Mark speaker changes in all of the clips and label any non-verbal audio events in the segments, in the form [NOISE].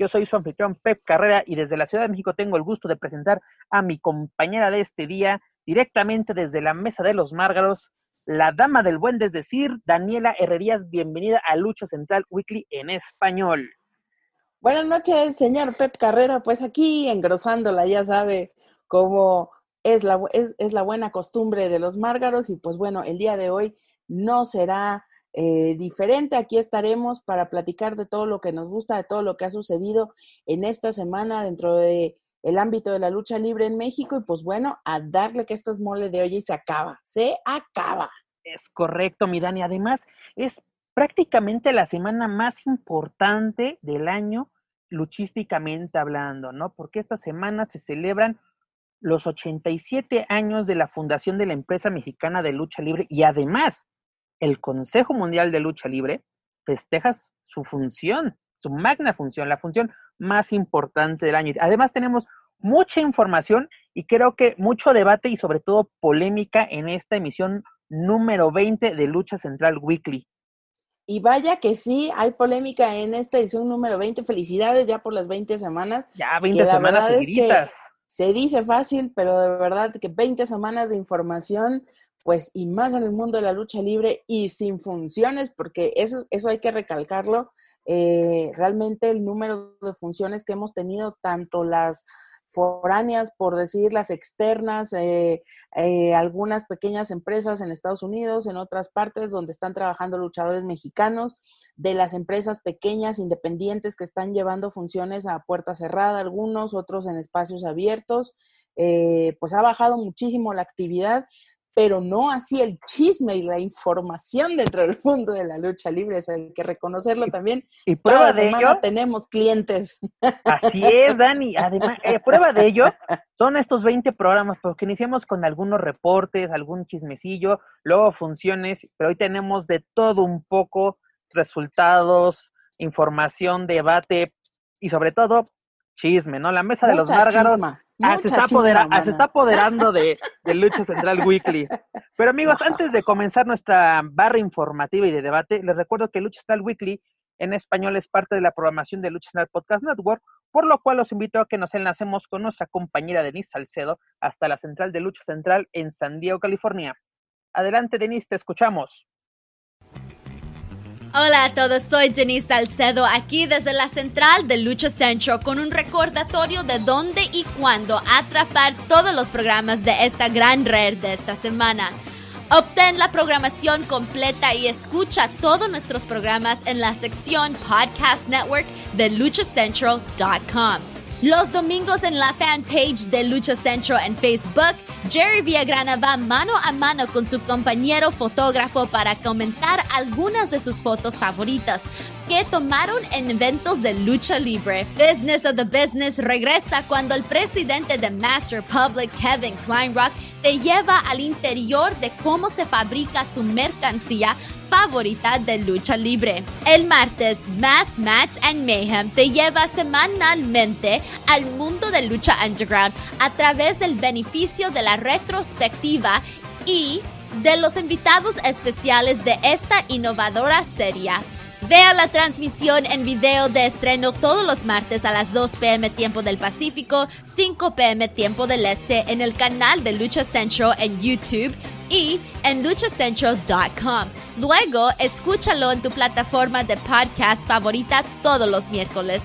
Speaker 1: Yo soy su anfitrión Pep Carrera y desde la Ciudad de México tengo el gusto de presentar a mi compañera de este día, directamente desde la Mesa de los Márgaros, la dama del buen desdecir, Daniela Herrerías. Bienvenida a Lucha Central Weekly en español.
Speaker 2: Buenas noches, señor Pep Carrera. Pues aquí engrosándola, ya sabe cómo es la, es, es la buena costumbre de los Márgaros. Y pues bueno, el día de hoy no será eh, diferente. Aquí estaremos para platicar de todo lo que nos gusta, de todo lo que ha sucedido en esta semana dentro de el ámbito de la lucha libre en México y pues bueno, a darle que esto es mole de hoy y se acaba, se acaba.
Speaker 1: Es correcto, mi Dani. Además, es prácticamente la semana más importante del año luchísticamente hablando, ¿no? Porque esta semana se celebran los 87 años de la fundación de la empresa mexicana de lucha libre y además el Consejo Mundial de Lucha Libre festeja su función, su magna función, la función más importante del año. Además tenemos mucha información y creo que mucho debate y sobre todo polémica en esta emisión número 20 de Lucha Central Weekly.
Speaker 2: Y vaya que sí, hay polémica en esta edición número 20. Felicidades ya por las 20 semanas.
Speaker 1: Ya 20 semanas seguiditas.
Speaker 2: se dice fácil, pero de verdad que 20 semanas de información pues y más en el mundo de la lucha libre y sin funciones, porque eso, eso hay que recalcarlo, eh, realmente el número de funciones que hemos tenido, tanto las foráneas, por decir, las externas, eh, eh, algunas pequeñas empresas en Estados Unidos, en otras partes donde están trabajando luchadores mexicanos, de las empresas pequeñas, independientes que están llevando funciones a puerta cerrada, algunos, otros en espacios abiertos, pues ha bajado muchísimo la actividad pero no así el chisme y la información dentro del mundo de la lucha libre. Eso hay que reconocerlo también.
Speaker 1: Y prueba
Speaker 2: Cada
Speaker 1: de
Speaker 2: semana
Speaker 1: ello.
Speaker 2: tenemos clientes.
Speaker 1: Así es, Dani. Además, eh, prueba de ello son estos 20 programas, porque iniciamos con algunos reportes, algún chismecillo, luego funciones, pero hoy tenemos de todo un poco, resultados, información, debate y sobre todo chisme, ¿no? La mesa de los márgaros
Speaker 2: chisma,
Speaker 1: Ah, se, está apodera- ah, se está apoderando de, de Lucha Central Weekly. Pero amigos, antes de comenzar nuestra barra informativa y de debate, les recuerdo que Lucha Central Weekly en español es parte de la programación de Lucha Central Podcast Network, por lo cual los invito a que nos enlacemos con nuestra compañera Denise Salcedo hasta la central de Lucha Central en San Diego, California. Adelante, Denise, te escuchamos.
Speaker 3: Hola a todos, soy Denise Salcedo aquí desde la central de Lucha Central con un recordatorio de dónde y cuándo atrapar todos los programas de esta gran red de esta semana. Obtén la programación completa y escucha todos nuestros programas en la sección Podcast Network de luchacentral.com. Los domingos en la fanpage de Lucha Central en Facebook, Jerry Villagrana va mano a mano con su compañero fotógrafo para comentar algunas de sus fotos favoritas que tomaron en eventos de lucha libre. Business of the Business regresa cuando el presidente de Mass Republic, Kevin Kleinrock, te lleva al interior de cómo se fabrica tu mercancía favorita de lucha libre. El martes, Mass Mats and Mayhem te lleva semanalmente al mundo de lucha underground a través del beneficio de la retrospectiva y de los invitados especiales de esta innovadora serie. Vea la transmisión en video de estreno todos los martes a las 2 pm tiempo del Pacífico, 5 pm tiempo del Este en el canal de Lucha Central en YouTube y en luchacentral.com. Luego, escúchalo en tu plataforma de podcast favorita todos los miércoles.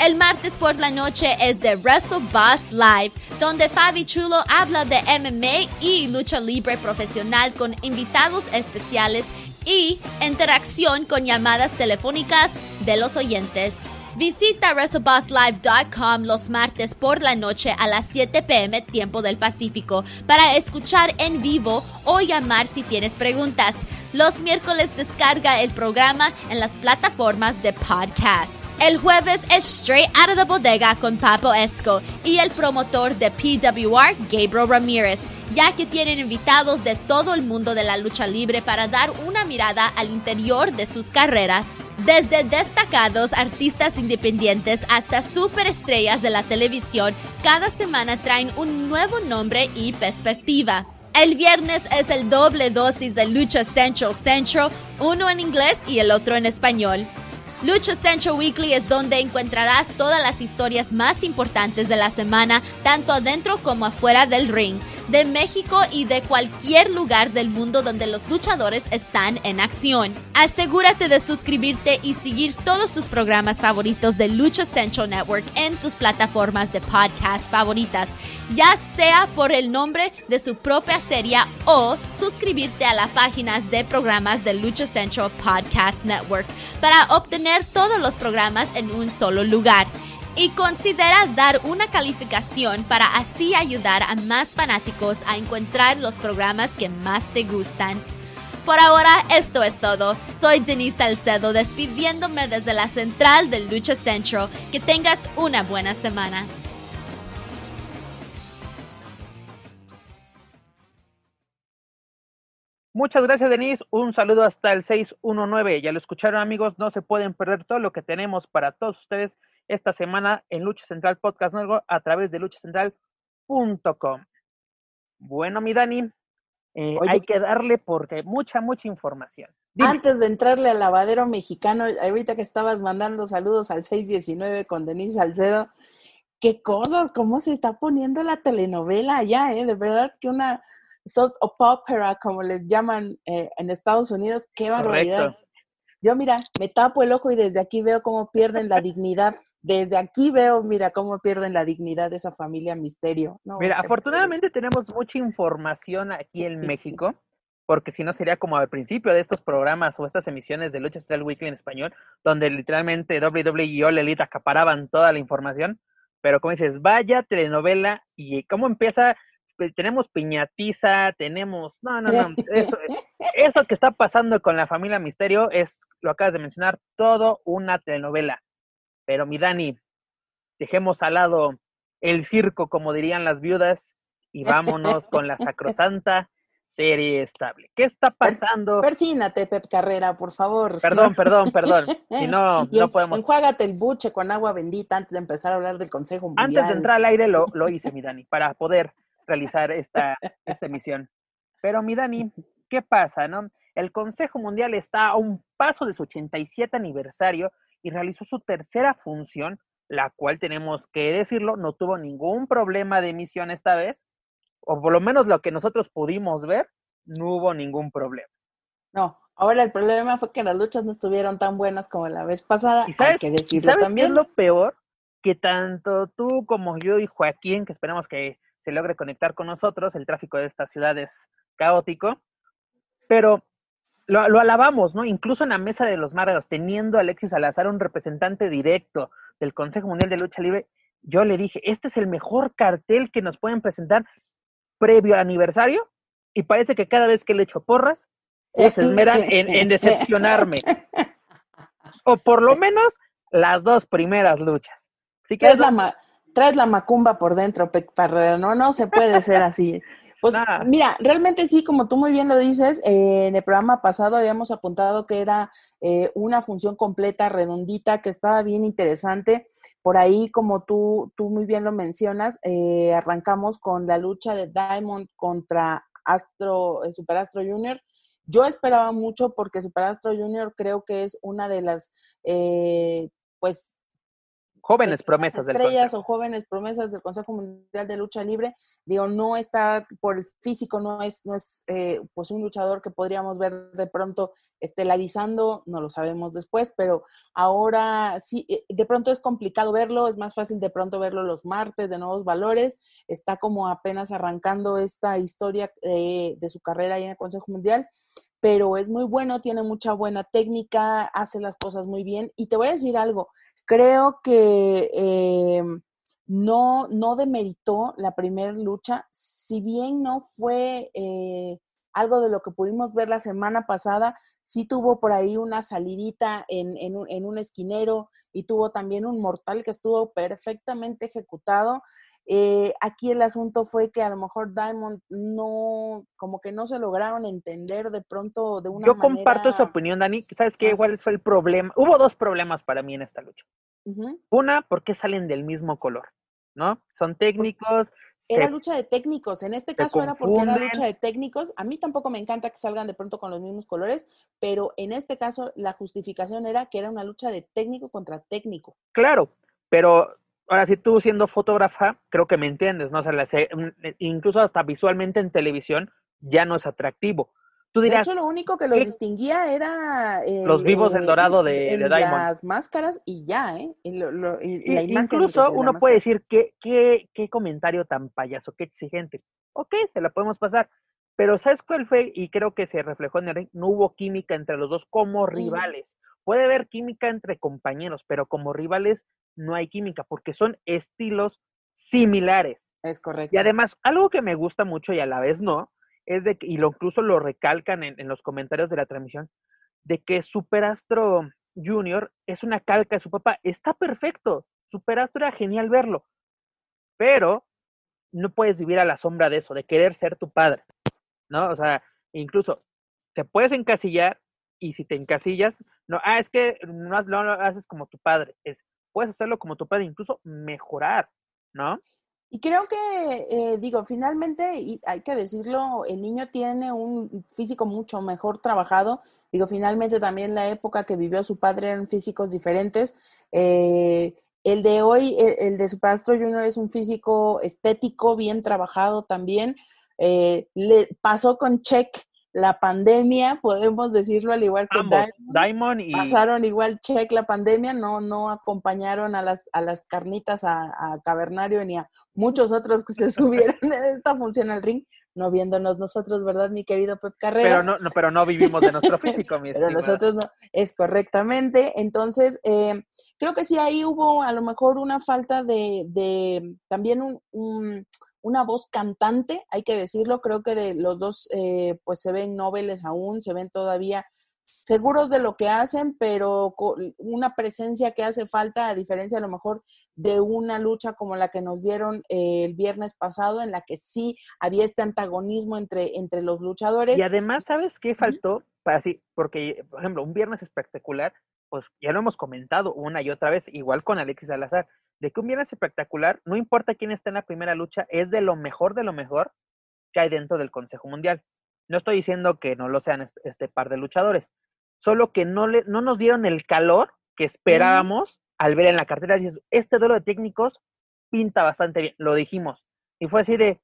Speaker 3: El martes por la noche es de Wrestle Boss Live, donde Fabi Chulo habla de MMA y lucha libre profesional con invitados especiales y interacción con llamadas telefónicas de los oyentes. Visita WrestleBossLive.com los martes por la noche a las 7 pm tiempo del Pacífico para escuchar en vivo o llamar si tienes preguntas. Los miércoles descarga el programa en las plataformas de podcast. El jueves es Straight Out of the Bodega con Papo Esco y el promotor de PWR, Gabriel Ramírez ya que tienen invitados de todo el mundo de la lucha libre para dar una mirada al interior de sus carreras. Desde destacados artistas independientes hasta superestrellas de la televisión, cada semana traen un nuevo nombre y perspectiva. El viernes es el doble dosis de Lucha Central Central, uno en inglés y el otro en español. Lucha Central Weekly es donde encontrarás todas las historias más importantes de la semana, tanto adentro como afuera del ring, de México y de cualquier lugar del mundo donde los luchadores están en acción. Asegúrate de suscribirte y seguir todos tus programas favoritos de Lucha Central Network en tus plataformas de podcast favoritas, ya sea por el nombre de su propia serie o suscribirte a las páginas de programas de Lucha Central Podcast Network para obtener todos los programas en un solo lugar. Y considera dar una calificación para así ayudar a más fanáticos a encontrar los programas que más te gustan. Por ahora, esto es todo. Soy Denise Salcedo despidiéndome desde la central de Lucha Central. Que tengas una buena semana.
Speaker 1: Muchas gracias, Denise. Un saludo hasta el 619. Ya lo escucharon, amigos. No se pueden perder todo lo que tenemos para todos ustedes esta semana en Lucha Central Podcast Nuevo a través de luchacentral.com. Bueno, mi Dani, eh, hay que darle porque mucha, mucha información.
Speaker 2: Antes de entrarle al lavadero mexicano, ahorita que estabas mandando saludos al 619 con Denise Salcedo, qué cosas, cómo se está poniendo la telenovela allá, ¿eh? De verdad que una soap opera, como les llaman eh, en Estados Unidos, qué barbaridad. Yo, mira, me tapo el ojo y desde aquí veo cómo pierden la dignidad. Desde aquí veo, mira, cómo pierden la dignidad de esa familia misterio.
Speaker 1: mira, afortunadamente [LAUGHS] tenemos mucha información aquí en México, porque si no sería como al principio de estos programas o estas emisiones de Lucha Central Weekly en español, donde literalmente WWE y All Elite acaparaban toda la información. Pero como dices, vaya telenovela y cómo empieza tenemos piñatiza, tenemos, no, no, no, [LAUGHS] eso, eso que está pasando con la familia Misterio es, lo acabas de mencionar, todo una telenovela. Pero mi Dani, dejemos al lado el circo, como dirían las viudas, y vámonos con la sacrosanta serie estable. ¿Qué está pasando?
Speaker 2: Persínate, Pep Carrera, por favor.
Speaker 1: Perdón, perdón, [LAUGHS] perdón. Si no, no podemos.
Speaker 2: Enjuágate el buche con agua bendita antes de empezar a hablar del Consejo Mundial.
Speaker 1: Antes de entrar al aire lo, lo hice, mi Dani, para poder realizar esta, esta emisión. Pero mi Dani, ¿qué pasa? No? El Consejo Mundial está a un paso de su 87 aniversario y realizó su tercera función, la cual tenemos que decirlo, no tuvo ningún problema de emisión esta vez, o por lo menos lo que nosotros pudimos ver, no hubo ningún problema.
Speaker 2: No, ahora el problema fue que las luchas no estuvieron tan buenas como la vez pasada,
Speaker 1: ¿Y sabes,
Speaker 2: hay que decirlo
Speaker 1: ¿sabes
Speaker 2: también.
Speaker 1: Qué es lo peor? Que tanto tú como yo y Joaquín, que esperemos que se logre conectar con nosotros. El tráfico de esta ciudad es caótico, pero lo, lo, alabamos, ¿no? Incluso en la mesa de los Márgaros, teniendo a Alexis Salazar, un representante directo del Consejo Mundial de Lucha Libre, yo le dije, este es el mejor cartel que nos pueden presentar previo al aniversario, y parece que cada vez que le echo porras, se esmeran en, en decepcionarme. [LAUGHS] O por lo menos las dos primeras luchas. Así que
Speaker 2: es la, traes la macumba por dentro, Pec Parrera, no, no se puede ser así. Pues [LAUGHS] mira, realmente sí, como tú muy bien lo dices, eh, en el programa pasado habíamos apuntado que era eh, una función completa, redondita, que estaba bien interesante. Por ahí, como tú, tú muy bien lo mencionas, eh, arrancamos con la lucha de Diamond contra Astro, Super Astro Junior. Yo esperaba mucho porque Super Astro Junior creo que es una de las, pues,
Speaker 1: jóvenes promesas
Speaker 2: del estrellas o jóvenes promesas del Consejo Mundial de Lucha Libre. Digo, no está por el físico, no es, no es eh, pues un luchador que podríamos ver de pronto estelarizando, no lo sabemos después, pero ahora sí, eh, de pronto es complicado verlo, es más fácil de pronto verlo los martes de nuevos valores, está como apenas arrancando esta historia eh, de su carrera ahí en el Consejo Mundial, pero es muy bueno, tiene mucha buena técnica, hace las cosas muy bien. Y te voy a decir algo, creo que eh, no, no demeritó la primera lucha, si bien no fue eh, algo de lo que pudimos ver la semana pasada, sí tuvo por ahí una salidita en, en, en un esquinero y tuvo también un mortal que estuvo perfectamente ejecutado. Eh, aquí el asunto fue que a lo mejor Diamond no, como que no se lograron entender de pronto de una
Speaker 1: Yo comparto esa opinión, Dani. ¿Sabes qué? Igual fue el problema. Hubo dos problemas para mí en esta lucha. Una, porque salen del mismo color, ¿no? Son técnicos.
Speaker 2: Era lucha de técnicos. En este caso era porque era lucha de técnicos. A mí tampoco me encanta que salgan de pronto con los mismos colores, pero en este caso la justificación era que era una lucha de técnico contra técnico.
Speaker 1: Claro, pero ahora sí tú siendo fotógrafa, creo que me entiendes, ¿no? O sea, incluso hasta visualmente en televisión ya no es atractivo. Tú dirás,
Speaker 2: de hecho, lo único que los distinguía era...
Speaker 1: los vivos en dorado de, de Diamond.
Speaker 2: Las máscaras y ya, ¿eh?
Speaker 1: incluso uno puede decir, ¿qué, qué, qué comentario tan payaso, qué exigente. Ok, se la podemos pasar. Pero ¿sabes cuál fue? Y creo que se reflejó en el ring, no hubo química entre los dos como rivales. Puede haber química entre compañeros, pero como rivales no hay química porque son estilos similares.
Speaker 2: Es correcto.
Speaker 1: Y además, algo que me gusta mucho y a la vez no, es de que, y lo incluso lo recalcan en, los comentarios de la transmisión, de que Superastro Junior es una calca de su papá. Está perfecto. Superastro era genial verlo. Pero no puedes vivir a la sombra de eso, de querer ser tu padre. ¿No? O sea, incluso te puedes encasillar y si te encasillas, no, ah, es que no, no lo haces como tu padre. Es, puedes hacerlo como tu padre, incluso mejorar, ¿no?
Speaker 2: Y creo que, eh, digo, finalmente, y hay que decirlo, el niño tiene un físico mucho mejor trabajado. Digo, finalmente también la época que vivió su padre eran físicos diferentes. Eh, el de hoy, el, de su Superastro Junior es un físico estético, bien trabajado también. Eh, le pasó con Check la pandemia, podemos decirlo al igual que
Speaker 1: Diamond, y...
Speaker 2: pasaron igual check la pandemia, no, no acompañaron a las, a las carnitas a, Cavernario ni a muchos otros que se [LAUGHS] subieron en esta función al ring, no viéndonos nosotros, ¿verdad, mi querido Pep Carrera?
Speaker 1: Pero no, no pero no vivimos de nuestro físico, mi [LAUGHS]
Speaker 2: Pero nosotros no, es correctamente. Entonces, eh, creo que sí ahí hubo a lo mejor una falta de, de también un una voz cantante, hay que decirlo, creo que de los dos eh, pues se ven noveles aún, se ven todavía seguros de lo que hacen, pero una presencia que hace falta, a diferencia a lo mejor de una lucha como la que nos dieron eh, el viernes pasado, en la que sí había este antagonismo entre, entre los luchadores.
Speaker 1: Y además, ¿sabes qué faltó? Para sí, porque, por ejemplo, un viernes espectacular, pues ya lo hemos comentado una y otra vez, igual con Alexis Salazar, de que un viernes espectacular, no importa quién esté en la primera lucha, es de lo mejor de lo mejor que hay dentro del Consejo Mundial. No estoy diciendo que no lo sean este, par de luchadores, solo que no, le, no nos dieron el calor que esperábamos al ver en la cartera. Dices, este duelo de técnicos pinta bastante bien, lo dijimos. Y fue así de,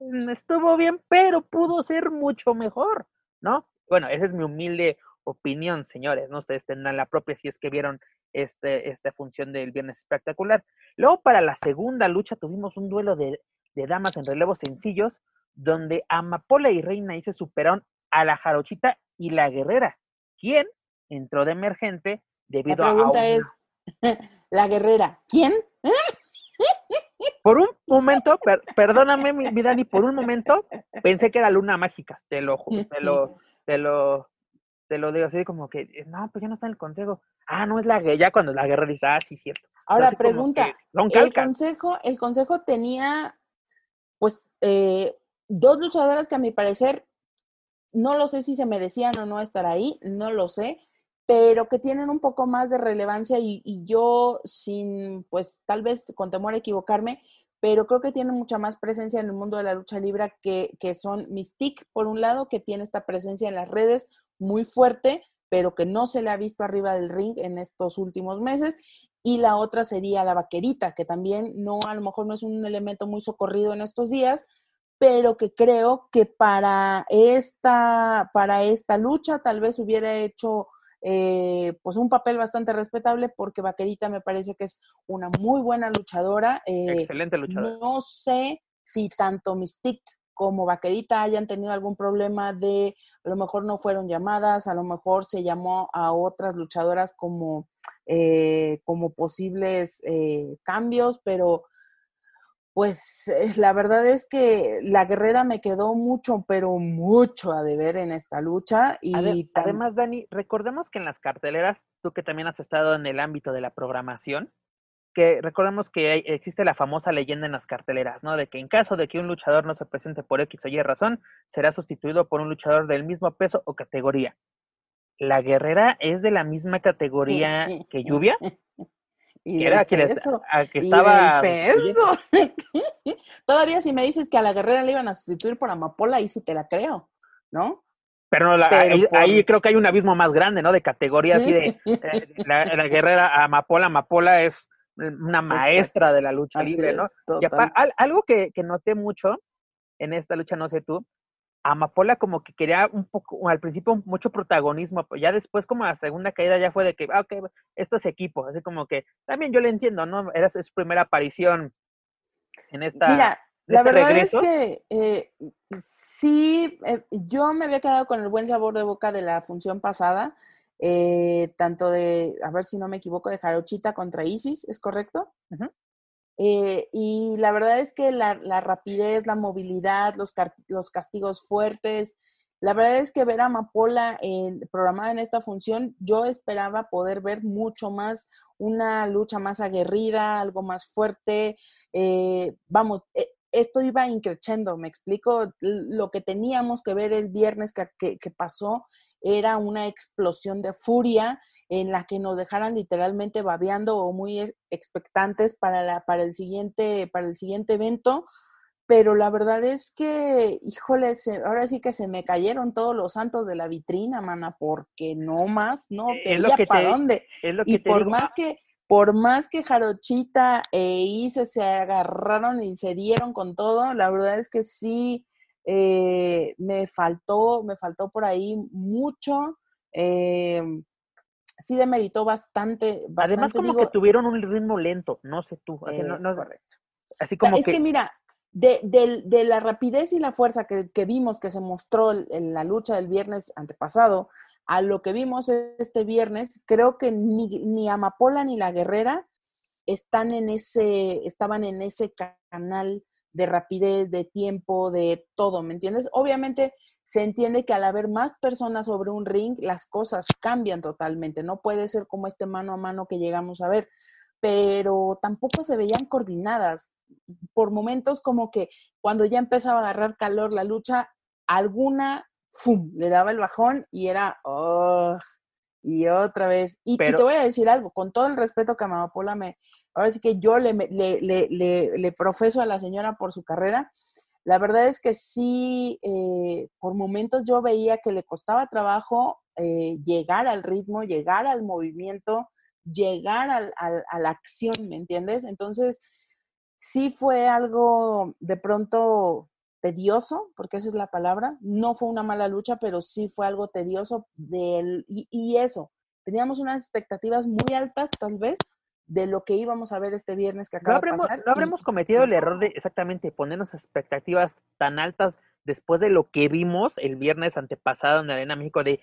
Speaker 1: mm, estuvo bien, pero pudo ser mucho mejor, ¿no? Bueno, esa es mi humilde opinión, señores, ¿no? Ustedes tendrán la propia si es que vieron este, esta función del viernes espectacular. Luego, para la segunda lucha, tuvimos un duelo de, damas en relevos sencillos, donde Amapola y Reina y se superaron a la Jarochita y la Guerrera, quien entró de emergente debido
Speaker 2: a.
Speaker 1: La
Speaker 2: pregunta es: [LAUGHS] ¿la Guerrera? ¿Quién? [LAUGHS]
Speaker 1: Por un momento, perdóname, mi, Dani, por un momento pensé que era Luna Mágica, te lo, te lo, [LAUGHS] te lo, te lo digo así como que, eh, no, pues ya no está en el consejo. Ah, no es la guerra, ya cuando la guerra dice, ah, sí, cierto.
Speaker 2: Ahora pregunta, el consejo, el consejo tenía, pues, eh, dos luchadoras que a mi parecer, no lo sé si se merecían o no estar ahí, no lo sé, pero que tienen un poco más de relevancia y, y yo, sin, pues, tal vez con temor a equivocarme, pero creo que tiene mucha más presencia en el mundo de la lucha libre que, que son Mystique, por un lado, que tiene esta presencia en las redes muy fuerte, pero que no se le ha visto arriba del ring en estos últimos meses, y la otra sería la vaquerita, que también no, a lo mejor no es un elemento muy socorrido en estos días, pero que creo que para esta, para esta lucha tal vez hubiera hecho eh, pues un papel bastante respetable porque Vaquerita me parece que es una muy buena luchadora.
Speaker 1: Eh, Excelente luchadora.
Speaker 2: No sé si tanto Mystique como Vaquerita hayan tenido algún problema de, a lo mejor no fueron llamadas, a lo mejor se llamó a otras luchadoras como, eh, como posibles eh, cambios, pero pues eh, la verdad es que la guerrera me quedó mucho, pero mucho a deber en esta lucha. Y
Speaker 1: además, Dani, recordemos que en las carteleras, tú que también has estado en el ámbito de la programación, que recordemos que existe la famosa leyenda en las carteleras, ¿no? De que en caso de que un luchador no se presente por X o Y razón, será sustituido por un luchador del mismo peso o categoría. ¿La guerrera es de la misma categoría que Lluvia? [LAUGHS]
Speaker 2: Y era que estaba. peso. [LAUGHS] Todavía si me dices que a la guerrera le iban a sustituir por Amapola, ahí sí te la creo, ¿no?
Speaker 1: Pero, ahí, creo que hay un abismo más grande, ¿no? De categoría así de [LAUGHS] la, la, guerrera Amapola. Amapola es una maestra de la lucha libre, ¿no? y algo que, noté mucho en esta lucha, no sé tú, Amapola como que quería un poco, al principio mucho protagonismo, ya después como la segunda caída ya fue de que, ah, ok, esto es equipo, así como que también yo le entiendo, ¿no? Era su primera aparición en esta...
Speaker 2: Mira, la este verdad es que eh, sí, eh, yo me había quedado con el buen sabor de boca de la función pasada, eh, tanto de, a ver si no me equivoco, de Jarochita contra Isis, ¿es correcto? Eh, y la verdad es que la, rapidez, la movilidad, los, los, castigos fuertes, la verdad es que ver a Amapola en, programada en esta función, yo esperaba poder ver mucho más, una lucha más aguerrida, algo más fuerte. Eh, vamos, esto iba increciendo, me explico, lo que teníamos que ver el viernes que, que pasó era una explosión de furia en la que nos dejaran literalmente babeando o muy expectantes para, la, para, el, siguiente, para el siguiente evento. Pero la verdad es que, híjole, ahora sí que se me cayeron todos los santos de la vitrina, mana, porque no más, no
Speaker 1: es lo que para dónde.
Speaker 2: y por más que, por más que Jarochita e Ise se agarraron y se dieron con todo, la verdad es que sí, eh, me faltó, me faltó por ahí mucho. Eh, sí demeritó bastante, bastante.
Speaker 1: Además, como que tuvieron un ritmo lento, no sé tú. Así, no,
Speaker 2: correcto. Así como es que, mira, de, de, la rapidez y la fuerza que, que vimos que se mostró en la lucha del viernes antepasado, a lo que vimos este viernes, creo que ni, ni Amapola ni la Guerrera están en ese, estaban en ese canal de rapidez, de tiempo, de todo, ¿me entiendes? Obviamente se entiende que al haber más personas sobre un ring, las cosas cambian totalmente. No puede ser como este mano a mano que llegamos a ver, pero tampoco se veían coordinadas. Por momentos como que cuando ya empezaba a agarrar calor la lucha, alguna, ¡fum!, le daba el bajón y era, oh, y otra vez. Y, te voy a decir algo, con todo el respeto que Amapola me, ahora sí que yo le, le, le, le, profeso a la señora por su carrera. La verdad es que sí, eh, por momentos yo veía que le costaba trabajo eh, llegar al ritmo, llegar al movimiento, llegar al, a la acción, ¿me entiendes? Entonces, sí fue algo de pronto tedioso, porque esa es la palabra. No fue una mala lucha, pero sí fue algo tedioso. Y eso, teníamos unas expectativas muy altas, tal vez, de lo que íbamos a ver este viernes que acaba
Speaker 1: no habremos,
Speaker 2: de pasar.
Speaker 1: No habremos cometido el error de exactamente ponernos expectativas tan altas después de lo que vimos el viernes antepasado en la Arena México de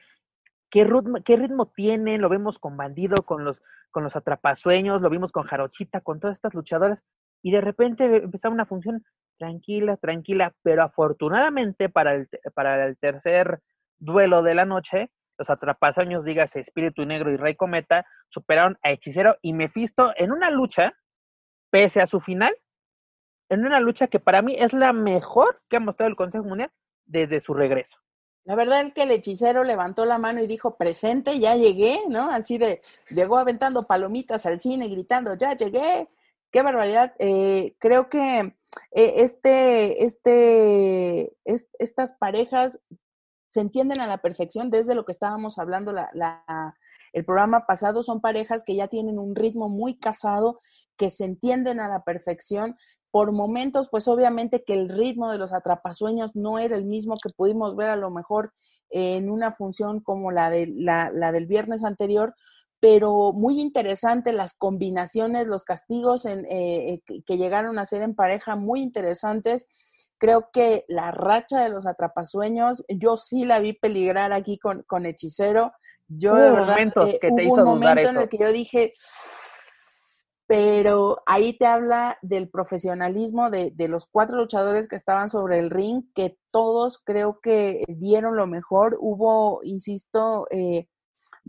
Speaker 1: qué ritmo, qué ritmo tienen, lo vemos con Bandido, con los, con los atrapasueños, lo vimos con Jarochita, con todas estas luchadoras, y de repente empezaba una función tranquila, tranquila, pero afortunadamente para el, para el tercer duelo de la noche, los atrapasueños, dígase Espíritu Negro y Rey Cometa, superaron a Hechicero y Mephisto en una lucha, pese a su final, en una lucha que para mí es la mejor que ha mostrado el Consejo Mundial desde su regreso.
Speaker 2: La verdad es que el hechicero levantó la mano y dijo, presente, ya llegué, ¿no? Así de, llegó aventando palomitas al cine, gritando, ya llegué. Qué barbaridad. Eh, creo que eh, este, este, estas parejas se entienden a la perfección desde lo que estábamos hablando la, el programa pasado. Son parejas que ya tienen un ritmo muy casado, que se entienden a la perfección. Por momentos, pues obviamente que el ritmo de los atrapasueños no era el mismo que pudimos ver a lo mejor en una función como la, de, la, la del viernes anterior, pero muy interesante las combinaciones, los castigos en, eh, eh, que llegaron a ser en pareja, muy interesantes. Creo que la racha de los atrapasueños, yo sí la vi peligrar aquí con, con Hechicero. Yo de verdad,
Speaker 1: momentos
Speaker 2: eh,
Speaker 1: que te
Speaker 2: hubo
Speaker 1: hizo
Speaker 2: un momento
Speaker 1: dudar
Speaker 2: en
Speaker 1: eso.
Speaker 2: el que yo dije, pero ahí te habla del profesionalismo de, de, los cuatro luchadores que estaban sobre el ring, que todos creo que dieron lo mejor. Hubo, insisto, eh,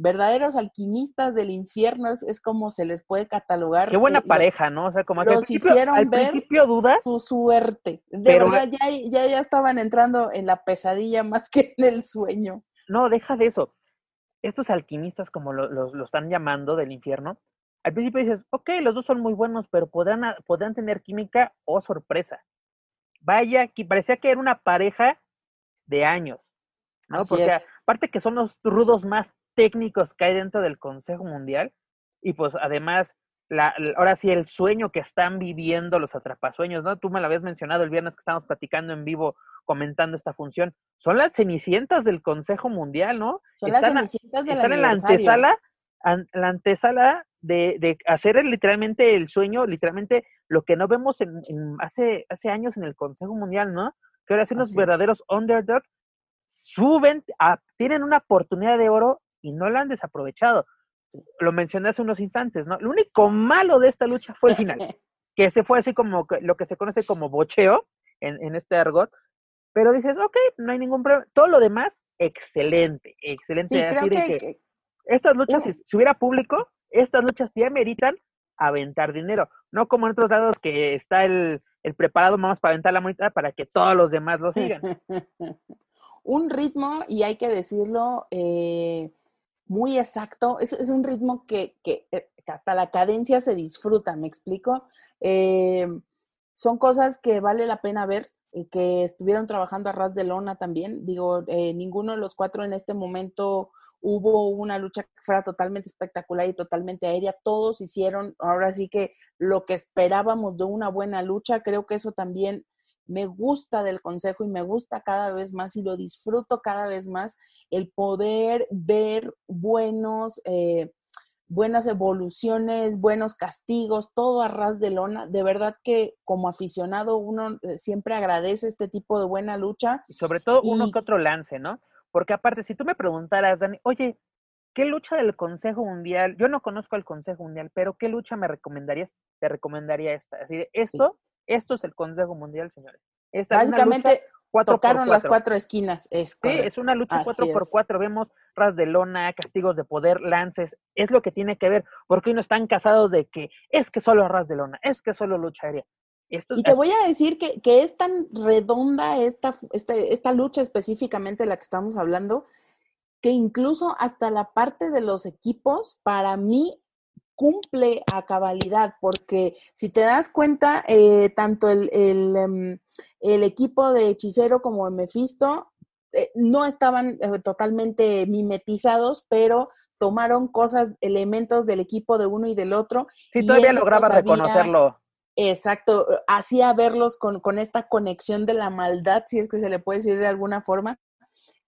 Speaker 2: verdaderos alquimistas del infierno, es, es, como se les puede catalogar.
Speaker 1: Qué buena
Speaker 2: eh,
Speaker 1: pareja, ¿no? O sea, como que
Speaker 2: los
Speaker 1: al
Speaker 2: hicieron
Speaker 1: al
Speaker 2: ver
Speaker 1: principio dudas,
Speaker 2: su suerte. De
Speaker 1: pero-
Speaker 2: verdad, ya, ya, ya estaban entrando en la pesadilla más que en el sueño.
Speaker 1: no, deja de eso. Estos alquimistas, como lo, lo- lo están llamando del infierno, al principio dices, ok, los dos son muy buenos, pero podrán, podrán tener química o sorpresa. Vaya, que parecía que era una pareja de años, ¿no?
Speaker 2: Así
Speaker 1: Porque
Speaker 2: es.
Speaker 1: aparte que son los rudos más técnicos que hay dentro del Consejo Mundial, y pues además, la, la- ahora sí, el sueño que están viviendo los atrapasueños, ¿no? Tú me lo habías mencionado el viernes que estábamos platicando en vivo, comentando esta función. Son las cenicientas del Consejo Mundial, ¿no?
Speaker 2: Son
Speaker 1: Están
Speaker 2: las cenicientas del
Speaker 1: están en la antesala, an- la antesala de, de hacer literalmente el sueño, literalmente lo que no vemos en, en hace, hace años en el Consejo Mundial, ¿no? Que ahora sí unos
Speaker 2: Así es.
Speaker 1: verdaderos underdog suben, a- tienen una oportunidad de oro y no la han desaprovechado. Lo mencioné hace unos instantes, ¿no? Lo único malo de esta lucha fue el final, [LAUGHS] que se fue así como lo que se conoce como bocheo en, en este argot, pero dices, ok, no hay ningún problema. Todo lo demás, excelente, excelente.
Speaker 2: Sí,
Speaker 1: así
Speaker 2: creo
Speaker 1: de
Speaker 2: que,
Speaker 1: que- estas luchas,
Speaker 2: Uh.
Speaker 1: si, si hubiera público, estas luchas sí ameritan aventar dinero. No como en otros lados que está el, el preparado más para aventar la moneda para que todos los demás lo sigan. [LAUGHS]
Speaker 2: un ritmo, y hay que decirlo, eh, muy exacto. Es, es un ritmo que, que, eh, hasta la cadencia se disfruta, ¿me explico? Eh, son cosas que vale la pena ver, y que estuvieron trabajando a ras de lona también. Digo, eh, ninguno de los cuatro en este momento hubo una lucha que fuera totalmente espectacular y totalmente aérea. Todos hicieron, ahora sí que lo que esperábamos de una buena lucha, creo que eso también me gusta del consejo y me gusta cada vez más y lo disfruto cada vez más el poder ver buenos, eh, buenas evoluciones, buenos castigos, todo a ras de lona. De verdad que como aficionado uno eh, siempre agradece este tipo de buena lucha.
Speaker 1: Y sobre todo uno que otro lance, ¿no? Porque aparte, si tú me preguntaras, Dani, oye, ¿qué lucha del Consejo Mundial? Yo no conozco al Consejo Mundial, pero ¿qué lucha me recomendarías? Te recomendaría esta. Así de, esto, esto es el Consejo Mundial, señores. Esta es
Speaker 2: Básicamente
Speaker 1: cuatro
Speaker 2: tocaron las
Speaker 1: cuatro.
Speaker 2: esquinas. Es
Speaker 1: Sí,
Speaker 2: correcto.
Speaker 1: es una lucha
Speaker 2: Así
Speaker 1: 4 por
Speaker 2: es.
Speaker 1: 4 Vemos ras de lona, castigos de poder, lances. Es lo que tiene que ver. Porque hoy no están casados de que es que solo ras de lona, es que solo lucha aérea. Esto
Speaker 2: Y te voy a decir que, que es tan redonda esta, esta, esta lucha específicamente de la que estamos hablando, que incluso hasta la parte de los equipos, para mí, cumple a cabalidad, porque si te das cuenta, eh, tanto el, el, em, el equipo de Hechicero como de Mephisto eh, no estaban eh, totalmente mimetizados, pero tomaron cosas, elementos del equipo de uno y del otro.
Speaker 1: sí, todavía
Speaker 2: eso
Speaker 1: lograba
Speaker 2: había-
Speaker 1: reconocerlo.
Speaker 2: Exacto, hacía verlos con, con esta conexión de la maldad, si es que se le puede decir de alguna forma,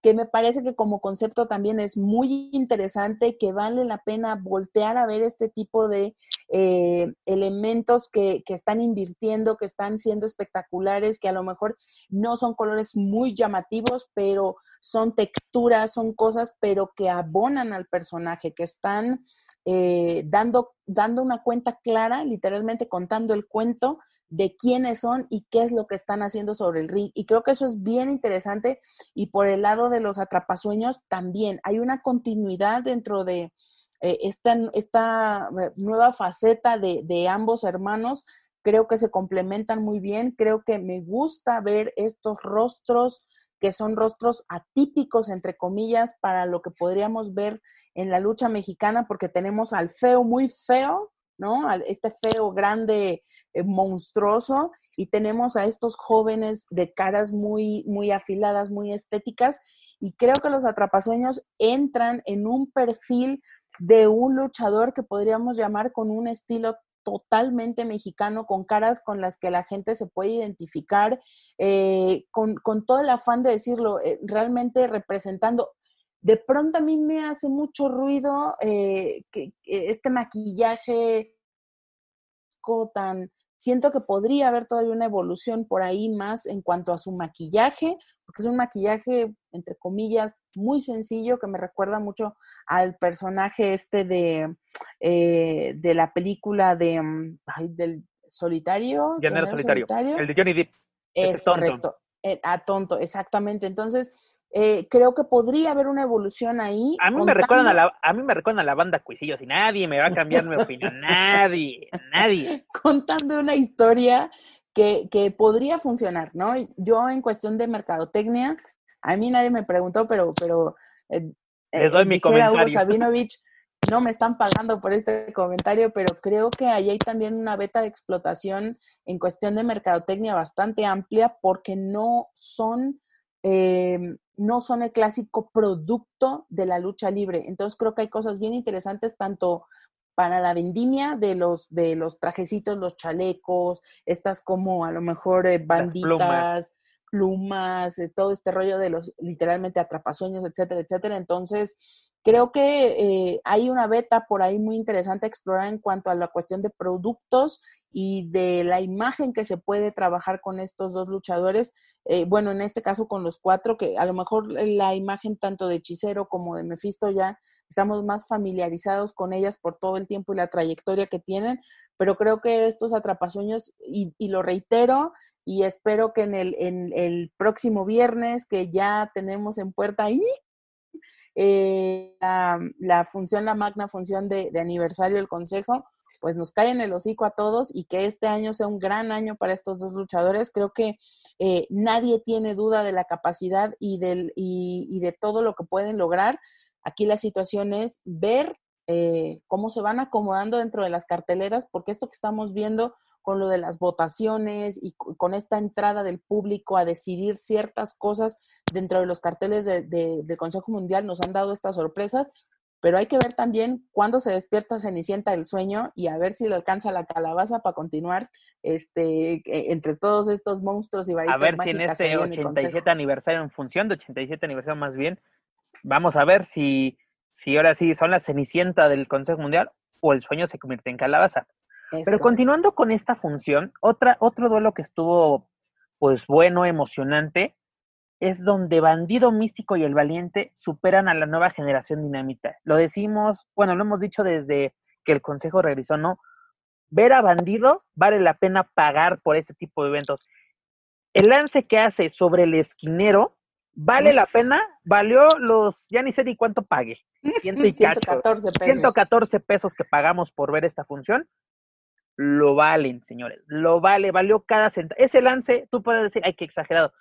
Speaker 2: que me parece que como concepto también es muy interesante, que vale la pena voltear a ver este tipo de eh, elementos que, que están invirtiendo, que están siendo espectaculares, que a lo mejor no son colores muy llamativos, pero son texturas, son cosas, pero que abonan al personaje, que están eh, dando, dando una cuenta clara, literalmente contando el cuento de quiénes son y qué es lo que están haciendo sobre el ring. Y creo que eso es bien interesante. Y por el lado de los atrapasueños también hay una continuidad dentro de eh, esta, esta eh, nueva faceta de, de ambos hermanos. Creo que se complementan muy bien. Creo que me gusta ver estos rostros que son rostros atípicos, entre comillas, para lo que podríamos ver en la lucha mexicana, porque tenemos al feo muy feo, ¿no? Este feo grande, eh, monstruoso, y tenemos a estos jóvenes de caras muy, muy afiladas, muy estéticas, y creo que los atrapasueños entran en un perfil de un luchador que podríamos llamar con un estilo totalmente mexicano, con caras con las que la gente se puede identificar, eh, con, todo el afán de decirlo, eh, realmente representando. De pronto a mí me hace mucho ruido eh, que, este maquillaje tan... Siento que podría haber todavía una evolución por ahí más en cuanto a su maquillaje, porque es un maquillaje, entre comillas, muy sencillo, que me recuerda mucho al personaje este de, eh, de la película de, mm, del solitario.
Speaker 1: solitario. El de Johnny Depp.
Speaker 2: Es correcto. Eh, a tonto, exactamente. Entonces, eh, creo que podría haber una evolución ahí.
Speaker 1: A mí, me recuerdan a, la, a mí me recuerdan a la banda Cuisillos y nadie me va a cambiar mi opinión. [LAUGHS] Nadie, nadie.
Speaker 2: Contando una historia que, que podría funcionar, ¿no? Yo en cuestión de mercadotecnia, a mí nadie me preguntó, pero, pero
Speaker 1: eh, Les doy mi comentario. Hugo
Speaker 2: Sabinovich, no me están pagando por este comentario, pero creo que ahí hay también una beta de explotación en cuestión de mercadotecnia bastante amplia porque no son, em, no son el clásico producto de la lucha libre. Entonces creo que hay cosas bien interesantes tanto para la vendimia de los, de los trajecitos, los chalecos, estas como a lo mejor eh, banditas, plumas, eh, todo este rollo de los literalmente atrapasueños, etcétera, etcétera. Entonces, creo que eh, hay una beta por ahí muy interesante a explorar en cuanto a la cuestión de productos y de la imagen que se puede trabajar con estos dos luchadores. bueno, en este caso con los cuatro, que a lo mejor la imagen tanto de Hechicero como de Mephisto ya estamos más familiarizados con ellas por todo el tiempo y la trayectoria que tienen, pero creo que estos atrapasueños, y, lo reitero, y espero que en el, en el próximo viernes, que ya tenemos en puerta ahí, eh, la, función, la magna función de, aniversario del Consejo, pues nos cae en el hocico a todos y que este año sea un gran año para estos dos luchadores. Creo que eh, nadie tiene duda de la capacidad y, de todo lo que pueden lograr. Aquí la situación es ver eh, cómo se van acomodando dentro de las carteleras, porque esto que estamos viendo con lo de las votaciones y con esta entrada del público a decidir ciertas cosas dentro de los carteles del Consejo Mundial nos han dado estas sorpresas, pero hay que ver también cuándo se despierta Cenicienta del sueño y a ver si le alcanza la calabaza para continuar este e, entre todos estos monstruos y
Speaker 1: varitas A ver si en este 87 aniversario, en función de 87 aniversario más bien, Vamos a ver si, si ahora sí son la cenicienta del Consejo Mundial o el sueño se convierte en calabaza. Pero continuando con esta función, otra, otro duelo que estuvo pues bueno, emocionante, es donde Bandido Místico y el Valiente superan a la nueva generación dinamita. Lo decimos, bueno, lo hemos dicho desde que el Consejo regresó, ¿no? Ver a Bandido vale la pena pagar por este tipo de eventos. El lance que hace sobre el esquinero ¿Vale la pena? Valió los, ya ni sé ni cuánto pagué.
Speaker 2: 114 [LAUGHS] pesos.
Speaker 1: 114 pesos que pagamos por ver esta función. Lo valen, señores. Lo vale, valió cada centavo. Ese lance, tú puedes decir, ay, qué exagerado.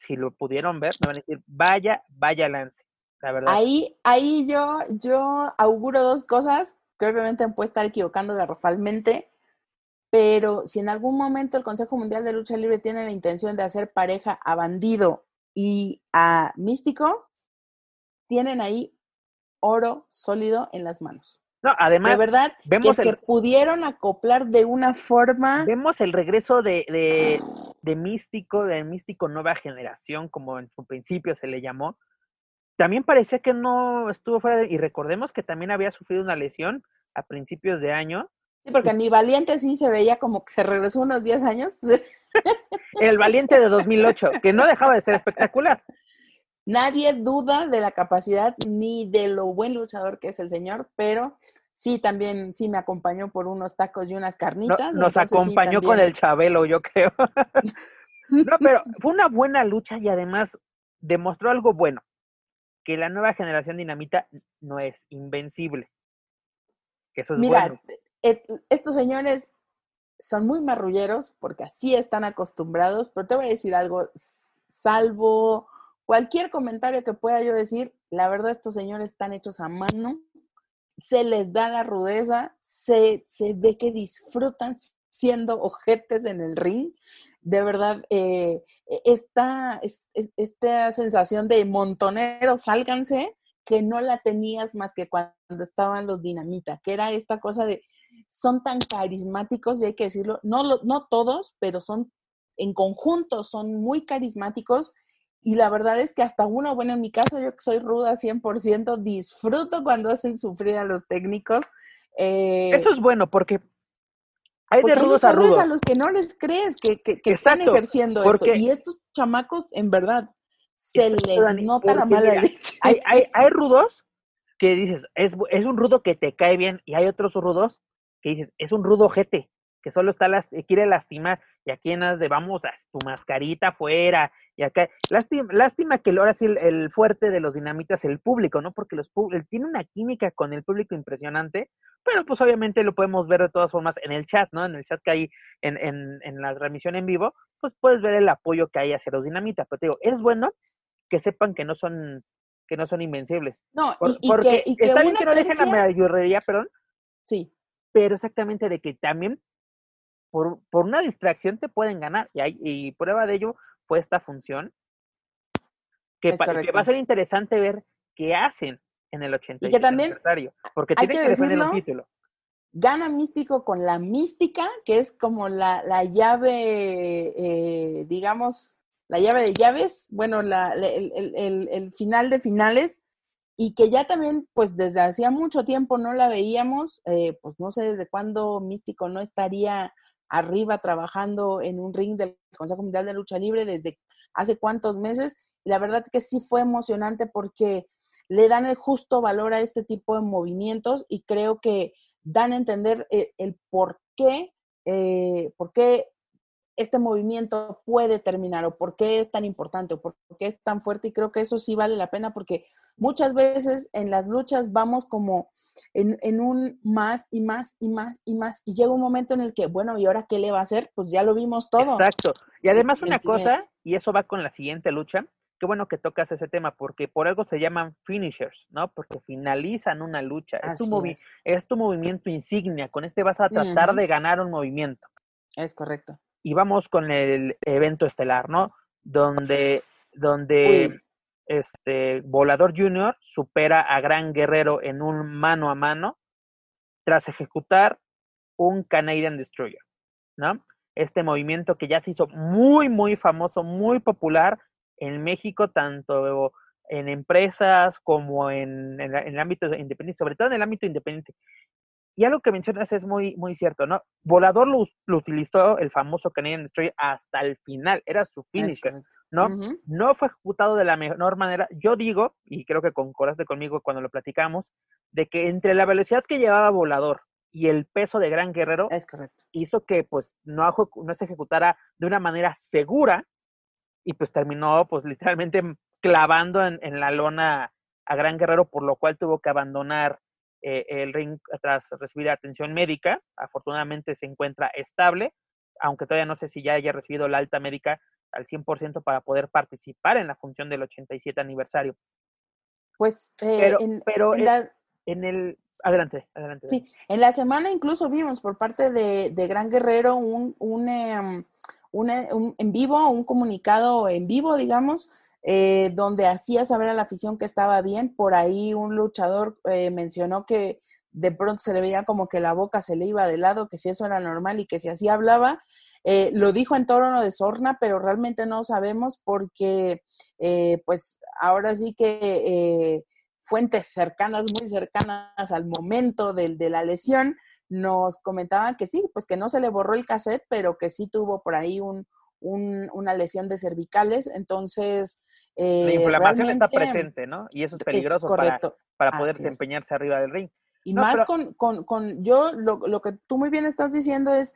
Speaker 1: Si lo pudieron ver, me van a decir, vaya, vaya lance. La verdad.
Speaker 2: Ahí, ahí yo, yo auguro dos cosas que obviamente me puede estar equivocando garrafalmente, pero si en algún momento el Consejo Mundial de Lucha Libre tiene la intención de hacer pareja a bandido y a Místico tienen ahí oro sólido en las manos.
Speaker 1: No, además,
Speaker 2: de verdad, vemos que se pudieron acoplar de una forma.
Speaker 1: Vemos el regreso de, de, de Místico, de Místico Nueva Generación, como en su principio se le llamó. También parecía que no estuvo fuera, y recordemos que también había sufrido una lesión a principios de año.
Speaker 2: Sí, porque mi valiente sí se veía como que se regresó unos 10 años. [LAUGHS]
Speaker 1: El Valiente de 2008, que no dejaba de ser espectacular.
Speaker 2: Nadie duda de la capacidad ni de lo buen luchador que es el señor, pero sí, también sí me acompañó por unos tacos y unas carnitas.
Speaker 1: nos acompañó con el Chabelo, yo creo. [LAUGHS] no, pero [LAUGHS] fue una buena lucha y además demostró algo bueno, que la nueva generación dinamita no es invencible. Que eso es Mira,
Speaker 2: estos señores son muy marrulleros porque así están acostumbrados, pero te voy a decir algo, salvo cualquier comentario que pueda yo decir, la verdad estos señores están hechos a mano, se les da la rudeza, se, se ve que disfrutan siendo ojetes en el ring. de verdad, eh, e, esta, esta sensación de montoneros, sálganse, que no la tenías más que cuando estaban los dinamita, que era esta cosa de, son tan carismáticos, y hay que decirlo, no, no todos, pero son en conjunto, son muy carismáticos. Y la verdad es que hasta uno, bueno, en mi caso, yo que soy ruda 100%, disfruto cuando hacen sufrir a los técnicos.
Speaker 1: Eh, Eso es bueno porque hay de rudos a rudos.
Speaker 2: a los que no les crees que, que, están ejerciendo esto. Y estos chamacos, en verdad, se les nota la mala leche.
Speaker 1: Hay, hay, hay rudos que dices, es, es un rudo que te cae bien, y hay otros rudos que dices, es un rudo jete, que solo está quiere lastimar, y aquí en de vamos a tu mascarita afuera, y acá, lástima, lástima que ahora sí el, fuerte de los dinamitas es el público, ¿no? Porque los tiene una química con el público impresionante, pero pues obviamente lo podemos ver de todas formas en el chat, ¿no? En el chat que hay en, en, en la transmisión en vivo, pues puedes ver el apoyo que hay hacia los dinamitas, pero te digo, es bueno que sepan que no son que no son invencibles.
Speaker 2: No, y, porque que,
Speaker 1: está bien que no dejen la mayoría, perdón.
Speaker 2: Sí.
Speaker 1: Pero exactamente de que también por, por una distracción te pueden ganar. Y, hay, y prueba de ello fue esta función. Que, que, va a ser interesante ver qué hacen en el 80
Speaker 2: y que también
Speaker 1: porque tiene que, defender el título.
Speaker 2: Gana Místico con la mística, que es como la, la llave, eh, digamos, la llave de llaves, bueno, la, el, final de finales, y que ya también, pues desde hacía mucho tiempo no la veíamos, eh, pues no sé desde cuándo Místico no estaría arriba trabajando en un ring del Consejo Mundial de Lucha Libre desde hace cuántos meses. La verdad que sí fue emocionante porque le dan el justo valor a este tipo de movimientos y creo que dan a entender eh, el, por qué, eh, por qué este movimiento puede terminar o por qué es tan importante o por qué es tan fuerte y creo que eso sí vale la pena porque muchas veces en las luchas vamos como en, un más y más y más y más y llega un momento en el que, bueno, ¿y ahora qué le va a hacer? Pues ya lo vimos todo.
Speaker 1: Exacto. Y además una cosa, y eso va con la siguiente lucha, qué bueno que tocas ese tema, porque por algo se llaman finishers, ¿no? Porque finalizan una lucha. Es tu, es. tu, movimiento insignia. Con este vas a tratar de ganar un movimiento.
Speaker 2: Es correcto
Speaker 1: y vamos con el evento estelar, ¿no? Donde, donde este Volador Junior supera a Gran Guerrero en un mano a mano tras ejecutar un Canadian Destroyer, ¿no? Este movimiento que ya se hizo muy, muy famoso, muy popular en México, tanto en empresas como en, en, el ámbito independiente, sobre todo en el ámbito independiente. Y algo que mencionas es muy, muy cierto, ¿no? Volador lo, utilizó el famoso Canadian Destroyer hasta el final, era su finisher, ¿no? No fue ejecutado de la mejor manera. Yo digo, y creo que concordaste conmigo cuando lo platicamos, de que entre la velocidad que llevaba Volador y el peso de Gran Guerrero
Speaker 2: es correcto.
Speaker 1: hizo que pues no, no se ejecutara de una manera segura y pues terminó pues literalmente clavando en, en la lona a Gran Guerrero, por lo cual tuvo que abandonar eh, el ring tras recibir atención médica. Afortunadamente se encuentra estable, aunque todavía no sé si ya haya recibido la alta médica al 100% para poder participar en la función del 87 aniversario.
Speaker 2: Pues,
Speaker 1: eh, pero, en, el... Adelante, adelante.
Speaker 2: Sí, en la semana incluso vimos por parte de, Gran Guerrero un, un, em, un, en vivo, un comunicado en vivo, digamos, eh, donde hacía saber a la afición que estaba bien. Por ahí un luchador eh, mencionó que de pronto se le veía como que la boca se le iba de lado, que si eso era normal y que si así hablaba. Eh, lo dijo en tono de sorna, pero realmente no sabemos porque, pues ahora sí que fuentes cercanas, muy cercanas al momento de, de la lesión, nos comentaban que sí, pues que no se le borró el cassette, pero que sí tuvo por ahí un, una lesión de cervicales. Entonces,
Speaker 1: eh, la inflamación está presente, ¿no? Y eso es peligroso para, para, poder desempeñarse arriba del ring.
Speaker 2: Y más con, con, con, yo, lo, lo que tú muy bien estás diciendo es,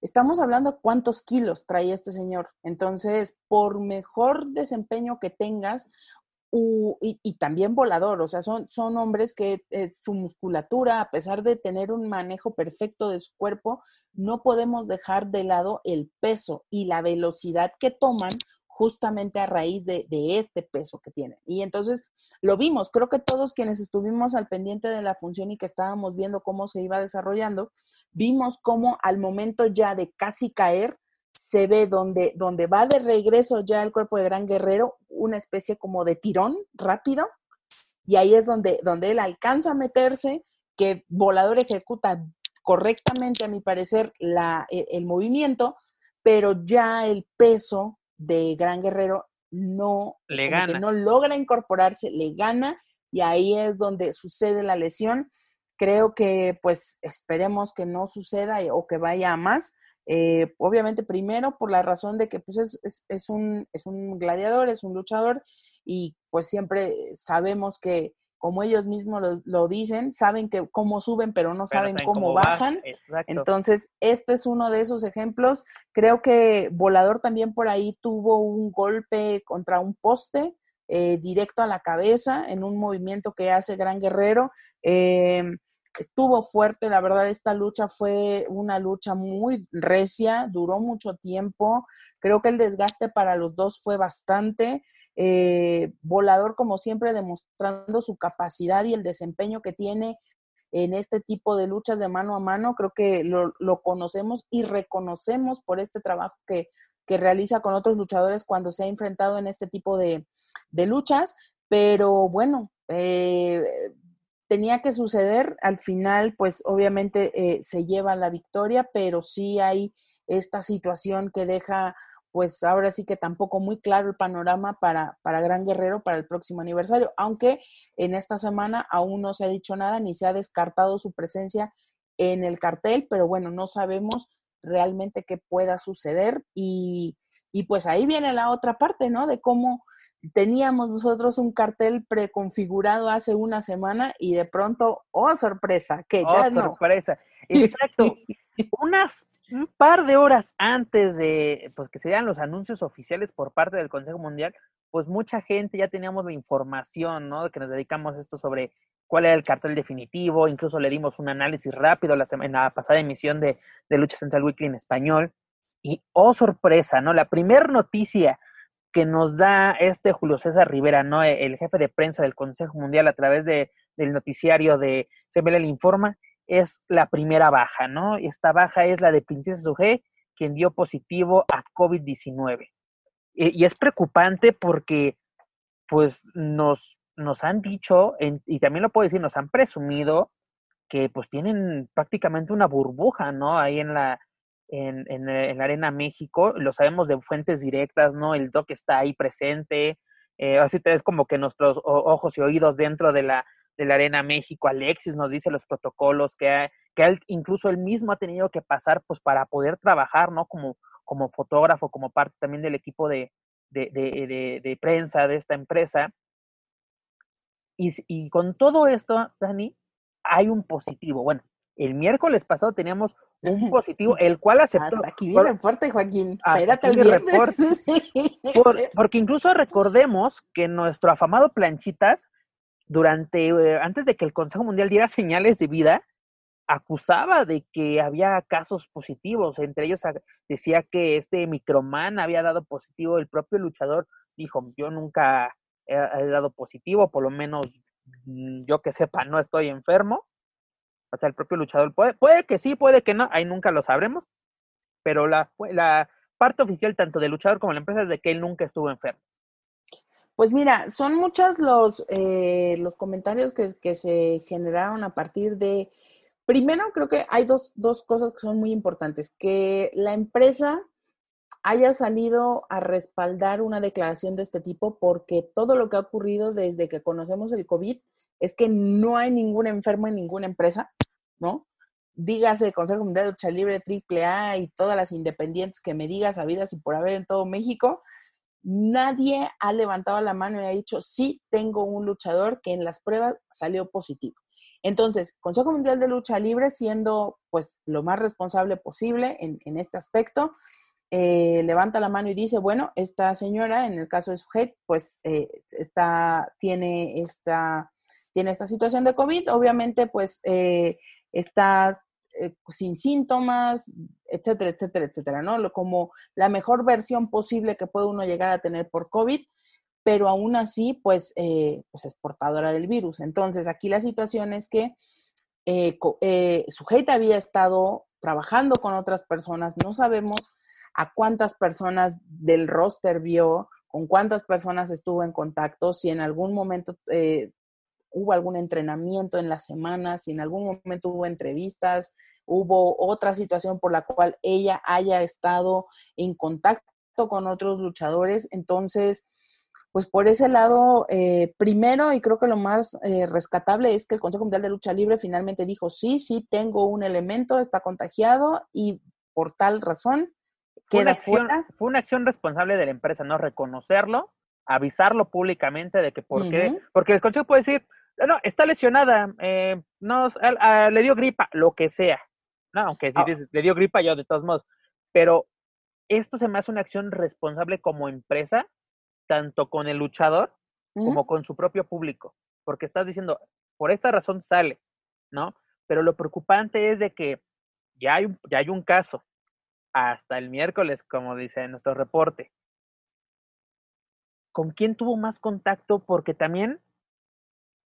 Speaker 2: estamos hablando cuántos kilos trae este señor. Entonces, por mejor desempeño que tengas, y, también volador, o sea, son, son hombres que eh, su musculatura, a pesar de tener un manejo perfecto de su cuerpo, no podemos dejar de lado el peso y la velocidad que toman justamente a raíz de, este peso que tienen. Y entonces lo vimos, creo que todos quienes estuvimos al pendiente de la función y que estábamos viendo cómo se iba desarrollando, vimos cómo al momento ya de casi caer, se ve donde, donde va de regreso ya el cuerpo de Gran Guerrero, una especie como de tirón rápido, y ahí es donde, donde él alcanza a meterse, que Volador ejecuta correctamente, a mi parecer, la, e, el, movimiento, pero ya el peso de Gran Guerrero no,
Speaker 1: le gana.
Speaker 2: no logra incorporarse, le gana y ahí es donde sucede la lesión. Creo que pues esperemos que no suceda o que vaya a más. Eh, obviamente primero por la razón de que pues es, es, un, es un gladiador, es un luchador y pues siempre sabemos que como ellos mismos lo, dicen, saben que cómo suben, pero no saben cómo, bajan. Entonces, este es uno de esos ejemplos. Creo que Volador también por ahí tuvo un golpe contra un poste eh, directo a la cabeza en un movimiento que hace Gran Guerrero. Em, estuvo fuerte, la verdad, esta lucha fue una lucha muy recia, duró mucho tiempo. Creo que el desgaste para los dos fue bastante. Eh, volador, como siempre, demostrando su capacidad y el desempeño que tiene en este tipo de luchas de mano a mano. Creo que lo, conocemos y reconocemos por este trabajo que, realiza con otros luchadores cuando se ha enfrentado en este tipo de, luchas. Pero bueno, eh, tenía que suceder. Al final, pues obviamente eh, se lleva la victoria, pero sí hay esta situación que deja pues ahora sí que tampoco muy claro el panorama para, para Gran Guerrero para el próximo aniversario, aunque en esta semana aún no se ha dicho nada ni se ha descartado su presencia en el cartel, pero bueno, no sabemos realmente qué pueda suceder y, y pues ahí viene la otra parte, ¿no? De cómo teníamos nosotros un cartel preconfigurado hace una semana y de pronto, oh sorpresa, que ya oh,
Speaker 1: sorpresa. [LAUGHS] Exacto. Unas un par de horas antes de pues, que se dieran los anuncios oficiales por parte del Consejo Mundial, pues mucha gente ya teníamos la información, ¿no? Que nos dedicamos a esto sobre cuál era el cartel definitivo, incluso le dimos un análisis rápido la en la pasada emisión de, de Lucha Central Weekly en español. Y, oh sorpresa, ¿no? La primera noticia que nos da este Julio César Rivera, ¿no? El jefe de prensa del Consejo Mundial a través de, del noticiario de CBL informa, es la primera baja, ¿no? Esta baja es la de Princesa Sujé, quien dio positivo a COVID-19. Y, es preocupante porque, pues, nos, nos han dicho, y también lo puedo decir, nos han presumido que, pues, tienen prácticamente una burbuja, ¿no? Ahí en la, en, en, la Arena México, lo sabemos de fuentes directas, ¿no? El doc está ahí presente, eh, así es como que nuestros ojos y oídos dentro de la, de la Arena México, Alexis nos dice los protocolos que, que incluso él mismo ha tenido que pasar pues para poder trabajar, ¿no? Como, como fotógrafo, como parte también del equipo de, de, de, de prensa de esta empresa. Y, y, con todo esto, Dani, hay un positivo. Bueno, el miércoles pasado teníamos un [LAUGHS] positivo, el cual aceptó.
Speaker 2: Hasta aquí viene [LAUGHS] reporte, Joaquín. Espérate el
Speaker 1: porque incluso recordemos que nuestro afamado Planchitas durante, eh, antes de que el Consejo Mundial diera señales de vida, acusaba de que había casos positivos, entre ellos decía que este microman había dado positivo, el propio luchador dijo, yo nunca he, dado positivo, por lo menos mm, yo que sepa, no estoy enfermo. O sea, el propio luchador puede, puede que sí, puede que no, ahí nunca lo sabremos, pero la, la parte oficial tanto del luchador como de la empresa es de que él nunca estuvo enfermo.
Speaker 2: Pues mira, son muchos los, eh, los comentarios que, que, se generaron a partir de, primero creo que hay dos, dos cosas que son muy importantes, que la empresa haya salido a respaldar una declaración de este tipo porque todo lo que ha ocurrido desde que conocemos el COVID es que no hay ningún enfermo en ninguna empresa, ¿no? Dígase Consejo Mundial de Lucha Libre, AAA y todas las independientes que me digas habidas y por haber en todo México, nadie ha levantado la mano y ha dicho, sí, tengo un luchador que en las pruebas salió positivo. Entonces, Consejo Mundial de Lucha Libre, siendo pues lo más responsable posible en, este aspecto, eh, levanta la mano y dice, bueno, esta señora, en el caso de Sujet, pues eh, está, tiene, esta, tiene esta situación de COVID, obviamente pues eh, está eh, sin síntomas, etcétera, etcétera, etcétera, ¿no? Como la mejor versión posible que puede uno llegar a tener por COVID, pero aún así, pues, eh, pues es portadora del virus. Entonces, aquí la situación es que eh, eh, sujeta había estado trabajando con otras personas, no sabemos a cuántas personas del roster vio, con cuántas personas estuvo en contacto, si en algún momento eh, hubo algún entrenamiento en la semana, si en algún momento hubo entrevistas, hubo otra situación por la cual ella haya estado en contacto con otros luchadores. Entonces, pues por ese lado, eh, primero, y creo que lo más eh, rescatable es que el Consejo Mundial de Lucha Libre finalmente dijo, sí, sí, tengo un elemento, está contagiado y por tal razón queda
Speaker 1: acción,
Speaker 2: fuera.
Speaker 1: Fue una acción responsable de la empresa, ¿no? Reconocerlo, avisarlo públicamente de que por qué, porque el Consejo puede decir, no, está lesionada, eh, no, le dio gripa, lo que sea, ¿no? Aunque si ah. le dio gripa yo de todos modos, pero esto se me hace una acción responsable como empresa tanto con el luchador como con su propio público, porque estás diciendo, por esta razón sale, ¿no? Pero lo preocupante es de que ya hay un, ya hay un caso, hasta el miércoles, como dice nuestro reporte. ¿Con quién tuvo más contacto? Porque también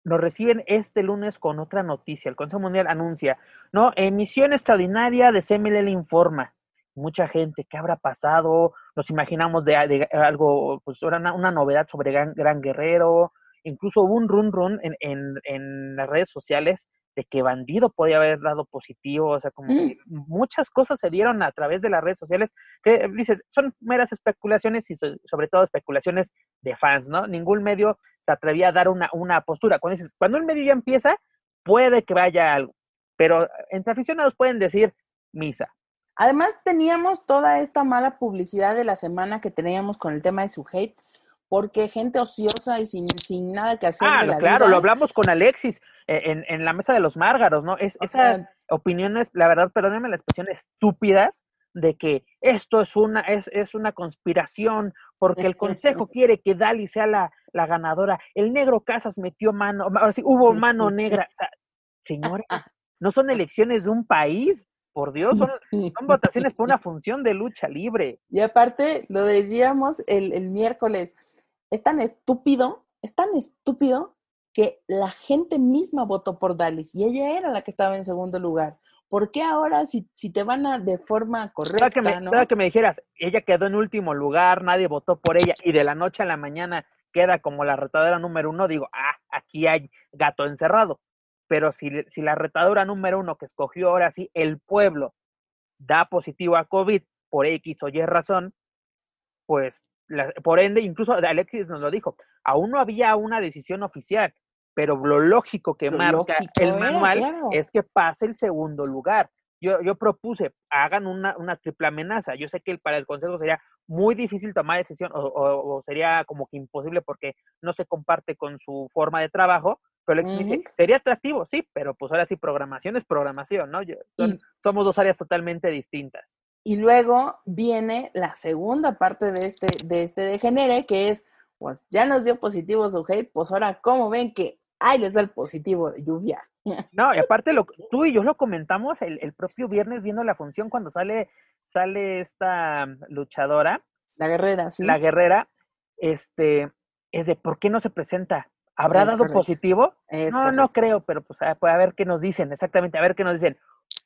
Speaker 1: nos reciben este lunes con otra noticia. El Consejo Mundial anuncia, ¿no? Emisión extraordinaria de CMLL Informa mucha gente, ¿qué habrá pasado? Nos imaginamos de, algo, pues era una, novedad sobre Gran, Guerrero, incluso hubo un run run en, en, en, las redes sociales de que Bandido podía haber dado positivo, o sea, como mm. muchas cosas se dieron a través de las redes sociales, que dices, son meras especulaciones y sobre todo especulaciones de fans, ¿no? Ningún medio se atrevía a dar una, una postura. Cuando dices, cuando un medio ya empieza, puede que vaya algo, pero entre aficionados pueden decir misa,
Speaker 2: Además, teníamos toda esta mala publicidad de la semana que teníamos con el tema de su hate, porque gente ociosa y sin, sin nada que hacer.
Speaker 1: Ah, claro, lo hablamos con Alexis eh, en, en, la mesa de los Márgaros, ¿no? Es, esas opiniones, la verdad, perdónenme la expresión, estúpidas de que esto es una, es, es una conspiración porque el consejo [LAUGHS] quiere que Dali sea la, la ganadora. El negro Casas metió mano, ahora sí, hubo mano negra. O sea, señores, no son elecciones de un país, por Dios, son, votaciones por una [LAUGHS] función de lucha libre.
Speaker 2: Y aparte, lo decíamos el, miércoles, es tan estúpido, es tan estúpido que la gente misma votó por Dalis y ella era la que estaba en segundo lugar. ¿Por qué ahora si, si te van a de forma correcta?
Speaker 1: Que me,
Speaker 2: ¿no?
Speaker 1: que me dijeras, ella quedó en último lugar, nadie votó por ella y de la noche a la mañana queda como la retadora número uno, digo, ah, aquí hay gato encerrado pero si, si la retadora número uno que escogió ahora sí el pueblo da positivo a COVID por X o Y razón, pues por ende, incluso Alexis nos lo dijo, aún no había una decisión oficial, pero lo lógico que marca el manual es que pase el segundo lugar. Yo, yo propuse, hagan una, una triple amenaza. Yo sé que para el Consejo sería muy difícil tomar decisión o, o, sería como que imposible porque no se comparte con su forma de trabajo, pero dice, sería atractivo, sí, pero pues ahora sí, programación es programación, ¿no? somos dos áreas totalmente distintas.
Speaker 2: Y luego viene la segunda parte de este, de este degenere, que es, pues ya nos dio positivo su hate, pues ahora, ¿cómo ven que ahí les da el positivo de lluvia? [LAUGHS]
Speaker 1: No, y aparte lo, tú y yo lo comentamos el, el propio viernes viendo la función cuando sale, sale esta luchadora.
Speaker 2: La guerrera, sí.
Speaker 1: La guerrera, este, es de por qué no se presenta. ¿Habrá dado positivo? no, no creo, pero pues a, ver qué nos dicen, exactamente, a ver qué nos dicen.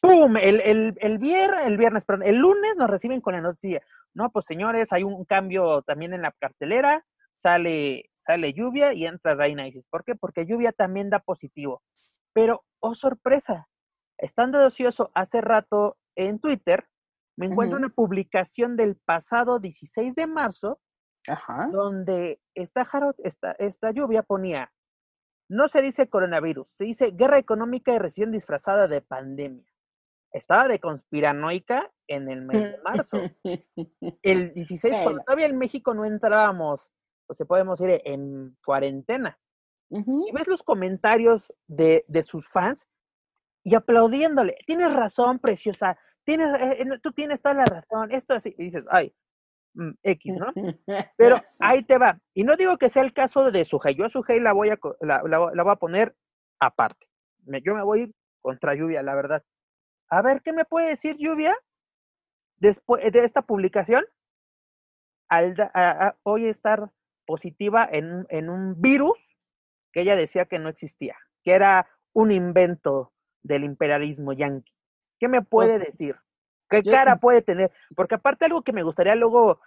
Speaker 1: ¡Pum! El, el, el, viernes, el viernes, perdón, el lunes nos reciben con la noticia. No, pues señores, hay un cambio también en la cartelera, sale, sale lluvia y entra Reina Isis. ¿Por qué? Porque lluvia también da positivo. Pero, oh sorpresa, estando de ocioso hace rato en Twitter, me encuentro una publicación del pasado 16 de marzo donde esta, esta, esta lluvia ponía, no se dice coronavirus, se dice guerra económica y recién disfrazada de pandemia. Estaba de conspiranoica en el mes de marzo. [LAUGHS] El 16, cuando todavía en México no entrábamos, pues se podemos ir en cuarentena. Y ves los comentarios de, de, sus fans y aplaudiéndole. Tienes razón, preciosa. Tienes, eh, eh, tú tienes toda la razón. Esto así. Y dices, ay, Mm, X, ¿no? Pero [LAUGHS] ahí te va. Y no digo que sea el caso de Sujei. Yo a Sujei la voy a, la, la, voy a poner aparte. yo me voy a ir contra Lluvia, la verdad. A ver, ¿qué me puede decir Lluvia después de esta publicación? Al hoy estar positiva en, en un virus que ella decía que no existía, que era un invento del imperialismo yanqui. ¿Qué me puede
Speaker 2: pues
Speaker 1: decir? ¿Qué cara puede tener? Porque aparte algo que me gustaría luego,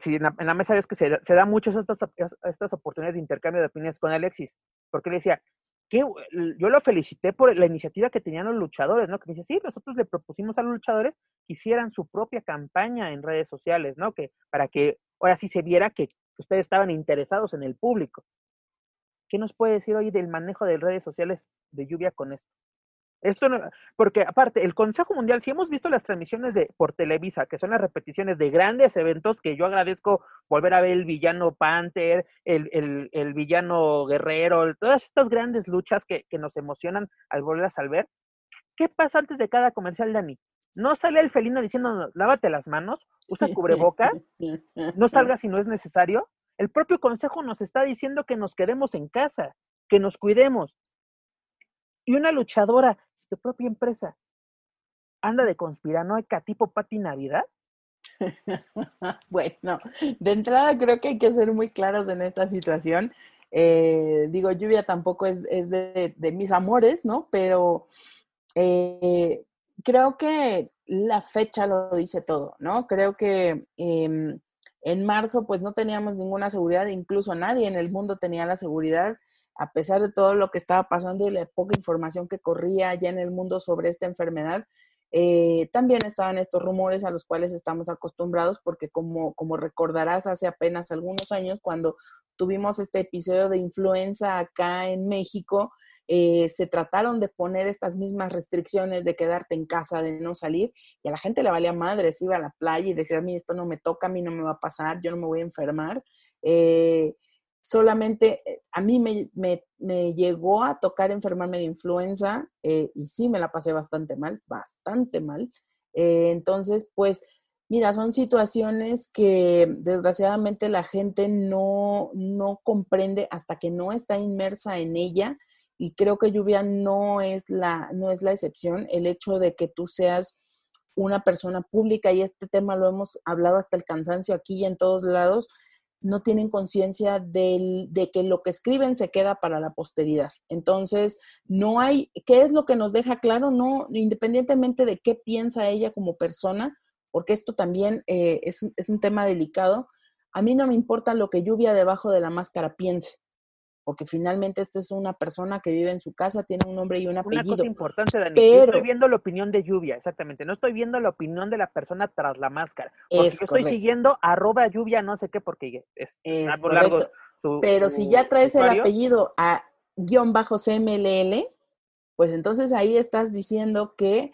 Speaker 1: si en, la, mesa es que se, da muchas estas, estas oportunidades de intercambio de opiniones con Alexis, porque le decía, yo lo felicité por la iniciativa que tenían los luchadores, ¿no? Que me dice, sí, nosotros le propusimos a los luchadores que hicieran su propia campaña en redes sociales, ¿no? Que para que ahora sí se viera que ustedes estaban interesados en el público. ¿Qué nos puede decir hoy del manejo de redes sociales de lluvia con esto? Esto porque aparte, el Consejo Mundial, si hemos visto las transmisiones de por Televisa, que son las repeticiones de grandes eventos que yo agradezco volver a ver el villano Panther, el, el, villano Guerrero, todas estas grandes luchas que, que nos emocionan al volverlas al ver. ¿Qué pasa antes de cada comercial, Dani? No sale el felino diciendo, lávate las manos, usa cubrebocas, no salga si no es necesario. El propio consejo nos está diciendo que nos quedemos en casa, que nos cuidemos. Y una luchadora propia empresa anda de conspiranoica tipo Pati Navidad? [LAUGHS]
Speaker 2: bueno, de entrada creo que hay que ser muy claros en esta situación. Eh, digo, Lluvia tampoco es, de, mis amores, ¿no? Pero eh, creo que la fecha lo dice todo, ¿no? Creo que em, en marzo pues no teníamos ninguna seguridad, incluso nadie en el mundo tenía la seguridad a pesar de todo lo que estaba pasando y la poca información que corría ya en el mundo sobre esta enfermedad, eh, también estaban estos rumores a los cuales estamos acostumbrados porque como, como recordarás hace apenas algunos años cuando tuvimos este episodio de influenza acá en México, eh, se trataron de poner estas mismas restricciones de quedarte en casa, de no salir, y a la gente le valía madre, se iba a la playa y decía, a mí esto no me toca, a mí no me va a pasar, yo no me voy a enfermar. Eh, solamente eh, a mí me, llegó a tocar enfermarme de influenza eh, y sí me la pasé bastante mal, bastante mal. Eh, entonces, pues, mira, son situaciones que desgraciadamente la gente no, no comprende hasta que no está inmersa en ella y creo que lluvia no es la, no es la excepción. El hecho de que tú seas una persona pública y este tema lo hemos hablado hasta el cansancio aquí y en todos lados, no tienen conciencia de que lo que escriben se queda para la posteridad. Entonces, no hay, ¿qué es lo que nos deja claro? No, independientemente de qué piensa ella como persona, porque esto también eh, es, es un tema delicado, a mí no me importa lo que Lluvia debajo de la máscara piense porque finalmente esta es una persona que vive en su casa, tiene un nombre y un apellido.
Speaker 1: Una cosa importante, Dani, yo estoy viendo la opinión de Lluvia, exactamente, no estoy viendo la opinión de la persona tras la máscara, porque yo estoy siguiendo arroba Lluvia no sé qué, porque es,
Speaker 2: es largo Pero si ya traes el apellido a guion bajo CMLL, pues entonces ahí estás diciendo que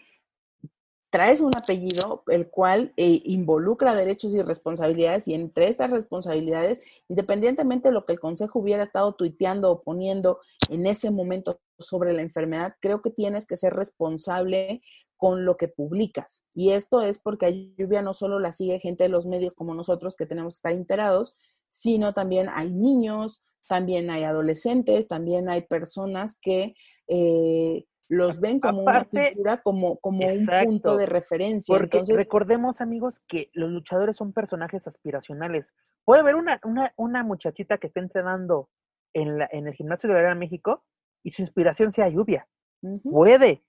Speaker 2: traes un apellido el cual eh, involucra derechos y responsabilidades y entre estas responsabilidades, independientemente de lo que el Consejo hubiera estado tuiteando o poniendo en ese momento sobre la enfermedad, creo que tienes que ser responsable con lo que publicas. Y esto es porque a Lluvia no solo la sigue gente de los medios como nosotros que tenemos que estar enterados, sino también hay niños, también hay adolescentes, también hay personas que... Eh, los ven [LAUGHS] como una figura, como, como un punto de referencia.
Speaker 1: Porque recordemos, amigos, que los luchadores son personajes aspiracionales. Puede haber una, una, una muchachita que esté entrenando en, la, en el gimnasio de la Arena México y su inspiración sea lluvia. Puede.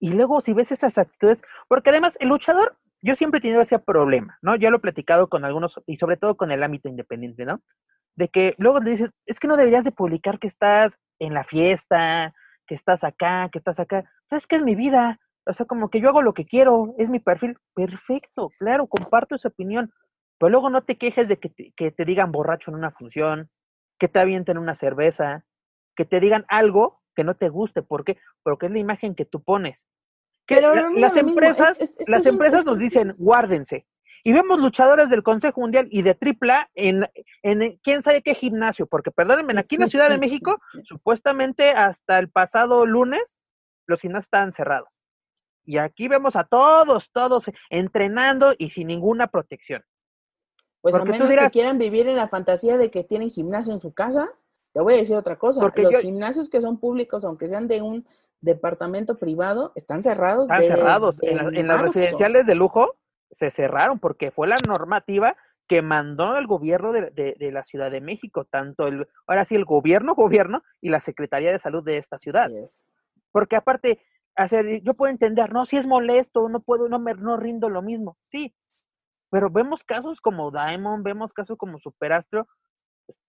Speaker 1: Y luego, si ves esas actitudes, porque además el luchador, yo siempre he tenido ese problema, ¿no? Ya lo he platicado con algunos, y sobre todo con el ámbito independiente, ¿no? De que luego le dices, es que no deberías de publicar que estás en la fiesta, que estás acá, que estás acá. Pues, es que es mi vida. O sea, como que yo hago lo que quiero, es mi perfil. Perfecto, claro, comparto esa opinión. Pero luego no te quejes de que te, que te digan borracho en una función, que te avienten una cerveza, que te digan algo que no te guste. ¿Por qué? Porque es la imagen que tú pones. Que las empresas, las empresas nos dicen, guárdense. Y vemos luchadores del Consejo Mundial y de AAA en, en quién sabe qué gimnasio, porque perdónenme, aquí en la Ciudad de México, supuestamente hasta el pasado lunes, los gimnasios estaban cerrados. Y aquí vemos a todos, todos entrenando y sin ninguna protección.
Speaker 2: Pues porque a menos que quieran vivir en la fantasía de que tienen gimnasio en su casa, te voy a decir otra cosa. Porque los gimnasios que son públicos, aunque sean de un departamento privado, están cerrados.
Speaker 1: Están cerrados. en las residenciales de lujo, se cerraron porque fue la normativa que mandó el gobierno de, la Ciudad de México, tanto el, ahora sí, el gobierno, [LAUGHS] gobierno y la Secretaría de Salud de esta ciudad. Porque aparte, hacer, yo puedo entender, no, si es molesto, no puedo, no me no rindo lo mismo, sí, pero vemos casos como Diamond, vemos casos como Superastro,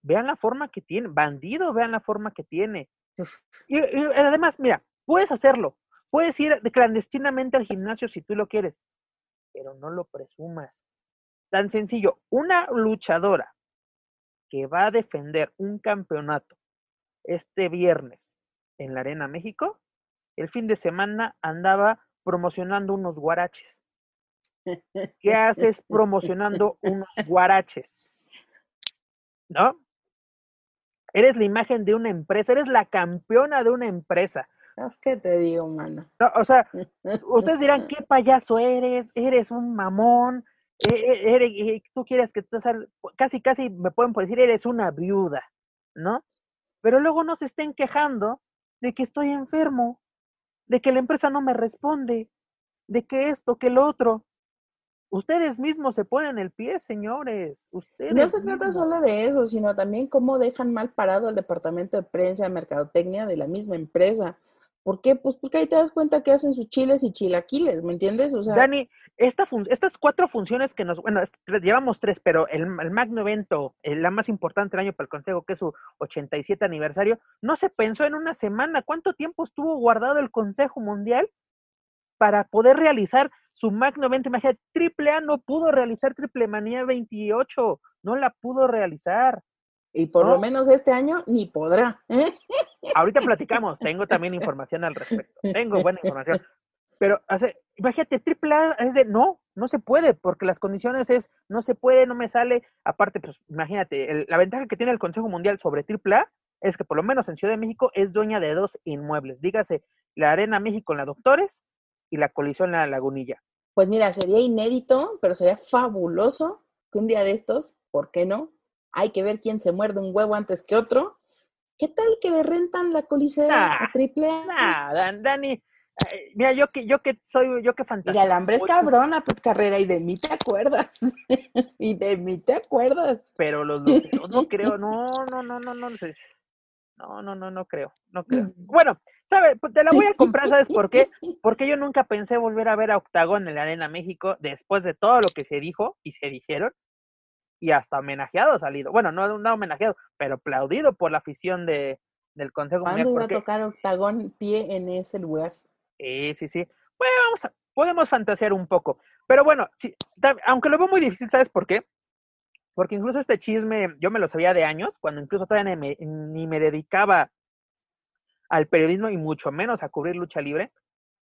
Speaker 1: vean la forma que tiene, bandido, vean la forma que tiene. [LAUGHS] Y, y además, mira, puedes hacerlo, puedes ir clandestinamente al gimnasio si tú lo quieres, pero no lo presumas. Tan sencillo, una luchadora que va a defender un campeonato este viernes en la Arena México, el fin de semana andaba promocionando unos guaraches. ¿Qué haces promocionando [LAUGHS] unos guaraches? ¿No? Eres la imagen de una empresa, eres la campeona de una empresa.
Speaker 2: Es que te digo, mano.
Speaker 1: No, o sea, [LAUGHS] ustedes dirán, ¿qué payaso eres? Eres un mamón. E, e, eres, tú quieres que tú, casi, casi me pueden decir, eres una viuda, ¿no? Pero luego no se estén quejando de que estoy enfermo, de que la empresa no me responde, de que esto, que lo otro. Ustedes mismos se ponen el pie, señores. Ustedes
Speaker 2: no se trata solo de eso, sino también cómo dejan mal parado al departamento de prensa mercadotecnia de la misma empresa. ¿Por qué? Pues porque ahí te das cuenta que hacen sus chiles y chilaquiles, ¿me entiendes? O sea,
Speaker 1: Dani, esta estas cuatro funciones que nos, bueno, llevamos tres, pero el, el magno evento, la más importante del año para el Consejo, que es su 87 aniversario, no se pensó en una semana. ¿Cuánto tiempo estuvo guardado el Consejo Mundial para poder realizar su magno evento? Imagínate, Triple A no pudo realizar Triple Manía 28, no la pudo realizar.
Speaker 2: Y por lo menos este año ni podrá. ¿eh?
Speaker 1: Ahorita platicamos, tengo también información al respecto. Tengo buena información. Pero, hace, imagínate, triple A es de no, no se puede, porque las condiciones es no se puede, no me sale. Aparte, pues imagínate, la ventaja que tiene el Consejo Mundial sobre triple A es que por lo menos en Ciudad de México es dueña de dos inmuebles. Dígase, la Arena México en la Doctores y la Colisión en la Lagunilla.
Speaker 2: Pues mira, sería inédito, pero sería fabuloso que un día de estos, ¿por qué no? Hay que ver quién se muerde un huevo antes que otro. ¿Qué tal que le rentan la colisea a triple
Speaker 1: A? Dani, mira, yo que, yo que soy, yo que fantasía.
Speaker 2: Y el hambre es cabrona, pues carrera, y de mí te acuerdas. [LAUGHS] y de mí te acuerdas.
Speaker 1: Pero los luceros no creo, no, no, no, no, no, sé. No, no, no, no creo, no creo. [LAUGHS] Bueno, ¿sabes? Pues te la voy a comprar, ¿sabes por qué? [LAUGHS] Porque yo nunca pensé volver a ver a Octagón en la Arena México después de todo lo que se dijo y se dijeron y hasta homenajeado ha salido. Bueno, no, no homenajeado, pero aplaudido por la afición de, del Consejo
Speaker 2: ¿Cuándo iba a tocar Octagón pie en ese lugar?
Speaker 1: Sí, sí, sí. Bueno, vamos a, podemos fantasear un poco. Pero bueno, sí, aunque lo veo muy difícil, ¿sabes por qué? Porque incluso este chisme yo me lo sabía de años, cuando incluso todavía ni me, ni me dedicaba al periodismo y mucho menos a cubrir lucha libre,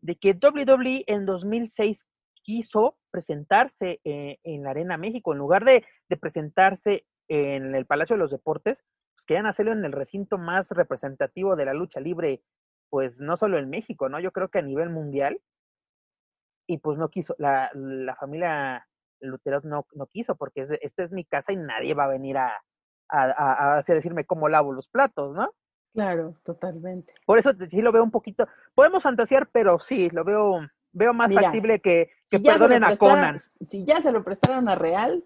Speaker 1: de que WWE en 2006 quiso presentarse eh, en la Arena México, en lugar de, presentarse en el Palacio de los Deportes, pues querían hacerlo en el recinto más representativo de la lucha libre, pues no solo en México, ¿no? Yo creo que a nivel mundial. Y pues no quiso, la, familia Lutero no, no quiso, porque esta es mi casa y nadie va a venir a, a, a, decirme cómo lavo los platos, ¿no?
Speaker 2: Claro, totalmente.
Speaker 1: Por eso sí lo veo un poquito, podemos fantasear, pero sí, lo veo veo más factible que, que perdonen a Conan.
Speaker 2: Si ya se lo prestaron a Real,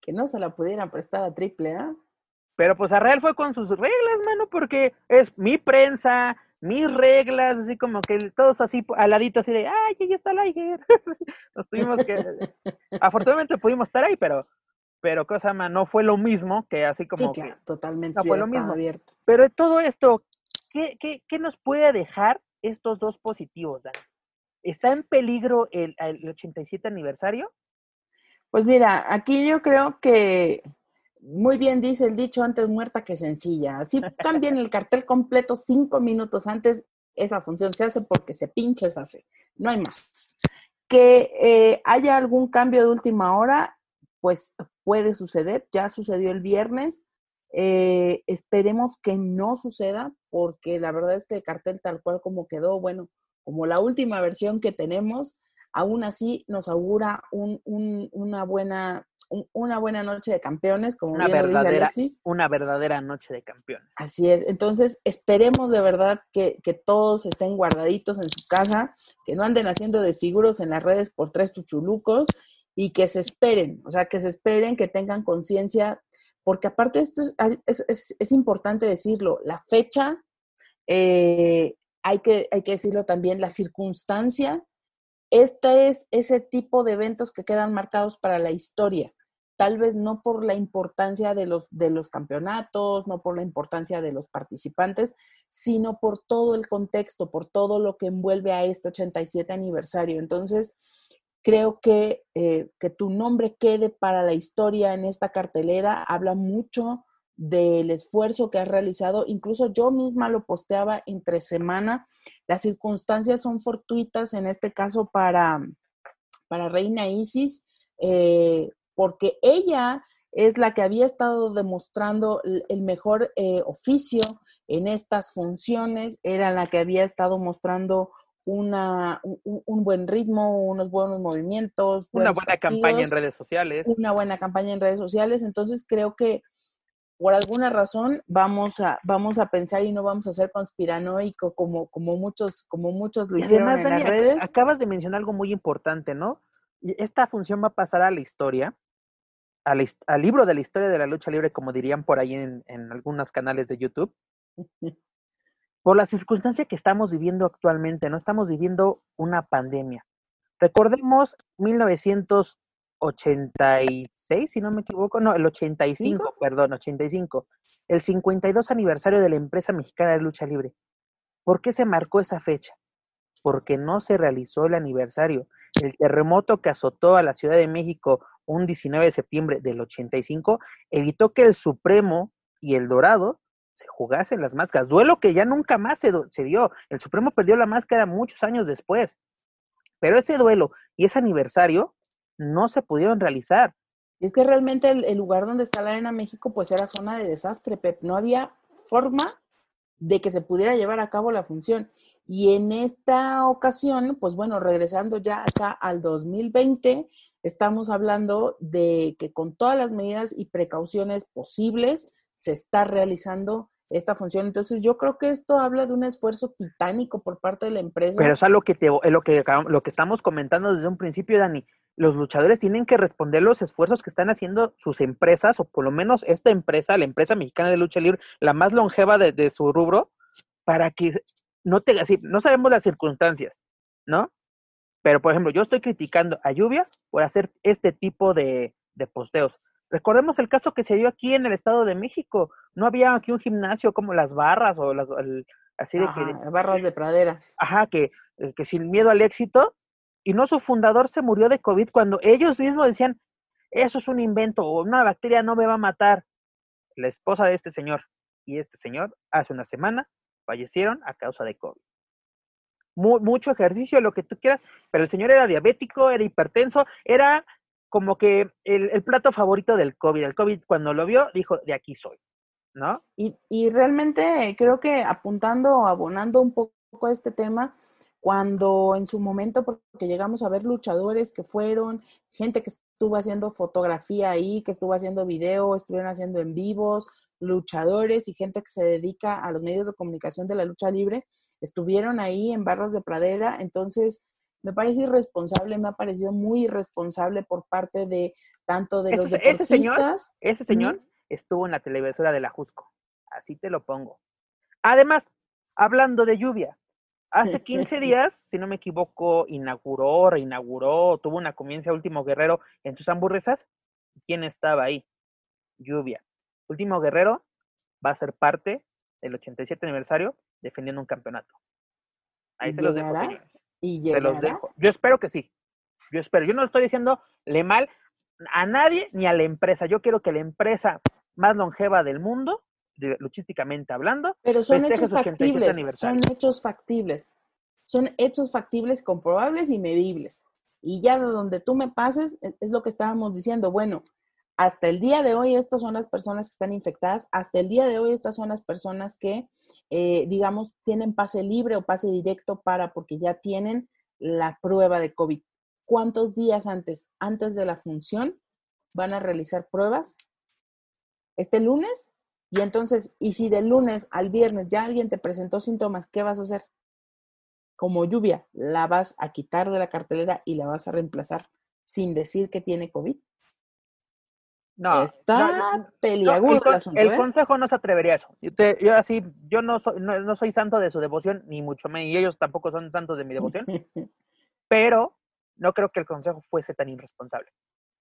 Speaker 2: que no se la pudieran prestar a Triple A.
Speaker 1: Pero pues a Real fue con sus reglas, mano, porque es mi prensa, mis reglas, así como que todos así aladitos, así de, ay, ahí está Liger. [LAUGHS] Nos tuvimos que, [LAUGHS] afortunadamente pudimos estar ahí, pero, pero cosa más, no fue lo mismo que así como
Speaker 2: que, totalmente. No fue lo mismo. Abierto.
Speaker 1: Pero todo esto, ¿qué, qué, ¿qué nos puede dejar estos dos positivos, Dani? ¿Está en peligro el, 87 aniversario?
Speaker 2: Pues mira, aquí yo creo que muy bien dice el dicho antes muerta que sencilla. Así cambien el cartel completo cinco minutos antes, esa función se hace porque se pincha esa base. No hay más. Que eh, haya algún cambio de última hora, pues puede suceder. Ya sucedió el viernes. Eh, esperemos que no suceda, porque la verdad es que el cartel tal cual como quedó, bueno, como la última versión que tenemos, aún así nos augura un, una, buena, una buena noche de campeones, como
Speaker 1: una verdadera, Una verdadera noche de campeones.
Speaker 2: Así es. Entonces, esperemos de verdad que, que, todos estén guardaditos en su casa, que no anden haciendo desfiguros en las redes por tres chuchulucos y que se esperen, o sea, que se esperen, que tengan conciencia, porque aparte esto es, es, es, importante decirlo, la fecha eh, hay que, hay que decirlo también, la circunstancia, este es ese tipo de eventos que quedan marcados para la historia tal vez no por la importancia de los, de los campeonatos, no por la importancia de los participantes, sino por todo el contexto, por todo lo que envuelve a este 87 aniversario. Entonces, creo que eh, que tu nombre quede para la historia en esta cartelera habla mucho del esfuerzo que has realizado. Incluso yo misma lo posteaba entre semana. Las circunstancias son fortuitas, en este caso para, para Reina Isis. Eh, porque ella es la que había estado demostrando el mejor eh, oficio en estas funciones, era la que había estado mostrando una, un, buen ritmo, unos buenos movimientos.
Speaker 1: Una buena campaña en redes sociales.
Speaker 2: Una buena campaña en redes sociales. Entonces creo que por alguna razón vamos a, vamos a pensar y no vamos a ser conspiranoico como, como muchos, como muchos lo hicieron en las redes.
Speaker 1: Acabas de mencionar algo muy importante, ¿no? Esta función va a pasar a la historia al, libro de la historia de la lucha libre, como dirían por ahí en, en algunos canales de YouTube, [LAUGHS] por la circunstancia que estamos viviendo actualmente, no estamos viviendo una pandemia. Recordemos 1986, si no me equivoco, no, el 85, perdón, 85, el 52 aniversario de la empresa mexicana de lucha libre. ¿Por qué se marcó esa fecha? Porque no se realizó el aniversario. El terremoto que azotó a la Ciudad de México un 19 de septiembre del 85, evitó que el Supremo y el Dorado se jugasen las máscaras. Duelo que ya nunca más se, se dio. El Supremo perdió la máscara muchos años después. Pero ese duelo y ese aniversario no se pudieron realizar.
Speaker 2: Y es que realmente el, lugar donde está la Arena México, pues era zona de desastre, Pep. No había forma de que se pudiera llevar a cabo la función. Y en esta ocasión, pues bueno, regresando ya acá al 2020, estamos hablando de que con todas las medidas y precauciones posibles se está realizando esta función. Entonces, yo creo que esto habla de un esfuerzo titánico por parte de la empresa.
Speaker 1: Pero es lo que, te, lo que, lo que estamos comentando desde un principio, Dani. Los luchadores tienen que responder los esfuerzos que están haciendo sus empresas, o por lo menos esta empresa, la empresa mexicana de lucha libre, la más longeva de, su rubro, para que no te, no sabemos las circunstancias, ¿no? Pero, por ejemplo, yo estoy criticando a Lluvia por hacer este tipo de, posteos. Recordemos el caso que se dio aquí en el Estado de México. No había aquí un gimnasio como las barras o las así de
Speaker 2: que, barras de pradera.
Speaker 1: Ajá, que, eh, que sin miedo al éxito. Y no su fundador se murió de COVID cuando ellos mismos decían, eso es un invento o una bacteria no me va a matar. La esposa de este señor y este señor hace una semana fallecieron a causa de COVID mucho ejercicio, lo que tú quieras, pero el señor era diabético, era hipertenso, era como que el, plato favorito del COVID. El COVID cuando lo vio dijo, de aquí soy, ¿no?
Speaker 2: Y, y realmente creo que apuntando, abonando un poco a este tema, cuando en su momento, porque llegamos a ver luchadores que fueron, gente que estuvo haciendo fotografía ahí, que estuvo haciendo video, estuvieron haciendo en vivos, luchadores y gente que se dedica a los medios de comunicación de la lucha libre, estuvieron ahí en barras de pradera, entonces me parece irresponsable, me ha parecido muy irresponsable por parte de tanto de los deportistas.
Speaker 1: Ese señor, ese señor estuvo en la televisora de la Jusco, así te lo pongo. Además, hablando de lluvia, hace [LAUGHS] 15 días, si no me equivoco, inauguró, reinauguró, tuvo una comienza Último Guerrero en sus hamburguesas. ¿Quién estaba ahí? Lluvia. Último Guerrero va a ser parte del 87 aniversario defendiendo un campeonato. Ahí se los dejo, señores.
Speaker 2: ¿Y se los dejo.
Speaker 1: Yo espero que sí. Yo espero. Yo no estoy diciéndole mal a nadie ni a la empresa. Yo quiero que la empresa más longeva del mundo, luchísticamente hablando,
Speaker 2: pero son hechos factibles. Son hechos factibles. Son hechos factibles, comprobables y medibles. Y ya de donde tú me pases, e, es lo que estábamos diciendo. Bueno, hasta el día de hoy estas son las personas que están infectadas, hasta el día de hoy estas son las personas que, eh, digamos, tienen pase libre o pase directo para, porque ya tienen la prueba de COVID. ¿Cuántos días antes, antes de la función, van a realizar pruebas? Este lunes. Y entonces, y si del lunes al viernes ya alguien te presentó síntomas, ¿qué vas a hacer? Como lluvia, la vas a quitar de la cartelera y la vas a reemplazar sin decir que tiene COVID. No, está peliagudo
Speaker 1: el,
Speaker 2: el, asunto,
Speaker 1: el
Speaker 2: ¿eh?
Speaker 1: consejo no se atrevería a eso. Yo, te- yo así, yo no soy, no, no soy santo de su devoción, ni mucho menos, y ellos tampoco son santos de mi devoción, [LAUGHS] pero no creo que el consejo fuese tan irresponsable,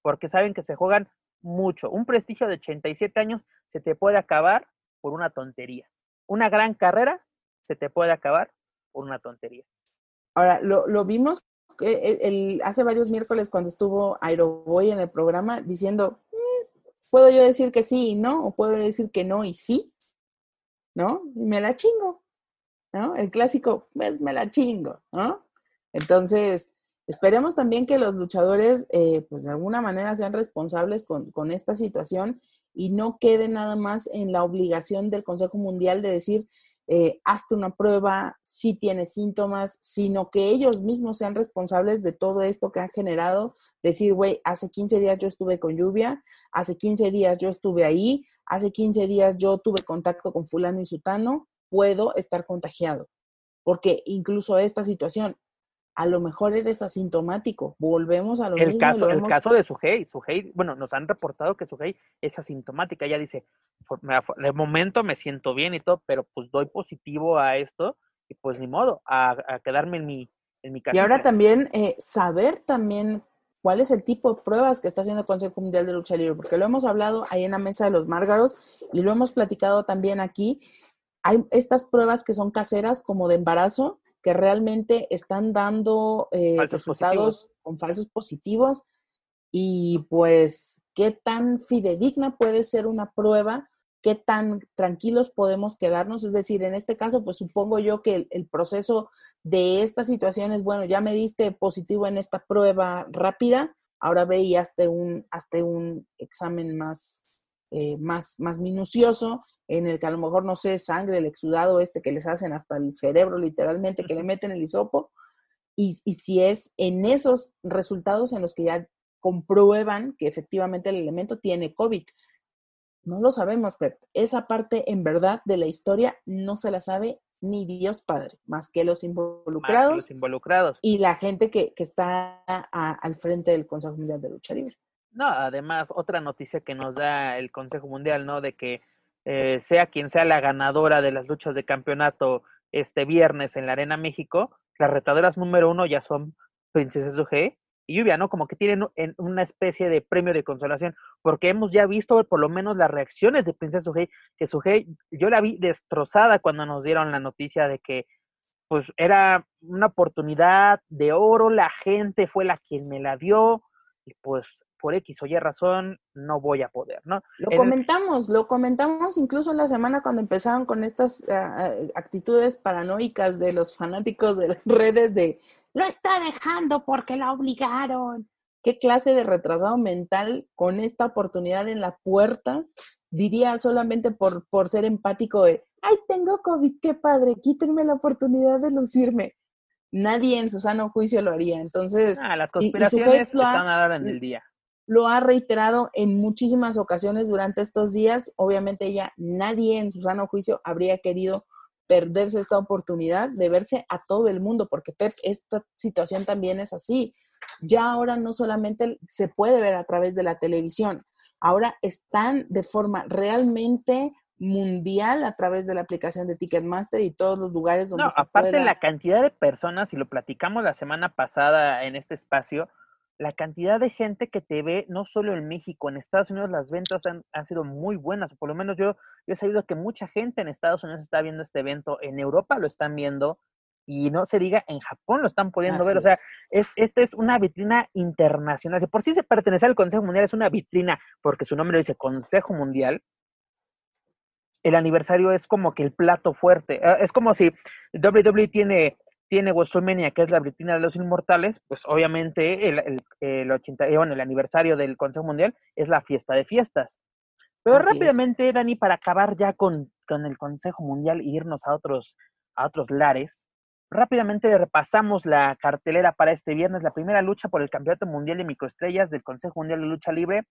Speaker 1: porque saben que se juegan mucho. Un prestigio de 87 años se te puede acabar por una tontería. Una gran carrera se te puede acabar por una tontería.
Speaker 2: Ahora, lo, lo vimos eh, el, hace varios miércoles cuando estuvo Aeroboy en el programa diciendo, "Mm, puedo yo decir que sí y no, o puedo decir que no y sí, ¿no? Y me la chingo, ¿no? El clásico, pues me la chingo, ¿no? Entonces, esperemos también que los luchadores, eh, pues de alguna manera sean responsables con, esta situación y no quede nada más en la obligación del Consejo Mundial de decir, eh, hazte una prueba, si tienes síntomas, sino que ellos mismos sean responsables de todo esto que han generado. Decir, güey, hace 15 días yo estuve con lluvia, hace 15 días yo estuve ahí, hace 15 días yo tuve contacto con fulano y sutano, puedo estar contagiado. Porque incluso esta situación, a lo mejor eres asintomático. Volvemos a lo
Speaker 1: El
Speaker 2: mismo.
Speaker 1: caso,
Speaker 2: lo
Speaker 1: el
Speaker 2: hemos-
Speaker 1: caso de Sugei, Sugei, bueno, nos han reportado que Sugei es asintomática. Ella dice, "Por- me af- de momento me siento bien y todo, pero pues doy positivo a esto y pues ni modo, a, a quedarme en mi, en mi
Speaker 2: Y
Speaker 1: casita.
Speaker 2: ahora también eh, saber también cuál es el tipo de pruebas que está haciendo el Consejo Mundial de Lucha Libre, porque lo hemos hablado ahí en la mesa de los Márgaros y lo hemos platicado también aquí. Hay estas pruebas que son caseras como de embarazo, que realmente están dando eh, resultados con falsos positivos. Y pues qué tan fidedigna puede ser una prueba, qué tan tranquilos podemos quedarnos. Es decir, en este caso, pues supongo yo que el, el proceso de esta situación es, bueno, ya me diste positivo en esta prueba rápida, ahora ve y hazte un, hazte un examen más, eh, más, más minucioso, en el que a lo mejor, no sé, sangre, el exudado este que les hacen hasta el cerebro literalmente, que le meten el hisopo, y, y si es en esos resultados en los que ya comprueban que efectivamente el elemento tiene COVID. No lo sabemos, Pep. Esa parte en verdad de la historia no se la sabe ni Dios Padre, más que los
Speaker 1: que
Speaker 2: involucrados
Speaker 1: los involucrados.
Speaker 2: y la gente que, que está a- al frente del Consejo Mundial de Lucha Libre.
Speaker 1: No, además, otra noticia que nos da el Consejo Mundial, ¿no? De que eh, sea quien sea la ganadora de las luchas de campeonato este viernes en la Arena México, las retadoras número uno ya son Princesa Sugei y Lluvia, ¿no? Como que tienen en una especie de premio de consolación, porque hemos ya visto por lo menos las reacciones de Princesa Sugei, que Sugei, yo la vi destrozada cuando nos dieron la noticia de que pues era una oportunidad de oro, la gente fue la quien me la dio, y pues por X o Y razón no voy a poder, ¿no?
Speaker 2: Lo
Speaker 1: En
Speaker 2: comentamos, lo comentamos incluso en la semana cuando empezaron con estas ah, actitudes paranoicas de los fanáticos de las [LAUGHS] redes de lo está dejando porque la obligaron. ¿Qué clase de retrasado mental con esta oportunidad en la puerta diría solamente por, por ser empático de, ay, tengo COVID, qué padre, quítenme la oportunidad de lucirme? Nadie en su sano juicio lo haría. Entonces,
Speaker 1: Ah, las
Speaker 2: y- y
Speaker 1: conspiraciones
Speaker 2: lo ha-
Speaker 1: están a la hora del día.
Speaker 2: lo ha reiterado en muchísimas ocasiones durante estos días. Obviamente ella, nadie en su sano juicio habría querido perderse esta oportunidad de verse a todo el mundo, porque Pep, esta situación también es así. Ya ahora no solamente se puede ver a través de la televisión, ahora están de forma realmente mundial a través de la aplicación de Ticketmaster y todos los lugares donde
Speaker 1: No,
Speaker 2: se
Speaker 1: aparte
Speaker 2: pueda.
Speaker 1: la cantidad de personas, y lo platicamos la semana pasada en este espacio, la cantidad de gente que te ve, no solo en México, en Estados Unidos las ventas han, han sido muy buenas, por lo menos yo, yo he sabido que mucha gente en Estados Unidos está viendo este evento, en Europa lo están viendo, y no se diga, en Japón lo están pudiendo ver, o
Speaker 2: Así
Speaker 1: sea,
Speaker 2: es.
Speaker 1: es, esta es una vitrina internacional. De por sí se pertenece al Consejo Mundial, es una vitrina, porque su nombre dice Consejo Mundial. El aniversario es como que el plato fuerte. Ah, Es como si WWE tiene, tiene WrestleMania, que es la vitrina de los inmortales, pues obviamente el, el, el 80, eh, bueno, el aniversario del Consejo Mundial es la fiesta de fiestas. Pero
Speaker 2: Así es.
Speaker 1: rápidamente, Dani, para acabar ya con, con el Consejo Mundial e irnos a otros, a otros lares, Rápidamente repasamos la cartelera para este viernes, la primera lucha por el Campeonato Mundial de Microestrellas del Consejo Mundial de Lucha Libre.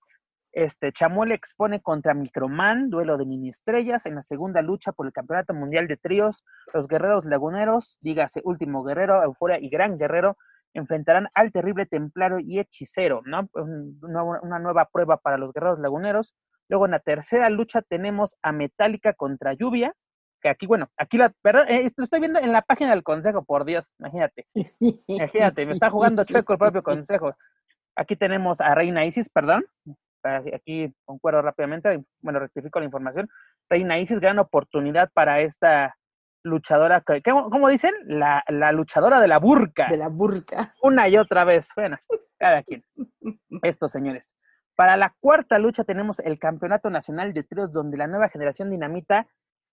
Speaker 1: Este Chamuel expone contra Microman, duelo de mini estrellas. En la segunda lucha por el Campeonato Mundial de Tríos, los guerreros laguneros, dígase Último Guerrero, Euforia y Gran Guerrero, enfrentarán al terrible templario y hechicero, ¿no? Una, nueva prueba para los guerreros laguneros. Luego en la tercera lucha tenemos a Metallica contra Lluvia, que aquí, bueno, aquí la verdad, eh, lo estoy viendo en la página del consejo, por Dios, imagínate. Imagínate, me está jugando chueco el propio consejo. Aquí tenemos a Reina Isis, perdón. Aquí concuerdo rápidamente, bueno, rectifico la información. Reina Isis, gran oportunidad para esta luchadora, ¿cómo dicen? La, la, luchadora de la burca.
Speaker 2: De la burca.
Speaker 1: Una y otra vez, bueno, cada quien. Estos señores. Para la cuarta lucha tenemos el Campeonato Nacional de Tríos, donde la nueva generación dinamita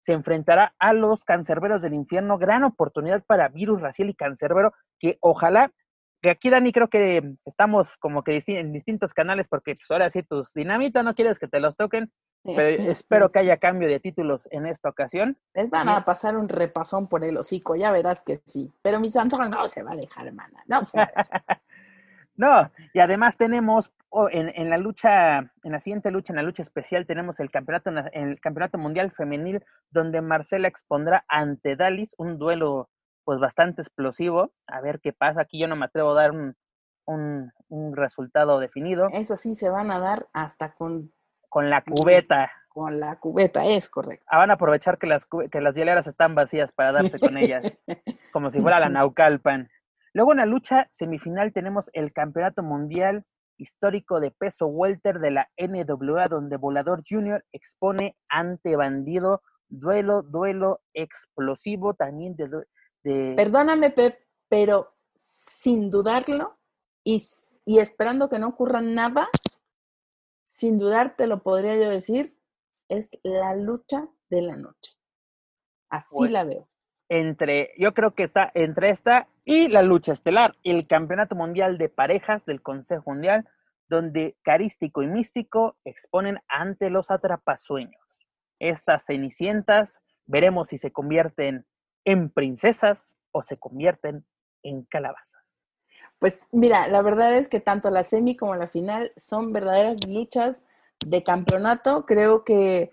Speaker 1: se enfrentará a los cancerberos del infierno. Gran oportunidad para Virus, Raciel y Cancerbero, que ojalá, que aquí Dani creo que estamos como que en distintos canales, porque pues ahora sí tus dinamita no quieres que te los toquen, pero espero que haya cambio de títulos en esta ocasión.
Speaker 2: Les van a pasar un repasón por el hocico, ya verás que sí. Pero mi Samsung no se va a dejar, hermana. No se va a dejar. [LAUGHS]
Speaker 1: no, y además tenemos oh, en, la lucha, en la siguiente lucha, en la lucha especial, tenemos el campeonato, el campeonato mundial femenil, donde Marcela expondrá ante Dalis un duelo pues bastante explosivo. A ver qué pasa. Aquí yo no me atrevo a dar un, un, un resultado definido.
Speaker 2: Eso sí, se van a dar hasta con
Speaker 1: con la cubeta.
Speaker 2: Con la cubeta, es correcto.
Speaker 1: Ah, van a aprovechar que las, que las hieleras están vacías para darse con ellas, [LAUGHS] como si fuera la Naucalpan. Luego en la lucha semifinal tenemos el Campeonato Mundial Histórico de Peso Welter de la NWA, donde Volador Junior expone ante Bandido, duelo, duelo explosivo también de... de...
Speaker 2: Perdóname, Pep, pero sin dudarlo y, y esperando que no ocurra nada, sin dudar te lo podría yo decir, es la lucha de la noche. Así la veo.
Speaker 1: Entre, yo creo que está entre esta y la lucha estelar, el Campeonato Mundial de Parejas del Consejo Mundial, donde Carístico y Místico exponen ante los atrapasueños. Estas cenicientas, veremos si se convierten en princesas o se convierten en calabazas.
Speaker 2: Pues mira, la verdad es que tanto la semi como la final son verdaderas luchas de campeonato. Creo que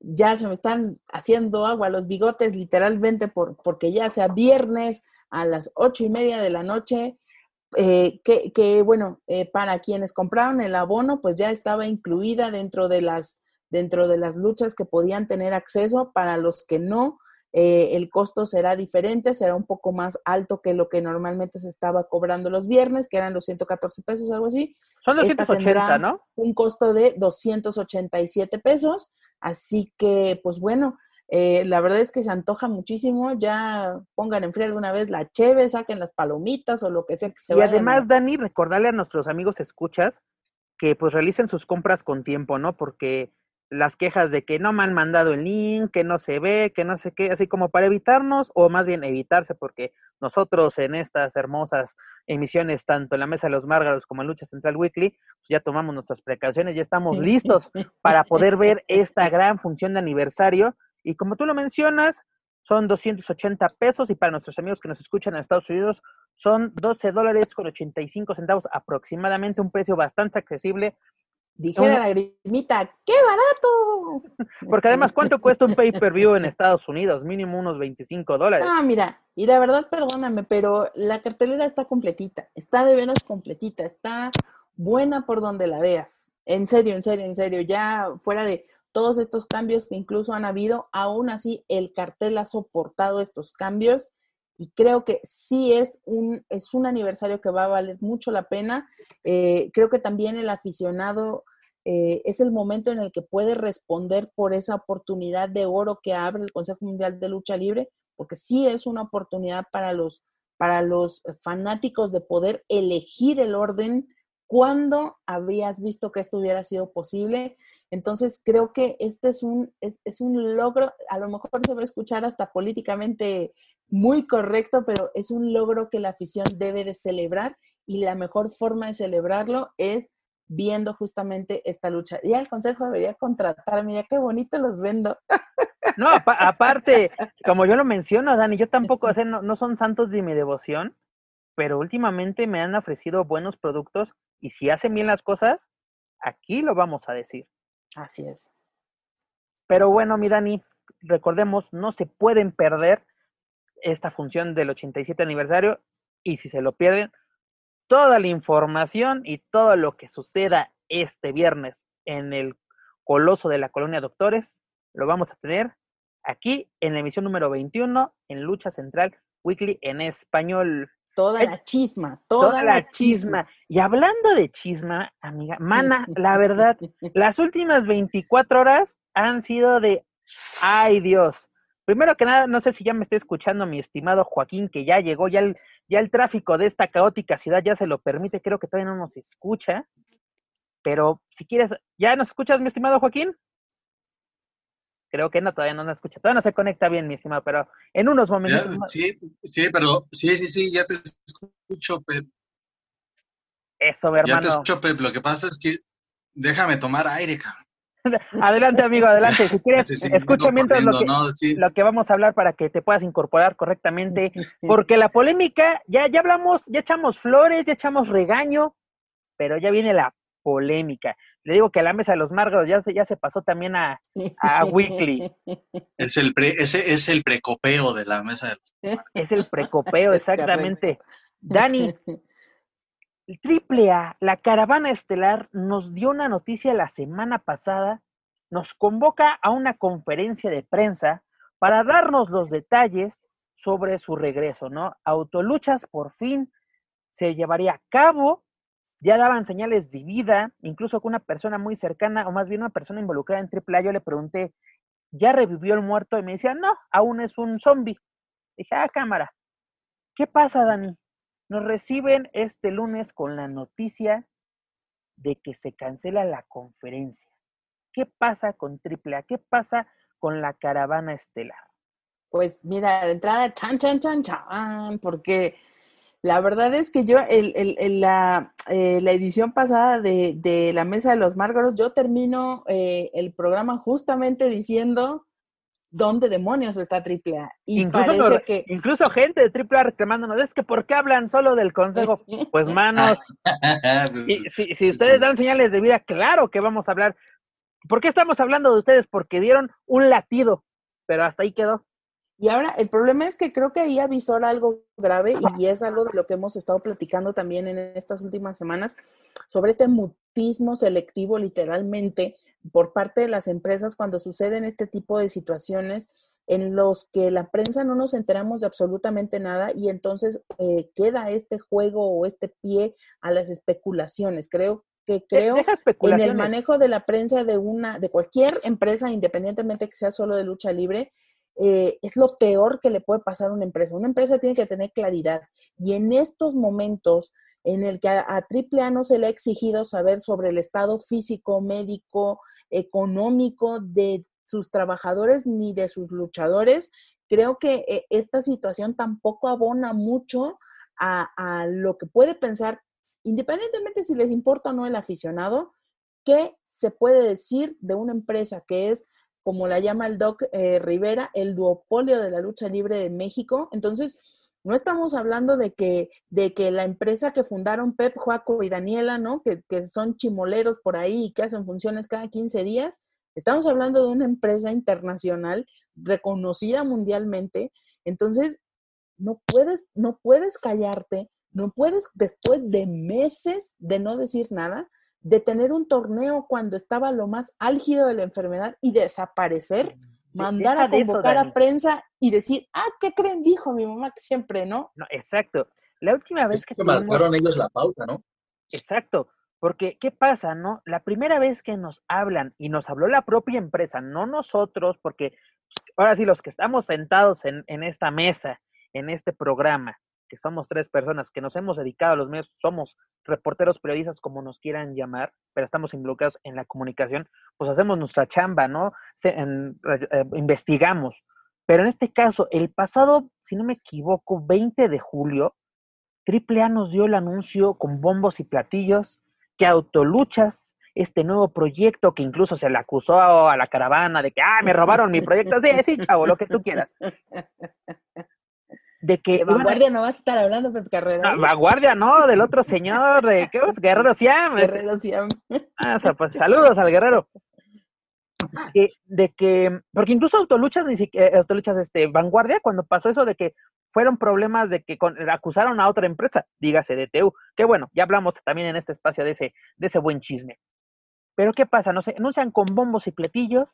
Speaker 2: ya se me están haciendo agua los bigotes literalmente por, porque ya sea viernes a las ocho y media de la noche, eh, que, que, bueno, eh, para quienes compraron el abono, pues ya estaba incluida dentro de las dentro de las luchas que podían tener acceso. Para los que no, eh, el costo será diferente, será un poco más alto que lo que normalmente se estaba cobrando los viernes, que eran los 114 pesos, algo así.
Speaker 1: Son 280, ¿no?
Speaker 2: Un costo de 287 pesos, así que, pues bueno, eh, la verdad es que se antoja muchísimo, ya pongan en frío de una vez la cheve, saquen las palomitas o lo que sea que se
Speaker 1: Y además, Dani, recordarle a nuestros amigos escuchas que pues realicen sus compras con tiempo, ¿no? Porque las quejas de que no me han mandado el link, que no se ve, que no sé qué, así como para evitarnos, o más bien evitarse, porque nosotros en estas hermosas emisiones, tanto en la Mesa de los Márgaros como en Lucha Central Weekly, pues ya tomamos nuestras precauciones, ya estamos listos [LAUGHS] para poder ver esta gran función de aniversario. Y como tú lo mencionas, son 280 pesos y para nuestros amigos que nos escuchan en Estados Unidos son 12 dólares con 85 centavos aproximadamente, un precio bastante accesible
Speaker 2: Dijera la grimita, ¡qué barato! [LAUGHS]
Speaker 1: Porque además, ¿cuánto cuesta un pay-per-view en Estados Unidos? Mínimo unos 25 dólares.
Speaker 2: Ah, mira, y la verdad, perdóname, pero la cartelera está completita, está de veras completita, está buena por donde la veas. En serio, en serio, en serio, ya fuera de todos estos cambios que incluso han habido, aún así el cartel ha soportado estos cambios y creo que sí es un, es un aniversario que va a valer mucho la pena. Eh, creo que también el aficionado eh, es el momento en el que puede responder por esa oportunidad de oro que abre el Consejo Mundial de Lucha Libre, porque sí es una oportunidad para los, para los fanáticos de poder elegir el orden cuando habrías visto que esto hubiera sido posible. Entonces, creo que este es un, es, es un logro, a lo mejor se va a escuchar hasta políticamente muy correcto, pero es un logro que la afición debe de celebrar y la mejor forma de celebrarlo es viendo justamente esta lucha. Y el consejo debería contratar, mira qué bonito los vendo.
Speaker 1: No, aparte, como yo lo menciono, Dani, yo tampoco, o no, no, son santos de mi devoción, pero últimamente me han ofrecido buenos productos y si hacen bien las cosas, aquí lo vamos a decir.
Speaker 2: Así es.
Speaker 1: Pero bueno, mi Dani, recordemos, no se pueden perder esta función del 87 aniversario y si se lo pierden, toda la información y todo lo que suceda este viernes en el Coloso de la Colonia Doctores, lo vamos a tener aquí en la emisión número 21 en Lucha Central Weekly en español.
Speaker 2: Toda la chisma, toda, la, chisma.
Speaker 1: Y hablando de chisma, amiga, mana, la [LAUGHS] verdad, las últimas 24 horas han sido de, ay Dios. Primero que nada, no sé si ya me está escuchando mi estimado Joaquín, que ya llegó, ya el, ya el tráfico de esta caótica ciudad ya se lo permite, creo que todavía no nos escucha. Pero si quieres, ¿ya nos escuchas, mi estimado Joaquín? Creo que no, todavía no nos escucha. Todavía no se conecta bien, mi estimado, pero en unos momentos.
Speaker 4: sí, sí, pero sí, sí, sí, ya te escucho, Pep.
Speaker 1: Eso, hermano.
Speaker 4: Ya te escucho, Pep. Lo que pasa es que déjame tomar aire, cabrón. [LAUGHS]
Speaker 1: adelante, amigo, adelante. Si quieres, escucha mientras lo que, lo que vamos a hablar para que te puedas incorporar correctamente. [LAUGHS] Porque la polémica, ya, ya hablamos, ya echamos flores, ya echamos regaño, pero ya viene la polémica. Le digo que la mesa de los Márgaros ya se, ya se pasó también a, a Weekly. [LAUGHS]
Speaker 4: Es el, pre, ese es el precopeo de la mesa de los
Speaker 1: Es el precopeo, exactamente. Dani, el triple A, la caravana estelar, nos dio una noticia la semana pasada, nos convoca a una conferencia de prensa para darnos los detalles sobre su regreso, ¿no? Autoluchas por fin se llevaría a cabo ya daban señales de vida, incluso con una persona muy cercana, o más bien una persona involucrada en AAA, yo le pregunté, ¿ya revivió el muerto? Y me decía, no, aún es un zombie. Dije, ah, cámara, ¿qué pasa, Dani? Nos reciben este lunes con la noticia de que se cancela la conferencia. ¿Qué pasa con AAA? ¿Qué pasa con la caravana estelar?
Speaker 2: Pues mira, de entrada, chan, chan, chan, chan, porque la verdad es que yo, el, el, la, eh, la, edición pasada de, de, la Mesa de los Márgaros, yo termino eh, el programa justamente diciendo dónde demonios está AAA.
Speaker 1: Y incluso, que... incluso gente de AAA reclamándonos, es que ¿por qué hablan solo del consejo? [LAUGHS] Pues manos, [LAUGHS] si, si ustedes dan señales de vida, claro que vamos a hablar. ¿Por qué estamos hablando de ustedes? Porque dieron un latido, pero hasta ahí quedó.
Speaker 2: Y ahora el problema es que creo que ahí avisó algo grave y [LAUGHS] es algo de lo que hemos estado platicando también en estas últimas semanas sobre este mutismo selectivo literalmente por parte de las empresas cuando suceden este tipo de situaciones en los que la prensa no nos enteramos de absolutamente nada y entonces eh, queda este juego o este pie a las especulaciones. Creo que creo en el manejo de la prensa de una de cualquier empresa independientemente que sea solo de lucha libre eh, es lo peor que le puede pasar a una empresa. Una empresa tiene que tener claridad y en estos momentos en el que a, AAA no se le ha exigido saber sobre el estado físico, médico, económico de sus trabajadores ni de sus luchadores, creo que eh, esta situación tampoco abona mucho a, lo que puede pensar, independientemente si les importa o no el aficionado, qué se puede decir de una empresa que es como la llama el Doc eh, Rivera, el duopolio de la lucha libre de México. Entonces, no estamos hablando de que, de que la empresa que fundaron Pep, Joaco y Daniela, ¿no? Que, que son chimoleros por ahí y que hacen funciones cada 15 días. Estamos hablando de una empresa internacional reconocida mundialmente. Entonces, no puedes, no puedes callarte, no puedes, después de meses de no decir nada, de tener un torneo cuando estaba lo más álgido de la enfermedad y desaparecer, mandar a convocar a prensa y decir, ah, ¿qué creen? Dijo mi mamá que siempre, ¿no?
Speaker 1: No, exacto. La última vez que...
Speaker 4: que marcaron ellos la pauta, ¿no?
Speaker 1: Exacto. Porque, ¿qué pasa, no? La primera vez que nos hablan, y nos habló la propia empresa, no nosotros, porque ahora sí, los que estamos sentados en, en esta mesa, en este programa, que somos tres personas que nos hemos dedicado a los medios, somos reporteros, periodistas, como nos quieran llamar, pero estamos involucrados en la comunicación, pues hacemos nuestra chamba, ¿no? Eh, investigamos. Pero en este caso, el pasado, si no me equivoco, 20 de julio, AAA nos dio el anuncio con bombos y platillos que Autoluchas, este nuevo proyecto que incluso se le acusó a la caravana de que, ah, me robaron mi proyecto. Sí, sí, chavo, lo que tú quieras. [LAUGHS]
Speaker 2: de que... vanguardia no vas a estar hablando, Pepe Carrera.
Speaker 1: No, vanguardia no, del otro señor, de ¿qué es? Guerrero Siam.
Speaker 2: Guerrero Siam.
Speaker 1: Ah, pues saludos al guerrero. de que, porque incluso Autoluchas, ni siquiera, eh, Autoluchas, este, Vanguardia, cuando pasó eso de que fueron problemas de que acusaron a otra empresa, dígase DTU, que bueno, ya hablamos también en este espacio de ese, de ese buen chisme. Pero ¿qué pasa? No se anuncian con bombos y platillos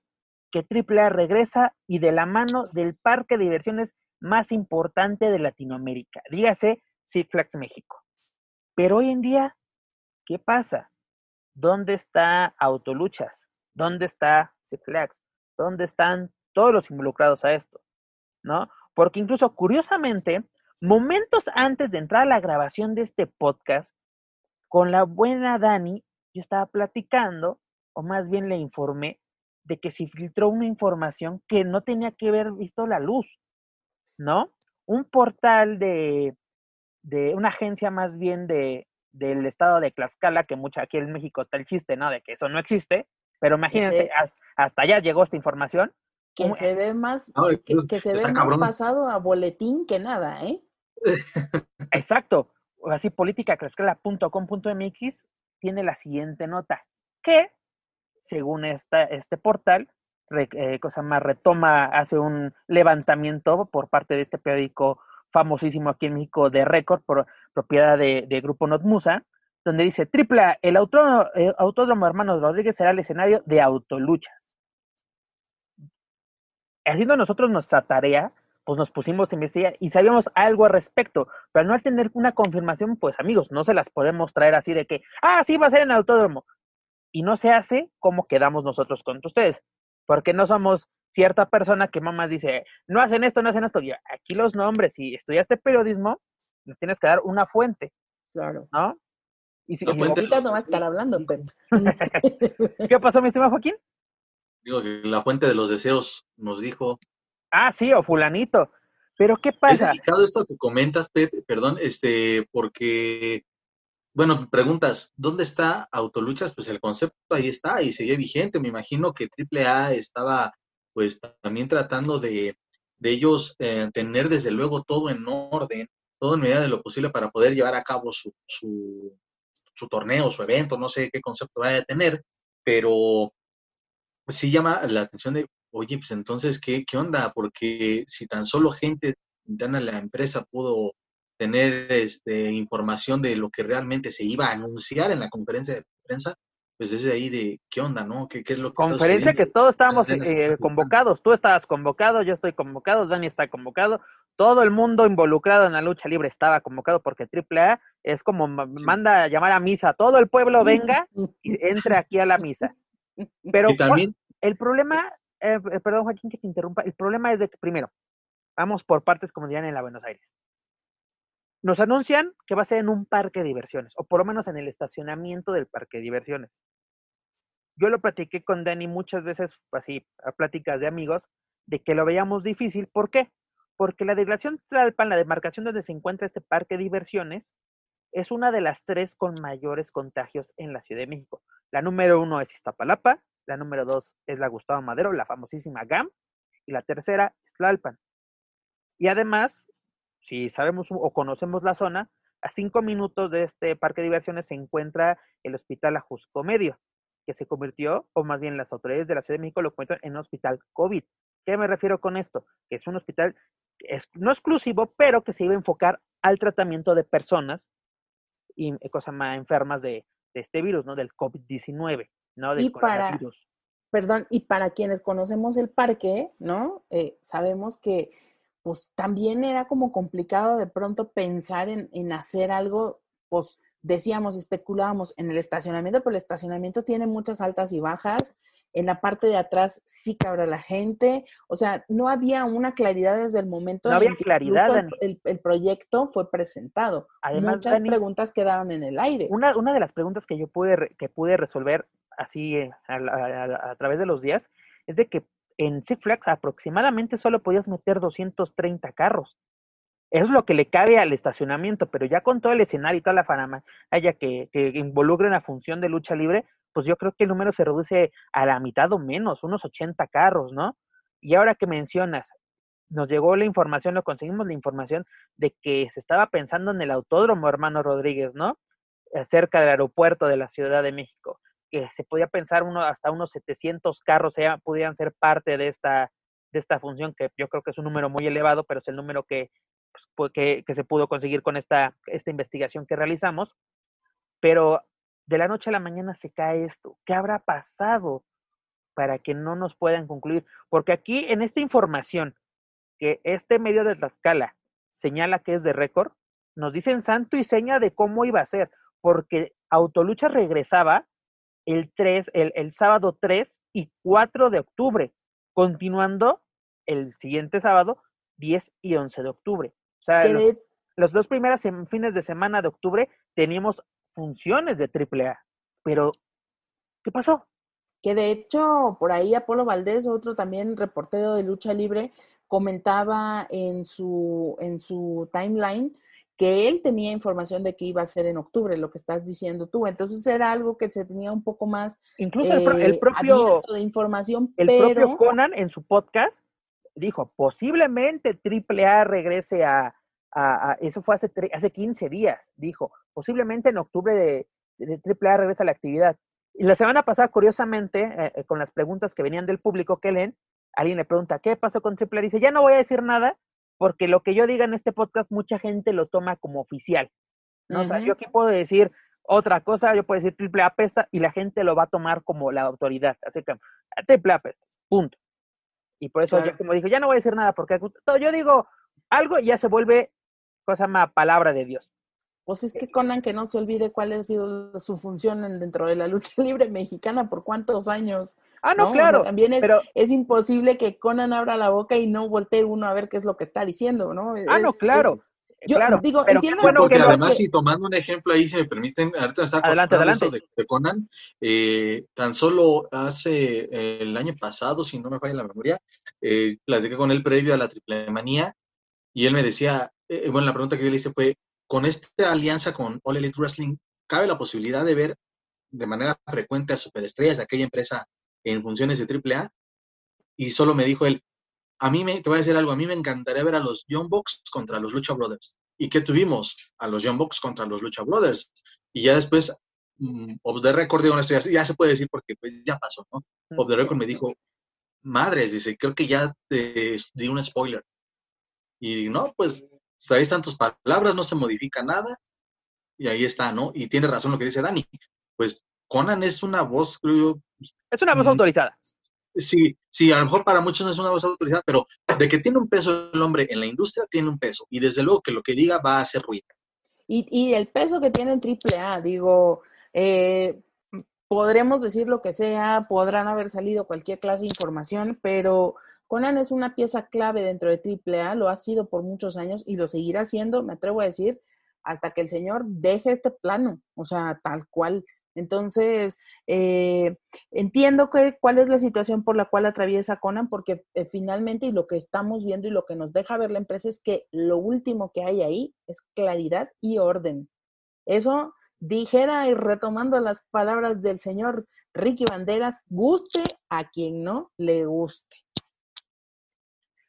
Speaker 1: que AAA regresa y de la mano del parque de diversiones más importante de Latinoamérica, dígase Six Flags México. Pero hoy en día, ¿qué pasa? ¿Dónde está Autoluchas? ¿Dónde está Six Flags? ¿Dónde están todos los involucrados a esto? ¿No? Porque incluso curiosamente, momentos antes de entrar a la grabación de este podcast, con la buena Dani, yo estaba platicando, o más bien le informé, de que se filtró una información que no tenía que haber visto la luz, ¿no? Un portal de, de una agencia más bien de, del estado de Tlaxcala, que mucha aquí en México está el chiste, ¿no? De que eso no existe, pero imagínense, hasta allá llegó esta información.
Speaker 2: Que se ve más, que, se ve más pasado a boletín que nada, ¿eh? [LAUGHS]
Speaker 1: Exacto. Así, políticatlaxcala.com.mx tiene la siguiente nota, que según esta, este portal, eh, cosa más retoma, hace un levantamiento por parte de este periódico famosísimo aquí en México de récord, por propiedad de, Grupo Notmusa, donde dice, tripla, el autódromo, el autódromo Hermanos Rodríguez será el escenario de autoluchas. Haciendo nosotros nuestra tarea, pues nos pusimos a investigar y sabíamos algo al respecto, pero al no tener una confirmación, pues amigos, no se las podemos traer así de que, ah, sí va a ser en autódromo y no se hace como quedamos nosotros con ustedes, porque no somos cierta persona que mamá dice, no hacen esto, no hacen esto. Y aquí los nombres, si estudiaste periodismo, nos tienes que dar una fuente.
Speaker 2: Claro.
Speaker 1: ¿No?
Speaker 2: Y si ahorita no va a estar hablando, [LAUGHS]
Speaker 1: ¿Qué pasó, mi estimado Joaquín?
Speaker 4: Digo que la fuente de los deseos nos dijo.
Speaker 1: Ah, sí, o fulanito. Pero ¿qué pasa?
Speaker 4: Es esto que comentas, Pepe, perdón, este, porque bueno, preguntas, ¿dónde está Autoluchas? Pues el concepto ahí está y sigue vigente. Me imagino que AAA estaba pues también tratando de, de ellos eh, tener desde luego todo en orden, todo en medida de lo posible para poder llevar a cabo su, su, torneo, su evento, no sé qué concepto vaya a tener, pero sí llama la atención de, oye, pues entonces, ¿qué, qué onda? Porque si tan solo gente interna la empresa pudo tener este, información de lo que realmente se iba a anunciar en la conferencia de prensa, pues desde ahí de qué onda, ¿no? ¿Qué, qué es lo que
Speaker 1: Conferencia que todos estábamos eh, convocados, tú estabas convocado, yo estoy convocado, Dani está convocado, todo el mundo involucrado en la lucha libre estaba convocado porque AAA es como manda a llamar a misa, todo el pueblo venga y entre [LAUGHS] aquí a la misa. Pero también... el problema, eh, eh, perdón Joaquín que te interrumpa, el problema es de que primero, vamos por partes como dirían en la Buenos Aires. Nos anuncian que va a ser en un parque de diversiones, o por lo menos en el estacionamiento del parque de diversiones. Yo lo platiqué con Dani muchas veces, así, a pláticas de amigos, de que lo veíamos difícil. ¿Por qué? Porque la delegación Tlalpan, la demarcación donde se encuentra este parque de diversiones, es una de las tres con mayores contagios en la Ciudad de México. La número uno es Iztapalapa, la número dos es la Gustavo Madero, la famosísima GAM, y la tercera es Tlalpan. Y además, si sabemos o conocemos la zona, a cinco minutos de este parque de diversiones se encuentra el Hospital Ajusco Medio, que se convirtió, o más bien las autoridades de la Ciudad de México lo cuentan en un hospital COVID. ¿Qué me refiero con esto? Que es un hospital no exclusivo, pero que se iba a enfocar al tratamiento de personas y eh, cosas más enfermas de, este virus, ¿no? Del COVID-19, ¿no? Del
Speaker 2: y para, perdón, y para quienes conocemos el parque, ¿no? Eh, sabemos que pues también era como complicado de pronto pensar en, en hacer algo, pues decíamos, especulábamos en el estacionamiento, pero el estacionamiento tiene muchas altas y bajas. En la parte de atrás sí cabra la gente. O sea, no había una claridad desde el momento
Speaker 1: no había claridad,
Speaker 2: el, el, proyecto fue presentado. Además, Muchas preguntas quedaron en el aire.
Speaker 1: Una, una de las preguntas que yo pude, que pude resolver así eh, a, a través de los días es de que en Six Flags aproximadamente solo podías meter 230 carros. Eso es lo que le cabe al estacionamiento, pero ya con todo el escenario y toda la fanama haya que, que involucre una función de lucha libre, pues yo creo que el número se reduce a la mitad o menos, unos 80 carros, ¿no? Y ahora que mencionas, nos llegó la información, lo conseguimos la información de que se estaba pensando en el autódromo, hermano Rodríguez, ¿no? Cerca del aeropuerto de la Ciudad de México. Que se podía pensar uno hasta unos 700 carros sea, pudieran ser parte de esta, de esta función, que yo creo que es un número muy elevado, pero es el número que, pues, que, que, se pudo conseguir con esta, esta investigación que realizamos. Pero de la noche a la mañana se cae esto. ¿Qué habrá pasado para que no nos puedan concluir? Porque aquí en esta información que este medio de Tlaxcala señala que es de récord, nos dicen santo y seña de cómo iba a ser, porque Autolucha regresaba el, 3, el, el sábado 3 y 4 de octubre, continuando el siguiente sábado 10 y 11 de octubre. O sea, los, los, dos primeros fines de semana de octubre teníamos funciones de AAA, pero ¿qué pasó?
Speaker 2: Que de hecho, por ahí Apolo Valdés, otro también reportero de lucha libre, comentaba en su, en su timeline que él tenía información de que iba a ser en octubre, lo que estás diciendo tú. Entonces era algo que se tenía un poco más
Speaker 1: incluso el, eh, propio
Speaker 2: de información.
Speaker 1: El propio Conan en su podcast dijo posiblemente AAA regrese a, a, eso fue hace hace 15 días, dijo posiblemente en octubre de, de, AAA regresa a la actividad. Y la semana pasada, curiosamente, eh, eh, con las preguntas que venían del público que leen, alguien le pregunta qué pasó con AAA, dice ya no voy a decir nada porque lo que yo diga en este podcast mucha gente lo toma como oficial. ¿no? O sea, yo aquí puedo decir otra cosa, yo puedo decir triple apesta y la gente lo va a tomar como la autoridad. Así que triple apesta, punto. Y por eso yo como dije, ya no voy a decir nada, porque yo digo algo y ya se vuelve cosa más palabra de Dios.
Speaker 2: Pues es que Conan que no se olvide cuál ha sido su función dentro de la lucha [LAUGHS] libre mexicana por cuántos años.
Speaker 1: Ah, no, claro.
Speaker 2: también es, pero... es imposible que Conan abra la boca y no voltee uno a ver qué es lo que está diciendo, ¿no?
Speaker 1: Ah, no, claro.
Speaker 2: yo
Speaker 1: claro,
Speaker 2: digo,
Speaker 4: pero
Speaker 2: entiendo.
Speaker 4: Bueno, porque además, y tomando un ejemplo ahí, si me permiten, ahorita está
Speaker 1: adelante, adelante.
Speaker 4: De, de, Conan, eh, tan solo hace el año pasado, si no me falla la memoria, eh, platiqué con él previo a la triple manía y él me decía, eh, bueno, la pregunta que yo le hice fue, con esta alianza con All Elite Wrestling, ¿cabe la posibilidad de ver de manera frecuente a superestrellas de aquella empresa en funciones de AAA? Y solo me dijo él, a mí me, te voy a decir algo, a mí me encantaría ver a los Young Bucks contra los Lucha Brothers. ¿Y qué tuvimos? A los Young Bucks contra los Lucha Brothers. Y ya después, um, of the record, digo, ya, ya, se puede decir porque pues ya pasó, ¿no? Of the record me dijo, madres, dice, creo que ya te di un spoiler. Y no, pues sabéis tantas palabras, no se modifica nada, y ahí está, ¿no? Y tiene razón lo que dice Dani. Pues Conan es una voz, creo
Speaker 1: Es una voz autorizada.
Speaker 4: Sí, sí, a lo mejor para muchos no es una voz autorizada, pero de que tiene un peso el hombre en la industria, tiene un peso. Y desde luego que lo que diga va a hacer ruido.
Speaker 2: Y, y el peso que tiene en AAA, digo, eh, podremos decir lo que sea, podrán haber salido cualquier clase de información, pero Conan es una pieza clave dentro de AAA, lo ha sido por muchos años y lo seguirá siendo, me atrevo a decir, hasta que el señor deje este plano, o sea, tal cual. Entonces, eh, entiendo cuál es la situación por la cual atraviesa Conan, porque eh, finalmente y lo que estamos viendo y lo que nos deja ver la empresa es que lo último que hay ahí es claridad y orden. Eso dijera y retomando las palabras del señor Ricky Banderas, guste a quien no le guste.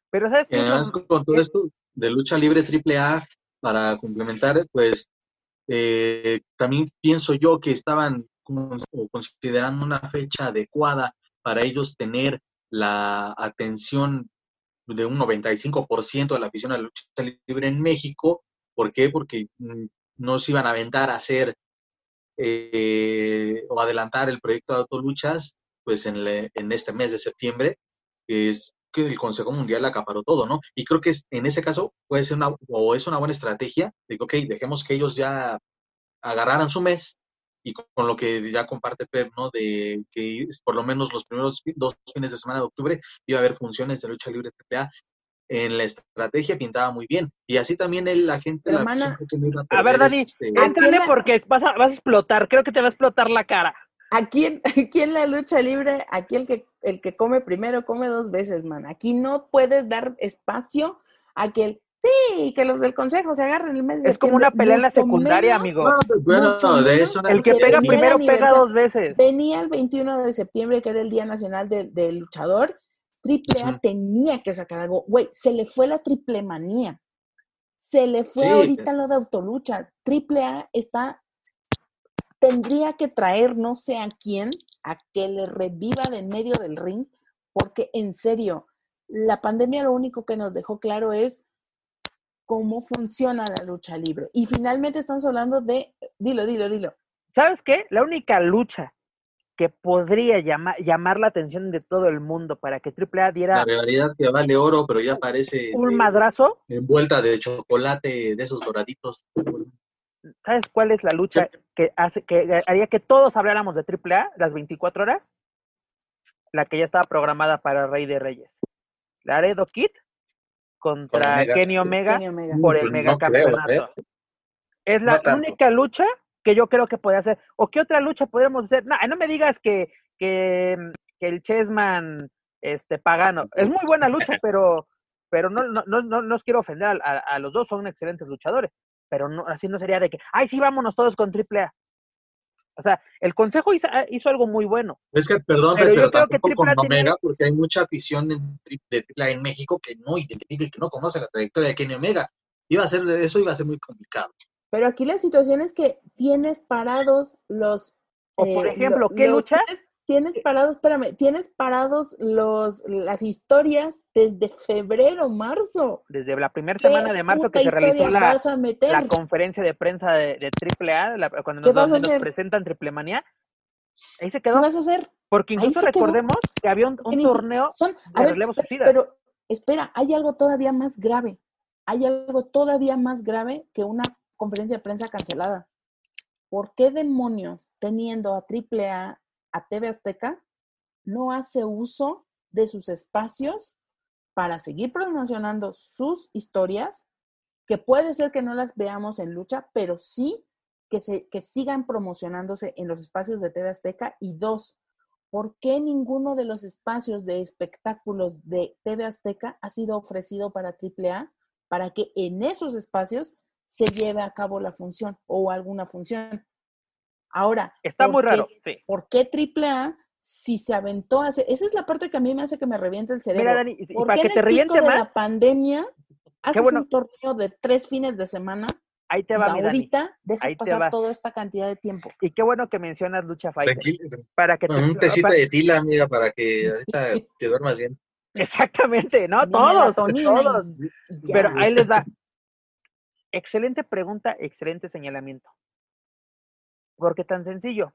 Speaker 1: Pero sabes
Speaker 4: que además con todo esto de lucha libre triple A para complementar, pues eh, también pienso yo que estaban considerando una fecha adecuada para ellos tener la atención de un 95% de la afición a la lucha libre en México. ¿Por qué? Porque mm, no se iban a aventar a hacer eh, o adelantar el proyecto de autoluchas pues en, le, en este mes de septiembre, que es que el Consejo Mundial acaparó todo, ¿no? Y creo que en ese caso puede ser una, o es una buena estrategia, digo, ok, dejemos que ellos ya agarraran su mes y con lo que ya comparte Pep, ¿no? De que por lo menos los primeros dos fines de semana de octubre iba a haber funciones de lucha libre AAA en la estrategia pintaba muy bien. Y así también la gente... La
Speaker 1: hermana, a, a, ver, Dani, este, porque vas a, vas a explotar, creo que te va a explotar la cara.
Speaker 2: Aquí, aquí [LAUGHS] en la lucha libre, aquí el que, el que come primero come dos veces, man. Aquí no puedes dar espacio a que el, sí, que los del consejo se agarren el mes
Speaker 1: de Es como una pelea en la secundaria, amigo.
Speaker 4: Pues, bueno, de eso
Speaker 1: el que pega primero pega dos veces.
Speaker 2: Venía el 21 de septiembre, que era el Día Nacional del de Luchador, Triple A tenía que sacar algo. Güey, se le fue la triple manía. Se le fue ahorita lo de autoluchas. Triple A está tendría que traer no sé a quién a que le reviva de en medio del ring, porque en serio, la pandemia lo único que nos dejó claro es cómo funciona la lucha libre. Y finalmente estamos hablando de, dilo, dilo, dilo.
Speaker 1: ¿Sabes qué? La única lucha que podría llamar, llamar la atención de todo el mundo para que AAA diera...
Speaker 4: La realidad que vale oro, pero ya parece...
Speaker 1: Un madrazo.
Speaker 4: Envuelta de chocolate de esos doraditos.
Speaker 1: ¿Sabes cuál es la lucha que hace que haría que todos habláramos de AAA las 24 horas? La que ya estaba programada para Rey de Reyes. Laredo Kid contra Kenny Omega, por el pues mega campeonato. ¿eh? Es la única lucha que yo creo que puede hacer. ¿O qué otra lucha podríamos hacer? No, no me digas que, que, el Chessman este, pagano. Es muy buena lucha, [LAUGHS] pero, pero no, no, no, no, os quiero ofender a, los dos, son excelentes luchadores. Pero no, así no sería de que, ay, sí, vámonos todos con AAA. O sea, el consejo hizo, hizo, algo muy bueno.
Speaker 4: Es que, perdón, pero, yo creo que con Omega, porque hay mucha afición en, de AAA en México que no identifica y que no conoce la trayectoria de Kenny Omega. Iba a ser, eso iba a ser muy complicado.
Speaker 2: Pero aquí la situación es que tienes parados los...
Speaker 1: O por eh, ejemplo, ¿qué lucha?
Speaker 2: Tienes, parados, espérame, tienes parados los, las historias desde febrero, marzo.
Speaker 1: Desde la primera semana de marzo que se realizó la, la conferencia de prensa de, de AAA, cuando nos, nos presentan Triple Manía. Ahí se quedó.
Speaker 2: ¿Qué vas a hacer?
Speaker 1: Porque incluso recordemos que había un, torneo
Speaker 2: de relevo suicida. Pero espera, hay algo todavía más grave. Hay algo todavía más grave que una conferencia de prensa cancelada. ¿Por qué demonios, teniendo a AAA, a TV Azteca, no hace uso de sus espacios para seguir promocionando sus historias, que puede ser que no las veamos en lucha, pero sí que, se, que sigan promocionándose en los espacios de TV Azteca? Y dos, ¿por qué ninguno de los espacios de espectáculos de TV Azteca ha sido ofrecido para AAA para que en esos espacios se lleve a cabo la función o alguna función. Ahora,
Speaker 1: está muy raro, sí.
Speaker 2: ¿Por qué AAA si se aventó a hacer, esa es la parte que a mí me hace que me reviente el cerebro.
Speaker 1: Mira, Dani, y para que te reviente más.
Speaker 2: De la pandemia haces un torneo de tres fines de semana.
Speaker 1: Ahí te va,
Speaker 2: ahorita dejas pasar toda esta cantidad de tiempo.
Speaker 1: Y qué bueno que mencionas lucha fighter. Para que
Speaker 4: un tecito de tila, amiga, para que [LAUGHS] ahorita te duermas bien.
Speaker 1: Exactamente, ¿no? todos, todos. Pero ahí les da. Excelente pregunta, excelente señalamiento. Porque tan sencillo,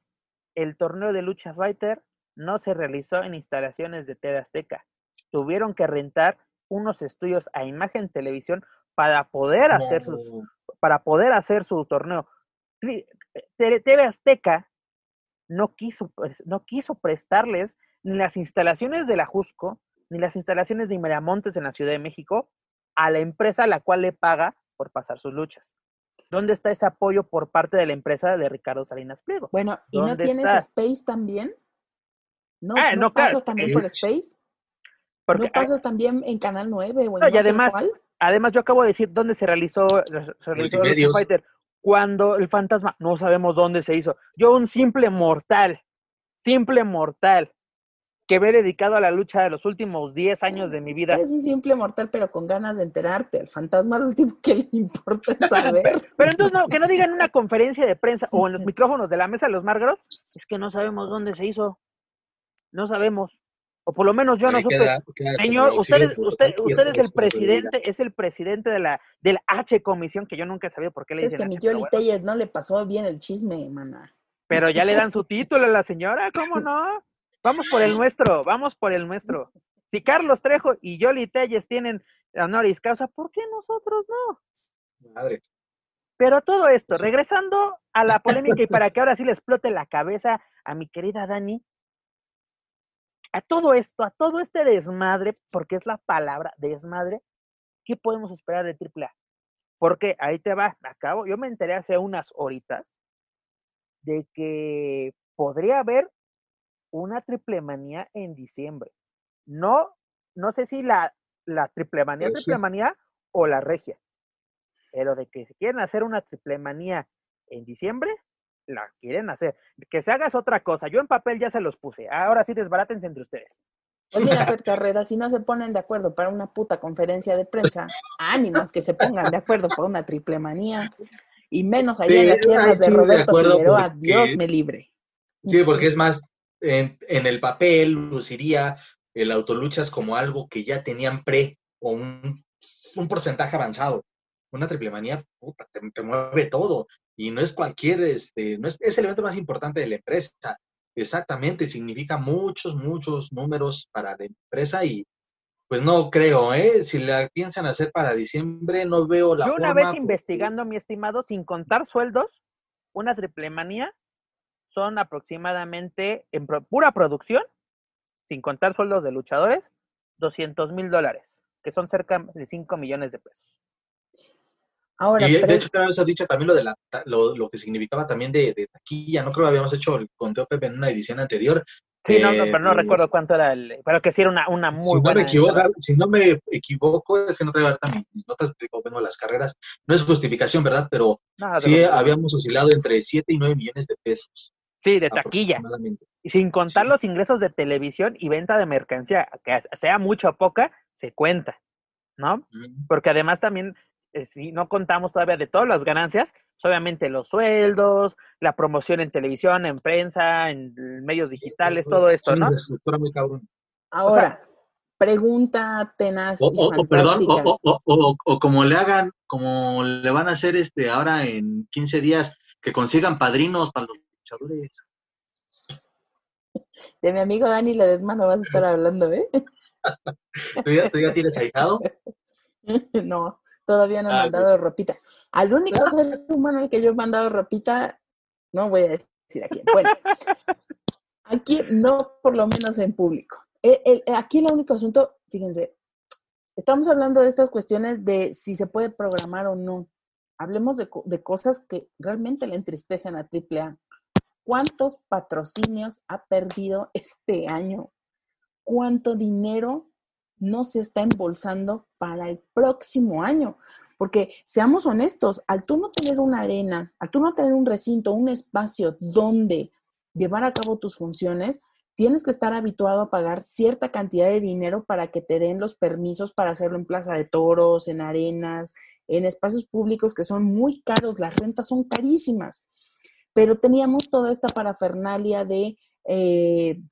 Speaker 1: el torneo de lucha fighter no se realizó en instalaciones de TV Azteca. Tuvieron que rentar unos estudios a imagen televisión para poder hacer sus para poder hacer su torneo. TV Azteca no quiso no quiso prestarles ni las instalaciones de la Jusco ni las instalaciones de Miramontes en la Ciudad de México a la empresa a la cual le paga por pasar sus luchas. ¿Dónde está ese apoyo por parte de la empresa de Ricardo Salinas Pliego?
Speaker 2: Bueno, ¿y no tienes Space también? ¿No, ah, ¿no, pasas también por Space? Porque, ¿No pasas también en Canal 9 o en
Speaker 1: y además, además yo acabo de decir dónde se realizó, se realizó Fighter. Cuando el fantasma, no sabemos dónde se hizo. Yo un simple mortal, simple mortal, que me he dedicado a la lucha de los últimos 10 años de mi vida.
Speaker 2: Es un simple mortal, pero con ganas de enterarte. El fantasma, lo último que le importa es [LAUGHS] saber.
Speaker 1: pero entonces, no, que no digan en una conferencia de prensa o en los [LAUGHS] micrófonos de la mesa de los Margaros, es que no sabemos dónde se hizo. No sabemos. O por lo menos yo no supe. Señor, usted, usted, usted es el presidente, es el presidente de la, de la H comisión, que yo nunca he sabido por qué le dicen.
Speaker 2: Es que mi Yoli Telles no le pasó bien el chisme, mana.
Speaker 1: Pero ya le dan su [LAUGHS] título a la señora, ¿cómo no? Vamos por el nuestro, vamos por el nuestro. [LAUGHS] Si Carlos Trejo y Yoli Telles tienen honoris causa, ¿por qué nosotros no?
Speaker 4: Madre.
Speaker 1: Pero todo esto, regresando a la polémica y para [LAUGHS] que ahora sí le explote la cabeza a mi querida Dani, a todo esto, a todo este desmadre, porque es la palabra desmadre, ¿qué podemos esperar de AAA? Porque ahí te va, acabo, yo me enteré hace unas horitas de que podría haber una triple manía en diciembre. No, no sé si la, la triple manía, triple manía o la regia. Pero de que se quieren hacer una triple manía en diciembre, la quieren hacer. Que se haga es otra cosa. Yo en papel ya se los puse. Ahora sí desbarátense entre ustedes.
Speaker 2: Oye, la Carrera, si no se ponen de acuerdo para una puta conferencia de prensa, ánimos que se pongan de acuerdo para una triple manía. y menos allá en las tierras de Roberto Figueroa, Dios me libre.
Speaker 4: Sí, porque es más, en, el papel luciría el autoluchas como algo que ya tenían pre o un, porcentaje avanzado. Una triple manía, puta, te, mueve todo. Y no es cualquier, este, no es, es el evento más importante de la empresa. Exactamente, significa muchos, muchos números para la empresa y pues no creo, ¿eh? Si la piensan hacer para diciembre, no veo la
Speaker 1: Yo una vez investigando, mi estimado, sin contar sueldos, una triple manía son aproximadamente, en pura producción, sin contar sueldos de luchadores, 200 mil dólares, que son cerca de 5 millones de pesos.
Speaker 4: Ahora, y de hecho, una vez has dicho también lo de la, lo, que significaba también de, de, taquilla, no creo que habíamos hecho el conteo Pepe en una edición anterior,
Speaker 1: Sí, no, no, pero no recuerdo cuánto era el. Pero que sí era una, una muy
Speaker 4: si
Speaker 1: buena.
Speaker 4: No me equivoco, si no me equivoco, es que no traigo ahorita mis notas de cómo las carreras. No es justificación, ¿verdad? Pero sí habíamos oscilado entre 7 y 9 millones de pesos.
Speaker 1: Sí, de taquilla. Y sin contar los ingresos de televisión y venta de mercancía, que sea mucho o poca, se cuenta, ¿no? Porque además también, eh, si no contamos todavía de todas las ganancias, obviamente los sueldos, la promoción en televisión, en prensa, en medios digitales, todo esto, ¿no?
Speaker 4: muy cabrón.
Speaker 2: Ahora, pregunta tenaz.
Speaker 4: O, perdón, o, como le hagan, como le van a hacer este ahora en 15 días, que consigan padrinos para los luchadores.
Speaker 2: De mi amigo Dani Ledesma no vas a estar hablando, ¿eh?
Speaker 4: ¿Tú ya, ¿Tú ya tienes ahijado? [LAUGHS]
Speaker 2: no. Todavía no he ah, mandado ropita. Al único ser humano al que yo he mandado ropita, no voy a decir a quién. Bueno, aquí no, por lo menos en público. aquí el único asunto, fíjense, estamos hablando de estas cuestiones de si se puede programar o no. Hablemos de, de cosas que realmente le entristecen a AAA. ¿Cuántos patrocinios ha perdido [LAUGHS] este año? ¿Cuánto dinero no se está embolsando para el próximo año. Porque seamos honestos, al tú no tener una arena, al tú no tener un recinto, un espacio donde llevar a cabo tus funciones, tienes que estar habituado a pagar cierta cantidad de dinero para que te den los permisos para hacerlo en plaza de toros, en arenas, en espacios públicos que son muy caros, las rentas son carísimas. Pero teníamos toda esta parafernalia de eh,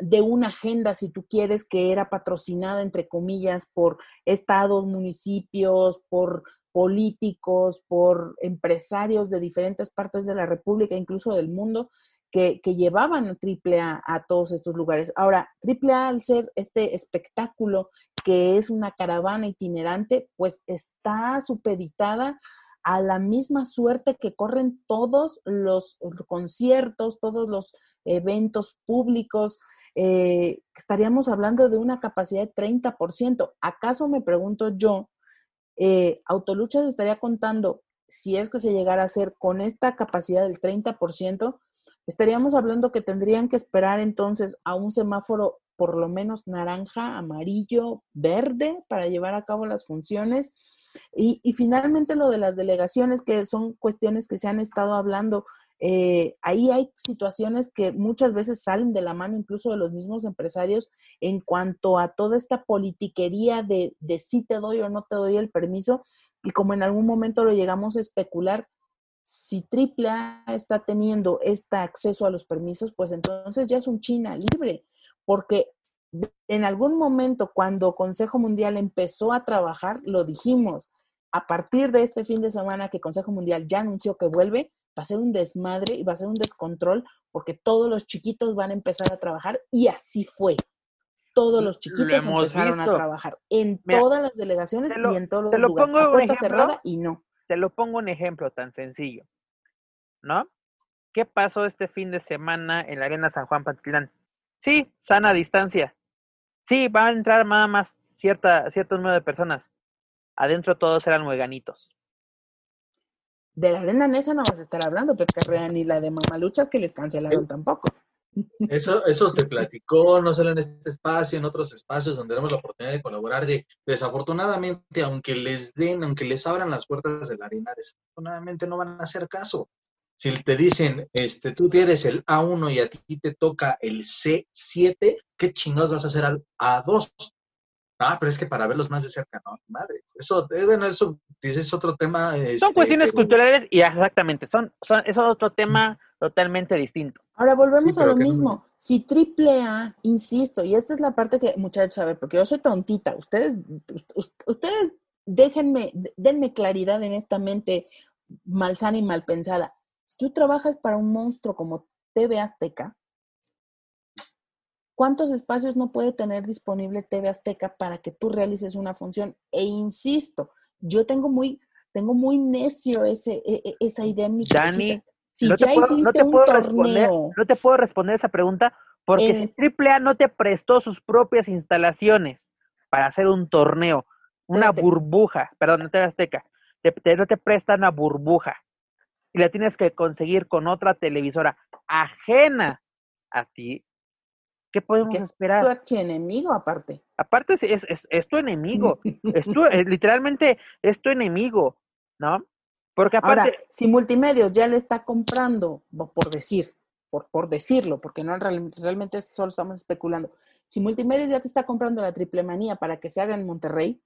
Speaker 2: de una agenda, si tú quieres, que era patrocinada, entre comillas, por estados, municipios, por políticos, por empresarios de diferentes partes de la República, incluso del mundo, que, llevaban a AAA a todos estos lugares. Ahora, AAA al ser este espectáculo que es una caravana itinerante, pues está supeditada a la misma suerte que corren todos los conciertos, todos los eventos públicos, eh, estaríamos hablando de una capacidad de 30%. ¿Acaso me pregunto yo, eh, Autoluchas estaría contando, si es que se llegara a hacer con esta capacidad del 30%, estaríamos hablando que tendrían que esperar entonces a un semáforo por lo menos naranja, amarillo, verde para llevar a cabo las funciones. Y, y, finalmente lo de las delegaciones, que son cuestiones que se han estado hablando eh, ahí hay situaciones que muchas veces salen de la mano incluso de los mismos empresarios en cuanto a toda esta politiquería de, de si te doy o no te doy el permiso y como en algún momento lo llegamos a especular, si AAA está teniendo este acceso a los permisos, pues entonces ya es un China libre, porque en algún momento cuando Consejo Mundial empezó a trabajar, lo dijimos, a partir de este fin de semana que Consejo Mundial ya anunció que vuelve, va a ser un desmadre y va a ser un descontrol porque todos los chiquitos van a empezar a trabajar y así fue. Todos los chiquitos empezaron a trabajar en todas las delegaciones y en todos los lugares. Pongo puerta cerrada y no.
Speaker 1: Te lo pongo un ejemplo tan sencillo, ¿no? ¿Qué pasó este fin de semana en la Arena San Juan Pantitlán? Sí, sana distancia. Sí, va a entrar nada más cierta, cierto número de personas. Adentro todos eran mueganitos
Speaker 2: de la arena Nesa no vas a estar hablando, Pepe Carrera, ni la de Mamaluchas que les cancelaron tampoco.
Speaker 4: Eso, eso se platicó, no solo en este espacio, en otros espacios donde tenemos la oportunidad de colaborar. De, desafortunadamente, aunque les den, aunque les abran las puertas de la arena, desafortunadamente no van a hacer caso. Si te dicen, este, tú tienes el A1 y a ti te toca el C7, ¿qué chingados vas a hacer al A2? Ah, pero es que para verlos más de cerca, no, madre. Eso, eh, bueno, eso es otro tema.
Speaker 1: Son
Speaker 4: este,
Speaker 1: cuestiones
Speaker 4: pero-
Speaker 1: culturales y exactamente, son, son, es otro tema totalmente distinto.
Speaker 2: Ahora volvemos
Speaker 4: Sí,
Speaker 2: a lo
Speaker 4: no-
Speaker 2: mismo. Si triple A, insisto, y esta es la parte que muchachos, a ver, porque yo soy tontita, ustedes, us- ustedes déjenme, denme claridad en esta mente malsana y mal pensada. Si tú trabajas para un monstruo como TV Azteca, ¿cuántos espacios no puede tener disponible TV Azteca para que tú realices una función? E insisto, yo tengo muy, tengo muy necio ese, e- e- esa idea en mi
Speaker 1: Dani.
Speaker 2: Si
Speaker 1: no te puedo, no
Speaker 2: hiciste
Speaker 1: te
Speaker 2: un
Speaker 1: puedo responder, no te puedo responder esa pregunta porque
Speaker 2: En-
Speaker 1: si AAA no te prestó sus propias instalaciones para hacer un torneo, una burbuja, perdón, no te Azteca, te, te- no te prestan una burbuja y la tienes que conseguir con otra televisora ajena a ti, ¿qué podemos
Speaker 2: que es tu
Speaker 1: esperar?
Speaker 2: archienemigo aparte.
Speaker 1: Aparte es, es, tu enemigo, [LAUGHS] es tu- literalmente es tu enemigo, ¿no? Porque
Speaker 2: Ahora,
Speaker 1: aparte,
Speaker 2: si Multimedios ya le está comprando, por decir, por, por decirlo, porque no real- realmente solo estamos especulando, si Multimedios ya te está comprando la triple manía para que se haga en Monterrey,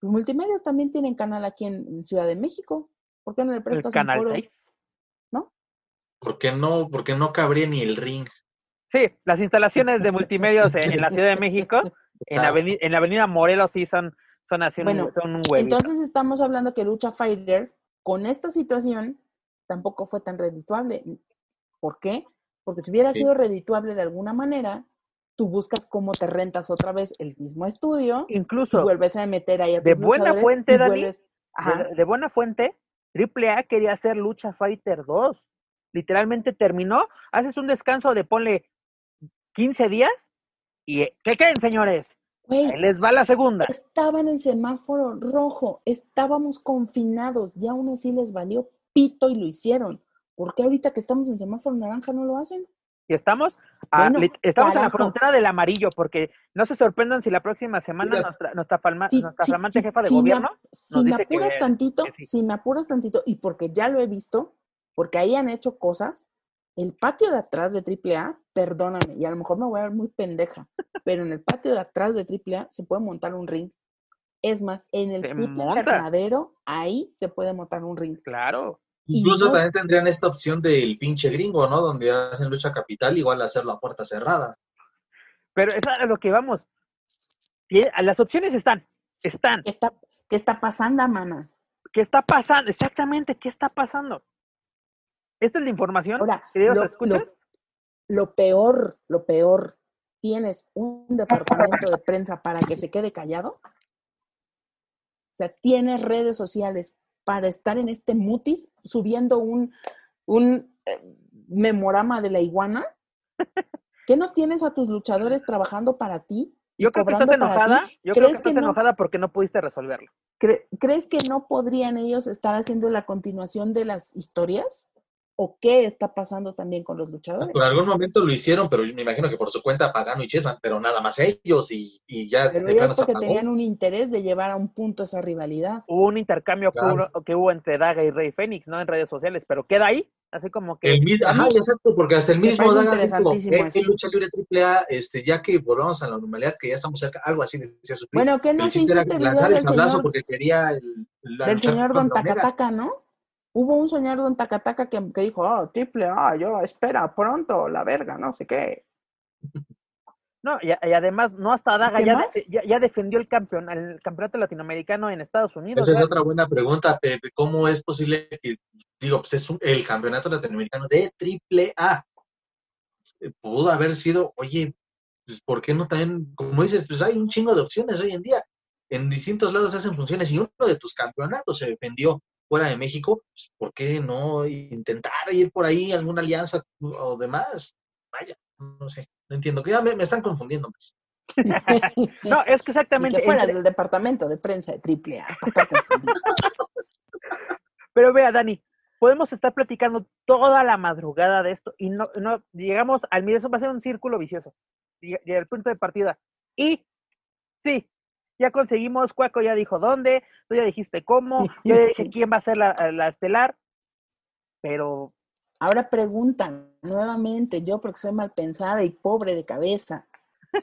Speaker 2: pues Multimedios también tienen canal aquí en, en Ciudad de México. ¿Por qué no le
Speaker 1: el
Speaker 2: prestas un
Speaker 1: Canal
Speaker 2: foro?
Speaker 1: 6.
Speaker 4: ¿Por qué no, porque no cabría ni el ring?
Speaker 1: Sí, las instalaciones de multimedios en, en la Ciudad de México, en, aveni- en la avenida Morelos, sí son, son así un, son un huevito.
Speaker 2: Entonces estamos hablando que Lucha Fighter, con esta situación, tampoco fue tan redituable. ¿Por qué? Porque si hubiera
Speaker 4: Sí.
Speaker 2: sido redituable de alguna manera, tú buscas cómo te rentas otra vez el mismo estudio y
Speaker 1: Incluso
Speaker 2: vuelves a meter ahí a
Speaker 1: de
Speaker 2: tus
Speaker 1: buena
Speaker 2: luchadores
Speaker 1: fuente,
Speaker 2: y
Speaker 1: Dani,
Speaker 2: vuelves-
Speaker 1: de, de buena fuente, AAA quería hacer Lucha Fighter 2. Literalmente terminó, haces un descanso de ponle 15 días y eh, ¿qué creen, señores? Les va la segunda.
Speaker 2: estaba en el semáforo rojo, estábamos confinados y aún así les valió pito y lo hicieron. ¿Por qué ahorita que estamos en semáforo naranja no lo hacen?
Speaker 1: Y estamos, a-
Speaker 2: Bueno,
Speaker 1: estamos en la frontera del amarillo, porque no se sorprendan si la próxima semana
Speaker 4: Mira.
Speaker 1: nuestra, nuestra, flamante jefa de
Speaker 2: me
Speaker 1: gobierno
Speaker 2: me
Speaker 1: que-
Speaker 2: apuras tantito,
Speaker 1: que sí.
Speaker 2: si me apuras tantito, y porque ya lo he visto, porque ahí han hecho cosas, el patio de atrás de AAA, perdóname, y a lo mejor me voy a ver muy pendeja, pero en el patio de atrás de AAA se puede montar un ring. Es más, en el
Speaker 1: Se
Speaker 2: puto
Speaker 1: monta.
Speaker 2: invernadero, ahí se puede montar un ring.
Speaker 1: Claro.
Speaker 4: Incluso
Speaker 2: no-
Speaker 4: también tendrían esta opción del pinche gringo, ¿no? Donde hacen lucha capital, igual hacerlo a puerta cerrada.
Speaker 1: Pero es a lo que vamos. Y Las opciones están, están.
Speaker 2: ¿Qué está, qué está pasando, mana?
Speaker 1: ¿Qué está pasando? Exactamente, ¿qué está pasando? Esta es la información,
Speaker 2: Ahora,
Speaker 1: queridos
Speaker 2: lo-
Speaker 1: escuchas.
Speaker 2: Lo peor, lo peor, ¿tienes un departamento de prensa para que se quede callado? O sea, ¿tienes redes sociales para estar en este mutis subiendo un, un eh, memorama de la iguana? [LAUGHS] ¿Qué no tienes a tus luchadores trabajando para ti?
Speaker 1: Yo creo que estás enojada.
Speaker 2: ti?
Speaker 1: Yo creo que
Speaker 2: ¿Crees
Speaker 1: estás
Speaker 2: no-
Speaker 1: enojada porque no pudiste resolverlo.
Speaker 2: cre- ¿Crees que no podrían ellos estar haciendo la continuación de las historias? ¿O qué está pasando también con los luchadores?
Speaker 4: Por algún momento lo hicieron, pero me imagino que por su cuenta Pagano y Chessman, pero nada más ellos y, y ya
Speaker 2: Pero ellos porque
Speaker 4: apagó.
Speaker 2: tenían un interés de llevar a un punto esa rivalidad.
Speaker 1: Hubo un intercambio que,
Speaker 4: Claro.
Speaker 1: hubo, que hubo entre Daga y Rey Fénix, ¿no? En redes sociales, pero queda ahí, así como que.
Speaker 4: El mismo, ajá, exacto, porque hasta el mismo Daga dijo, "Eh, lucha libre triple A, este, ya que volvamos a la normalidad, que ya estamos cerca, algo así decía su
Speaker 2: Bueno, ¿qué
Speaker 4: El
Speaker 2: no se video
Speaker 4: lanzar el sablazo porque quería el, la
Speaker 2: del señor Don. Takataka, no? Hubo un señor Don Takataka que, que dijo, oh, triple A, yo, espera, pronto, la verga, no sé qué.
Speaker 1: No, y, y además, no hasta Daga
Speaker 2: ¿Qué
Speaker 1: ya, de- ya, ya defendió el campeón, el campeonato latinoamericano en Estados Unidos.
Speaker 4: Esa es otra buena pregunta, Pepe. ¿Cómo es posible que, digo, pues es un- el campeonato latinoamericano de triple A? Eh, Pudo haber sido, oye, pues, ¿por qué no también, como dices, pues hay un chingo de opciones hoy en día. En distintos lados hacen funciones y uno de tus campeonatos se defendió fuera de México, pues, ¿por qué no intentar ir por ahí alguna alianza o demás? Vaya, no sé, no entiendo, que ya me, me están confundiendo. pues. [LAUGHS]
Speaker 1: No, es que
Speaker 2: Y
Speaker 1: exactamente.
Speaker 2: que fuera
Speaker 1: entre-
Speaker 2: del departamento de prensa de triple A. para estar confundido. [LAUGHS]
Speaker 1: Pero vea, Dani, podemos estar platicando toda la madrugada de esto y no, no llegamos al eso va a ser un círculo vicioso. Y, y el punto de partida. Y sí, ya conseguimos, Cuaco ya dijo dónde, tú ya dijiste cómo, [LAUGHS] yo ya dije quién va a ser la, la estelar, pero
Speaker 2: Ahora preguntan nuevamente, yo porque soy mal pensada y pobre de cabeza,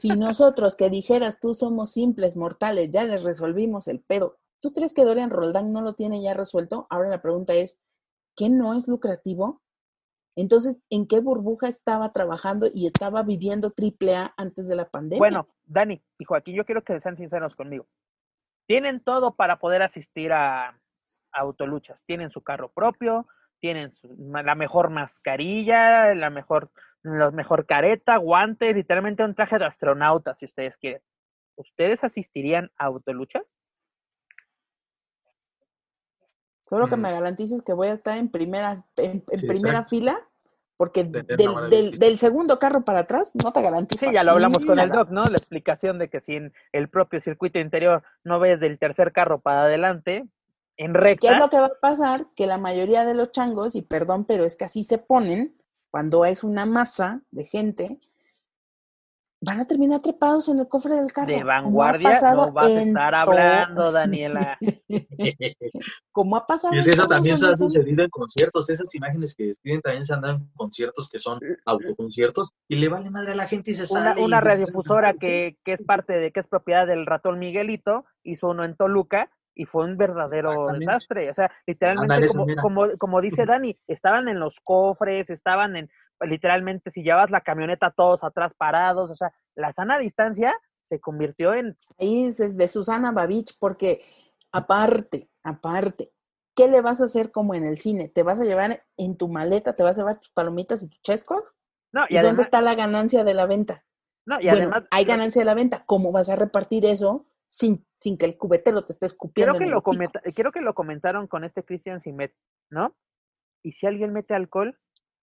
Speaker 2: Si [LAUGHS] nosotros que dijeras tú somos simples mortales, ya les resolvimos el pedo, ¿tú crees que Dorian Roldán no lo tiene ya resuelto? Ahora la pregunta es, ¿qué no es lucrativo? Entonces, ¿en qué burbuja estaba trabajando y estaba viviendo AAA antes de la pandemia?
Speaker 1: Bueno, Dani y Joaquín, yo quiero que sean sinceros conmigo. Tienen todo para poder asistir a, autoluchas. Tienen su carro propio, tienen la mejor mascarilla, la mejor, la mejor careta, guantes, literalmente un traje de astronauta, si ustedes quieren. ¿Ustedes asistirían a autoluchas?
Speaker 2: Solo que
Speaker 4: Mm.
Speaker 2: me garantices que voy a estar en primera, en, en
Speaker 4: Sí,
Speaker 2: primera
Speaker 4: exacto.
Speaker 2: fila, porque del, del- del segundo carro para atrás no te garantizo.
Speaker 1: Sí, ya lo hablamos con el doc, ¿no? La explicación de que si en el propio circuito interior no ves del tercer carro para adelante, en
Speaker 2: ¿Qué es
Speaker 1: recta,
Speaker 2: lo que va a pasar? Que la mayoría de los changos, y perdón, pero es que así se ponen, cuando es una masa de gente, van a terminar trepados en el cofre del carro.
Speaker 1: de
Speaker 2: como ha
Speaker 1: vanguardia
Speaker 2: pasado
Speaker 1: no vas a estar hablando, Daniela. [LAUGHS]
Speaker 2: Como ha pasado.
Speaker 4: Y es que eso también se ha sucedido en conciertos. Esas imágenes que tienen también se han dado en conciertos que son autoconciertos y le vale madre a la gente y se
Speaker 1: Una,
Speaker 4: sale.
Speaker 1: una radiodifusora
Speaker 4: sí.
Speaker 1: que, que es parte de, que es propiedad del ratón Miguelito, hizo uno en Toluca y fue un verdadero desastre. O sea, literalmente,
Speaker 4: eso,
Speaker 1: como, como, como dice Dani, estaban en los cofres, estaban en, literalmente, si llevas la camioneta todos atrás parados, o sea, la sana distancia se convirtió en
Speaker 2: Ahí es de Susana Babich, porque aparte, aparte, ¿qué le vas a hacer como en el cine? ¿Te vas a llevar en tu maleta, te vas a llevar tus palomitas y tu chesco?
Speaker 1: No,
Speaker 2: ¿Y,
Speaker 1: y,
Speaker 2: dónde está la ganancia de la venta?
Speaker 1: no, y
Speaker 2: bueno,
Speaker 1: además
Speaker 2: hay ganancia de la venta. ¿Cómo vas a repartir eso sin, sin que el cubetero te esté escupiendo?
Speaker 1: Quiero que, lo quiero que lo comentaron con este Christian Simet, ¿no? Y si alguien mete alcohol,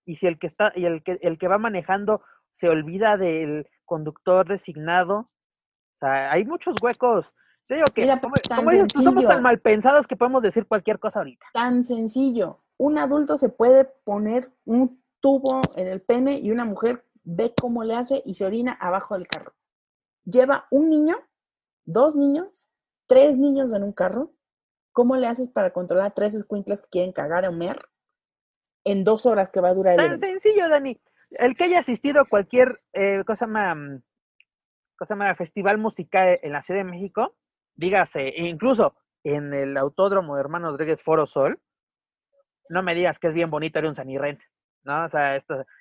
Speaker 1: y si el que está, y el que, el que va manejando se olvida del conductor designado, o sea, hay muchos huecos. Te digo que,
Speaker 2: Mira,
Speaker 1: como,
Speaker 2: tan
Speaker 1: como somos tan mal pensados que podemos decir cualquier cosa ahorita.
Speaker 2: Tan sencillo. Un adulto se puede poner un tubo en el pene y una mujer ve cómo le hace y se orina abajo del carro. Lleva un niño, dos niños, tres niños en un carro. ¿Cómo le haces para controlar tres escuinclas que quieren cagar o mear en dos horas que va a durar
Speaker 1: Tan sencillo, Dani. El que haya asistido a cualquier cosa más, cosa más festival musical en la Ciudad de México, dígase, e incluso en el Autódromo de Hermano Rodríguez Foro Sol, no me digas que es bien bonito ir a un Sanirrent, ¿no? O sea,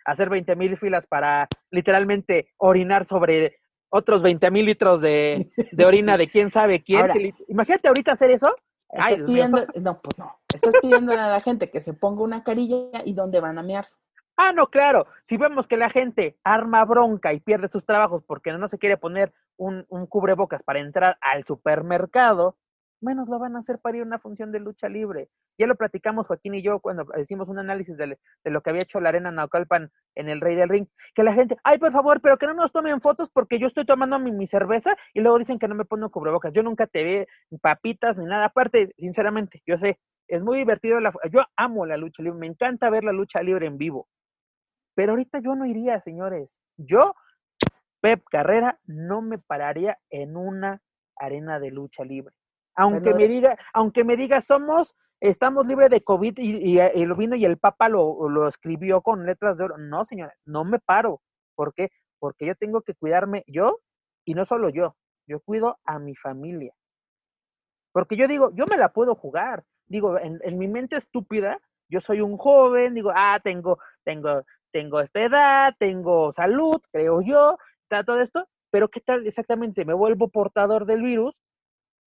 Speaker 1: hacer 20 mil filas para literalmente orinar sobre otros 20 mil litros de, de orina de quién sabe quién.
Speaker 2: Ahora-
Speaker 1: que li- imagínate ahorita hacer eso. Ay,
Speaker 2: Estás pidiendo, no, pues no. Estás pidiéndole a la gente que se ponga una carilla y dónde van a mear.
Speaker 1: Ah, no, claro. Si vemos que la gente arma bronca y pierde sus trabajos porque no se quiere poner un, un cubrebocas para entrar al supermercado, menos lo van a hacer para ir a una función de lucha libre. Ya lo platicamos Joaquín y yo cuando hicimos un análisis de, de lo que había hecho la Arena Naucalpan en el Rey del Ring, que la gente, ay, por favor, pero que no nos tomen fotos porque yo estoy tomando mi, mi cerveza y luego dicen que no me pongo cubrebocas. Yo nunca te vi papitas ni nada. Aparte, sinceramente, yo sé, es muy divertido. La, yo amo la lucha libre, me encanta ver la lucha libre en vivo. Pero ahorita yo no iría, señores. Yo, Pep Carrera, no me pararía en una arena de lucha libre. Aunque me diga, aunque me diga, somos, estamos libres de COVID y, y, y lo vino y el Papa lo, lo escribió con letras de oro. No, señores, no me paro. ¿Por qué? Porque yo tengo que cuidarme yo y no solo yo, yo cuido a mi familia. Porque yo digo, yo me la puedo jugar. Digo, en, en mi mente estúpida, yo soy un joven, digo, ah, tengo, tengo, tengo esta edad, tengo salud, creo yo, está todo esto, pero ¿qué tal exactamente? Me vuelvo portador del virus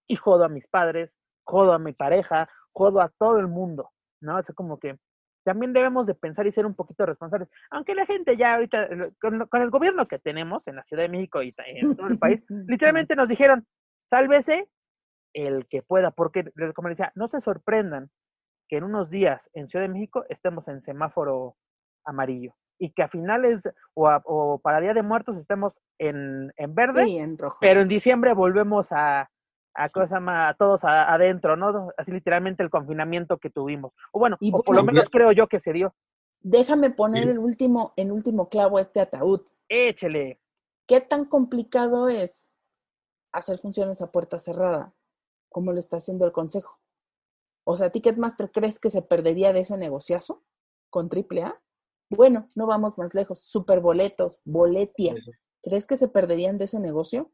Speaker 1: y jodo a mis padres, jodo a mi pareja, jodo a todo el mundo, ¿no? O sea, como que también debemos de pensar y ser un poquito responsables, aunque la gente ya ahorita, con, con el gobierno que tenemos en la Ciudad de México y en todo el [LAUGHS] país, literalmente nos dijeron, sálvese el que pueda, porque, como decía, no se sorprendan que en unos días en Ciudad de México estemos en semáforo amarillo y que a finales o, a- o para Día de Muertos estemos en, en verde,
Speaker 2: Sí, en rojo.
Speaker 1: pero en diciembre volvemos a, a cosa más, a todos a- adentro, ¿no? Así literalmente el confinamiento que tuvimos. O bueno,
Speaker 2: Y
Speaker 1: o por lo menos creo yo que se dio.
Speaker 2: Déjame poner
Speaker 4: Sí.
Speaker 2: el último, el último clavo a este ataúd.
Speaker 1: Échele.
Speaker 2: ¿Qué tan complicado es hacer funciones a puerta cerrada como lo está haciendo el Consejo? O sea, Ticketmaster, ¿crees que se perdería de ese negociazo con AAA? Bueno, no vamos más lejos. Superboletos, Boletia. ¿crees que se perderían de ese negocio?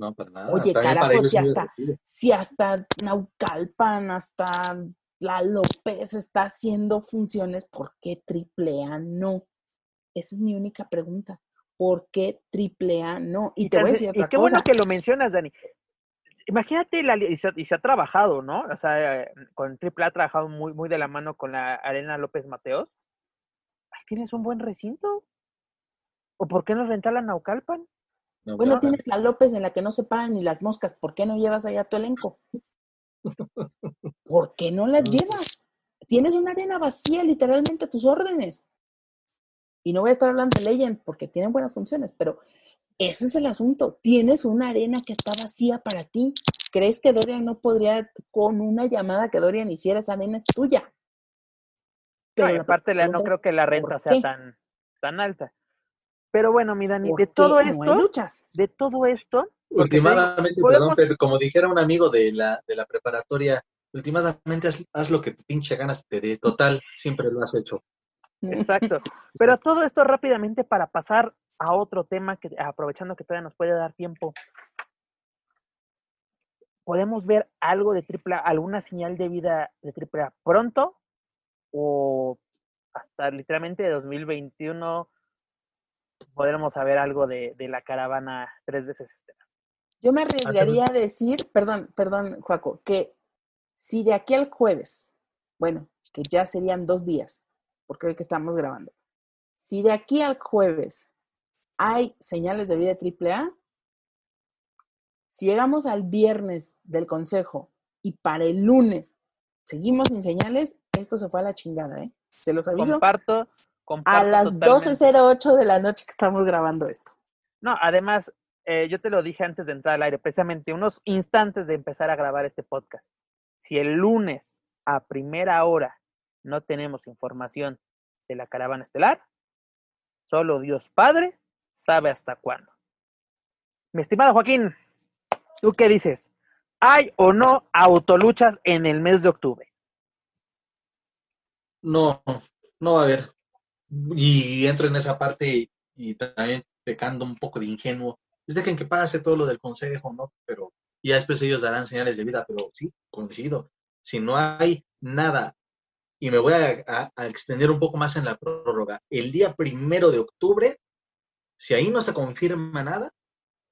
Speaker 4: No, para nada.
Speaker 2: Oye,
Speaker 4: También
Speaker 2: carajo, si hasta, si hasta Naucalpan, hasta la López está haciendo funciones, ¿por qué AAA no? Esa es mi única pregunta. ¿Por qué AAA no? Y, te voy a decir otra
Speaker 1: y qué
Speaker 2: cosa.
Speaker 1: bueno que lo mencionas, Dani. Imagínate, la, y, se, y se ha trabajado, ¿no? O sea, con AAA ha trabajado muy, muy de la mano con la Arena López Mateos. Ahí tienes un buen recinto. ¿O por qué no rentar la Naucalpan?
Speaker 4: No,
Speaker 2: Bueno,
Speaker 4: no,
Speaker 2: tienes la López en la que no se paran ni las moscas. ¿Por qué no llevas allá tu elenco? [LAUGHS] ¿Por qué no las llevas? Tienes una arena vacía literalmente a tus órdenes. Y no voy a estar hablando de Legends porque tienen buenas funciones, pero ese es el asunto. Tienes una arena que está vacía para ti. ¿Crees que Dorian no podría, con una llamada que Dorian hiciera, esa arena es tuya? Pero
Speaker 1: aparte la- no creo que la
Speaker 2: ¿por
Speaker 1: renta sea tan, tan alta. Pero bueno, mi Dani,
Speaker 2: ¿por
Speaker 1: de todo
Speaker 2: no
Speaker 1: esto,
Speaker 2: luchas?
Speaker 1: de todo esto, digo,
Speaker 4: Últimamente,
Speaker 1: podemos-
Speaker 4: perdón, pero como dijera un amigo de la, de la preparatoria, últimamente haz, haz lo que tu pinche ganas te dé. Total, siempre lo has hecho.
Speaker 1: Exacto. Pero todo esto rápidamente para pasar a otro tema que aprovechando que todavía nos puede dar tiempo. ¿Podemos ver algo de AAA, alguna señal de vida de AAA pronto? ¿O hasta literalmente de 2021 podremos saber algo de, de la caravana tres veces este?
Speaker 2: Yo me arriesgaría a decir, perdón, perdón, Juaco, que si de aquí al jueves, bueno, que ya serían dos días, porque hoy que estamos grabando, si de aquí al jueves hay señales de vida AAA, si llegamos al viernes del consejo y para el lunes seguimos sin señales, esto se fue a la chingada, ¿eh? Se los aviso.
Speaker 1: Comparto,
Speaker 2: A las
Speaker 1: totalmente.
Speaker 2: 12.08 de la noche que estamos grabando esto.
Speaker 1: No, además, eh, yo te lo dije antes de entrar al aire, precisamente unos instantes de empezar a grabar este podcast. Si el lunes a primera hora no tenemos información de la caravana estelar, solo Dios Padre sabe hasta cuándo. Mi estimado Joaquín, ¿tú qué dices? ¿Hay o no autoluchas en el mes de octubre?
Speaker 4: No, no va a haber. Y entro en esa parte y también pecando un poco de ingenuo. Pues dejen que pase todo lo del consejo, ¿no? Pero ya después ellos darán señales de vida, pero sí, coincido. Si no hay nada, y me voy a, a- extender un poco más en la prórroga, el día primero de octubre, si ahí no se confirma nada,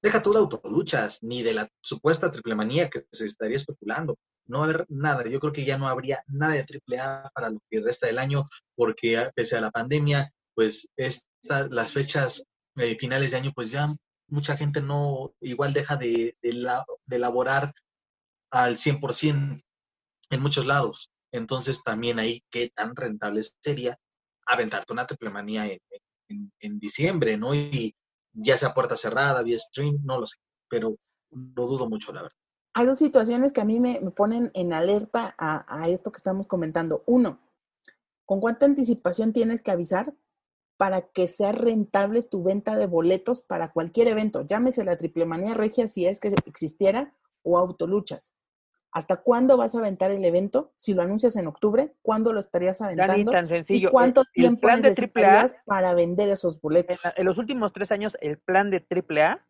Speaker 4: deja tú de autoluchas, ni de la supuesta triple manía que se estaría especulando. No va a haber nada. Yo creo que ya no habría nada de triple A para lo que resta del año, porque pese a la pandemia, pues esta- las fechas eh, finales de año, pues ya mucha gente no, igual deja de, de, la- de laborar al 100% en muchos lados. Entonces también ahí qué tan rentable sería aventarte una triple manía en, en- en diciembre, ¿no? Y ya sea puerta cerrada, vía stream, no lo sé, pero lo dudo mucho, la verdad.
Speaker 2: Hay dos situaciones que a mí me, me ponen en alerta a, a esto que estamos comentando. Uno, ¿con cuánta anticipación tienes que avisar para que sea rentable tu venta de boletos para cualquier evento? Llámese la triple manía regia si es que existiera o autoluchas. ¿Hasta cuándo vas a aventar el evento? Si lo anuncias en octubre, ¿cuándo lo estarías aventando?
Speaker 1: tan sencillo.
Speaker 2: ¿Y cuánto
Speaker 1: El- el
Speaker 2: tiempo
Speaker 1: AAA
Speaker 2: necesitarías para vender esos
Speaker 1: en,
Speaker 2: boletos?
Speaker 1: la- en los últimos tres años, el plan de AAA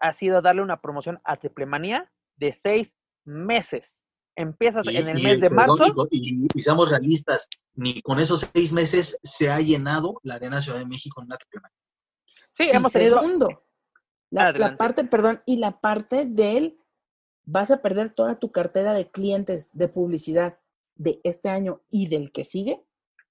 Speaker 1: ha sido darle una promoción a Triple Manía de seis meses. Empiezas
Speaker 4: Y,
Speaker 1: en el
Speaker 4: y
Speaker 1: mes
Speaker 4: el-
Speaker 1: de
Speaker 4: perdón,
Speaker 1: marzo.
Speaker 4: y Y, y seamos realistas, ni con esos seis meses se ha llenado la Arena Ciudad de México en una manía.
Speaker 1: Sí,
Speaker 2: Y
Speaker 1: hemos tenido.
Speaker 2: segundo, la, la parte, perdón, y la parte del vas a perder toda tu cartera de clientes de publicidad de este año y del que sigue,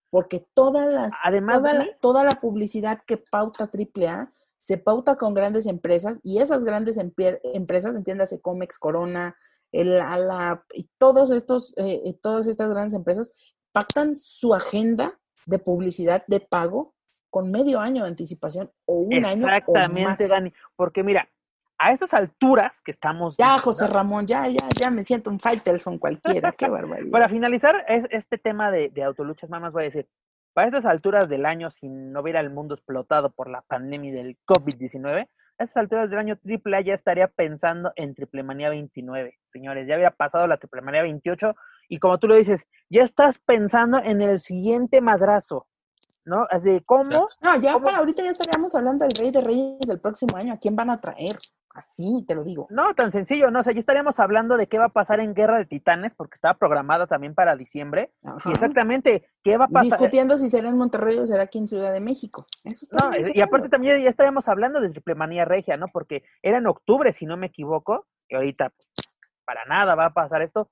Speaker 2: porque todas las,
Speaker 1: Además,
Speaker 2: toda, la, toda la publicidad que pauta AAA se pauta con grandes empresas y esas grandes empresas, entiéndase Comex, Corona, el Ala, y todos estos, eh, eh, todas estas grandes empresas pactan su agenda de publicidad de pago con medio año de anticipación o un año o
Speaker 1: exactamente. Dani. Porque mira, a estas alturas que estamos.
Speaker 2: Ya,
Speaker 1: viendo,
Speaker 2: José Ramón, ya, ya, ya me siento un Faitelson cualquiera, qué [LAUGHS] barbaridad.
Speaker 1: Para finalizar es, este tema de, de autoluchas, nada más voy a decir, para estas alturas del año, si no hubiera el mundo explotado por la pandemia del COVID-19, a estas alturas del año AAA ya estaría pensando en Triple Manía 29, señores, ya había pasado la Triple Manía 28 y como tú lo dices, ya estás pensando en el siguiente madrazo, ¿no? Así cómo.
Speaker 2: No, ya para ahorita ya estaríamos hablando del Rey de Reyes del próximo año. ¿A quién van a traer? Así te lo digo.
Speaker 1: No, tan sencillo, ¿no? O sea, ya estaríamos hablando de qué va a pasar en Guerra de Titanes, porque estaba programada también para diciembre. Y exactamente, ¿qué va a pasar?
Speaker 2: Discutiendo si será en Monterrey o será aquí en Ciudad de México. Eso
Speaker 1: no, y aparte también ya estaríamos hablando de Triplemanía Regia, ¿no? Porque era en octubre, si no me equivoco, y ahorita para nada va a pasar esto.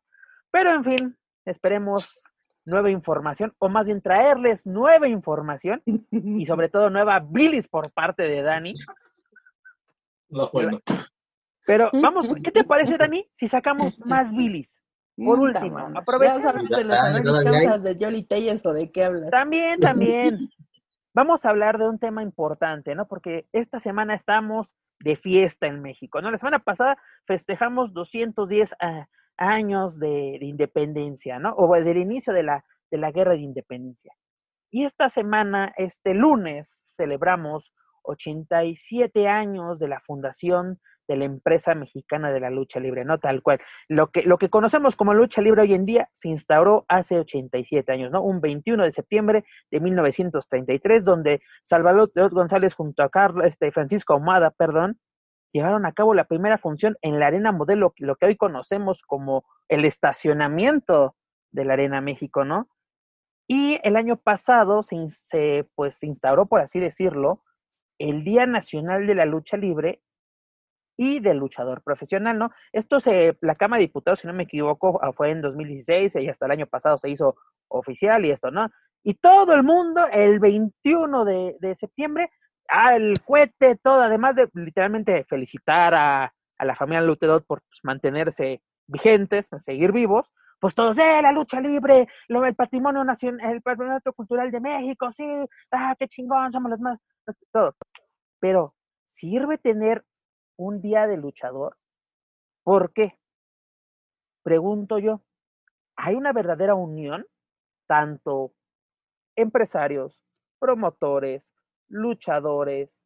Speaker 1: Pero en fin, esperemos nueva información, o más bien traerles nueva información y sobre [LAUGHS] todo nueva bilis por parte de Dani.
Speaker 4: No, bueno.
Speaker 1: Pero vamos, ¿qué te parece, Dani, si sacamos más bilis? Por último,
Speaker 2: aprovechando de las causas de Jolly Telles o de qué hablas.
Speaker 1: También, también. Vamos a hablar de un tema importante, ¿no? Porque esta semana estamos de fiesta en México, ¿no? La semana pasada festejamos 210 años de, independencia, ¿no? O del inicio de la, de la guerra de independencia. Y esta semana, este lunes, celebramos 87 años de la fundación de la empresa mexicana de la lucha libre, ¿no? Tal cual. Lo que, lo que conocemos como lucha libre hoy en día se instauró hace 87 años, ¿no? Un 21 de septiembre de 1933, donde Salvador González junto a Carlos, este, Francisco Ahumada, perdón, llevaron a cabo la primera función en la Arena Modelo, lo que hoy conocemos como el estacionamiento de la Arena México, ¿no? Y el año pasado se, pues, se instauró, por así decirlo, el Día Nacional de la Lucha Libre y del luchador profesional, ¿no? Esto se, la Cámara de Diputados, si no me equivoco, ah, fue en 2016 y hasta el año pasado se hizo oficial y esto, ¿no? Y todo el mundo, el 21 de, septiembre, el cohete, todo, además de literalmente felicitar a, a la familia Lutedot por pues, mantenerse vigentes, seguir vivos, pues todos, ¡eh, la lucha libre! Lo, el patrimonio nacional, el patrimonio cultural de México, sí, ¡ah, qué chingón! Somos los más, todo. Pero, ¿sirve tener un día de luchador? ¿Por qué? Pregunto yo, ¿hay una verdadera unión? Tanto empresarios, promotores, luchadores,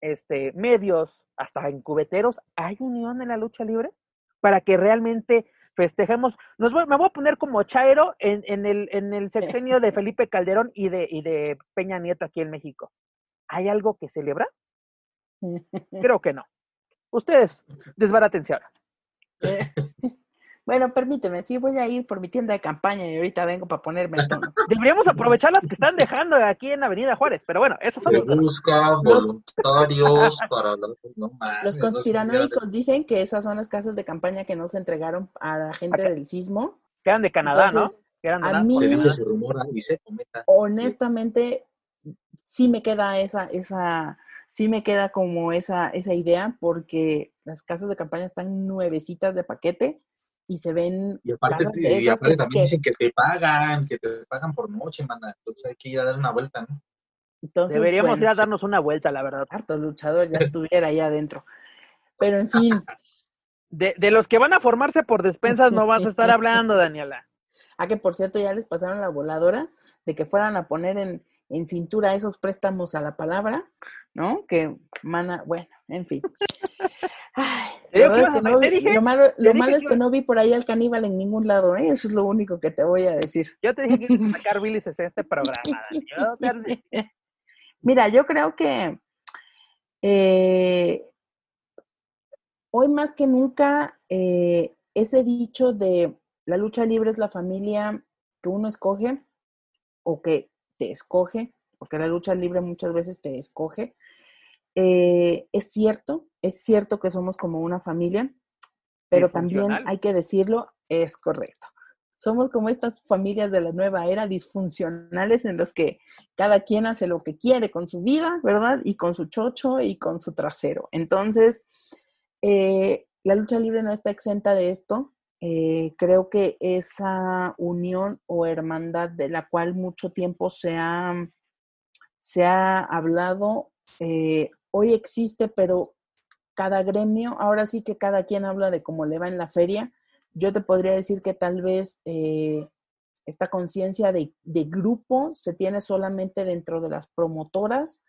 Speaker 1: este, medios, hasta incubeteros, ¿hay unión en la lucha libre? Para que realmente festejemos. Nos me voy a poner como Chairo en, en, el, en el sexenio de Felipe Calderón y de, y de Peña Nieto aquí en México. ¿Hay algo que celebrar? [LAUGHS] Creo que no. Ustedes, desbaratense ahora. [LAUGHS]
Speaker 2: Bueno, permíteme, sí voy a ir por mi tienda de campaña y ahorita vengo para ponerme el tono.
Speaker 1: Deberíamos aprovechar las que están dejando aquí en Avenida Juárez, pero bueno, esos son
Speaker 4: busca voluntarios [LAUGHS] para
Speaker 2: Los conspiranoicos dicen que esas son las casas de campaña que no se entregaron a la gente del sismo.
Speaker 1: Quedan de Canadá, ¿no? Quedan
Speaker 2: a mí, honestamente, sí me queda esa, esa, sí me queda como esa, esa idea porque las casas de campaña están nuevecitas de paquete y se ven.
Speaker 4: Y aparte, y aparte también dicen que te pagan, que te pagan por noche, mana. Entonces hay que ir a dar una vuelta, ¿no?
Speaker 1: Entonces, Deberíamos ir a darnos una vuelta, la verdad.
Speaker 2: Harto luchador ya [LAUGHS] estuviera ahí adentro. Pero en fin. [LAUGHS]
Speaker 1: De, de los que van a formarse por despensas no vas a estar [LAUGHS] hablando, Daniela.
Speaker 2: Ah, que por cierto ya les pasaron la voladora de que fueran a poner en, en cintura esos préstamos a la palabra, ¿no? Que mana, bueno, en fin. lo malo, es que no vi por ahí al caníbal en ningún lado, ¿eh? Eso es lo único que te voy a decir.
Speaker 1: Yo te dije que ibas a sacar [LAUGHS] bilis en este programa. [LAUGHS]
Speaker 2: Mira, yo creo que eh, hoy más que nunca eh, ese dicho de la lucha libre es la familia que uno escoge o que te escoge, porque la lucha libre muchas veces te escoge, eh, es cierto, es cierto que somos como una familia, pero también hay que decirlo, es correcto. Somos como estas familias de la nueva era disfuncionales en los que cada quien hace lo que quiere con su vida, ¿verdad? Y con su chocho y con su trasero. Entonces, eh, la lucha libre no está exenta de esto. Eh, creo que esa unión o hermandad de la cual mucho tiempo se ha, se ha hablado, hoy existe, pero cada gremio, ahora sí que cada quien habla de cómo le va en la feria. Yo te podría decir que tal vez eh, esta conciencia de, grupo se tiene solamente dentro de las promotoras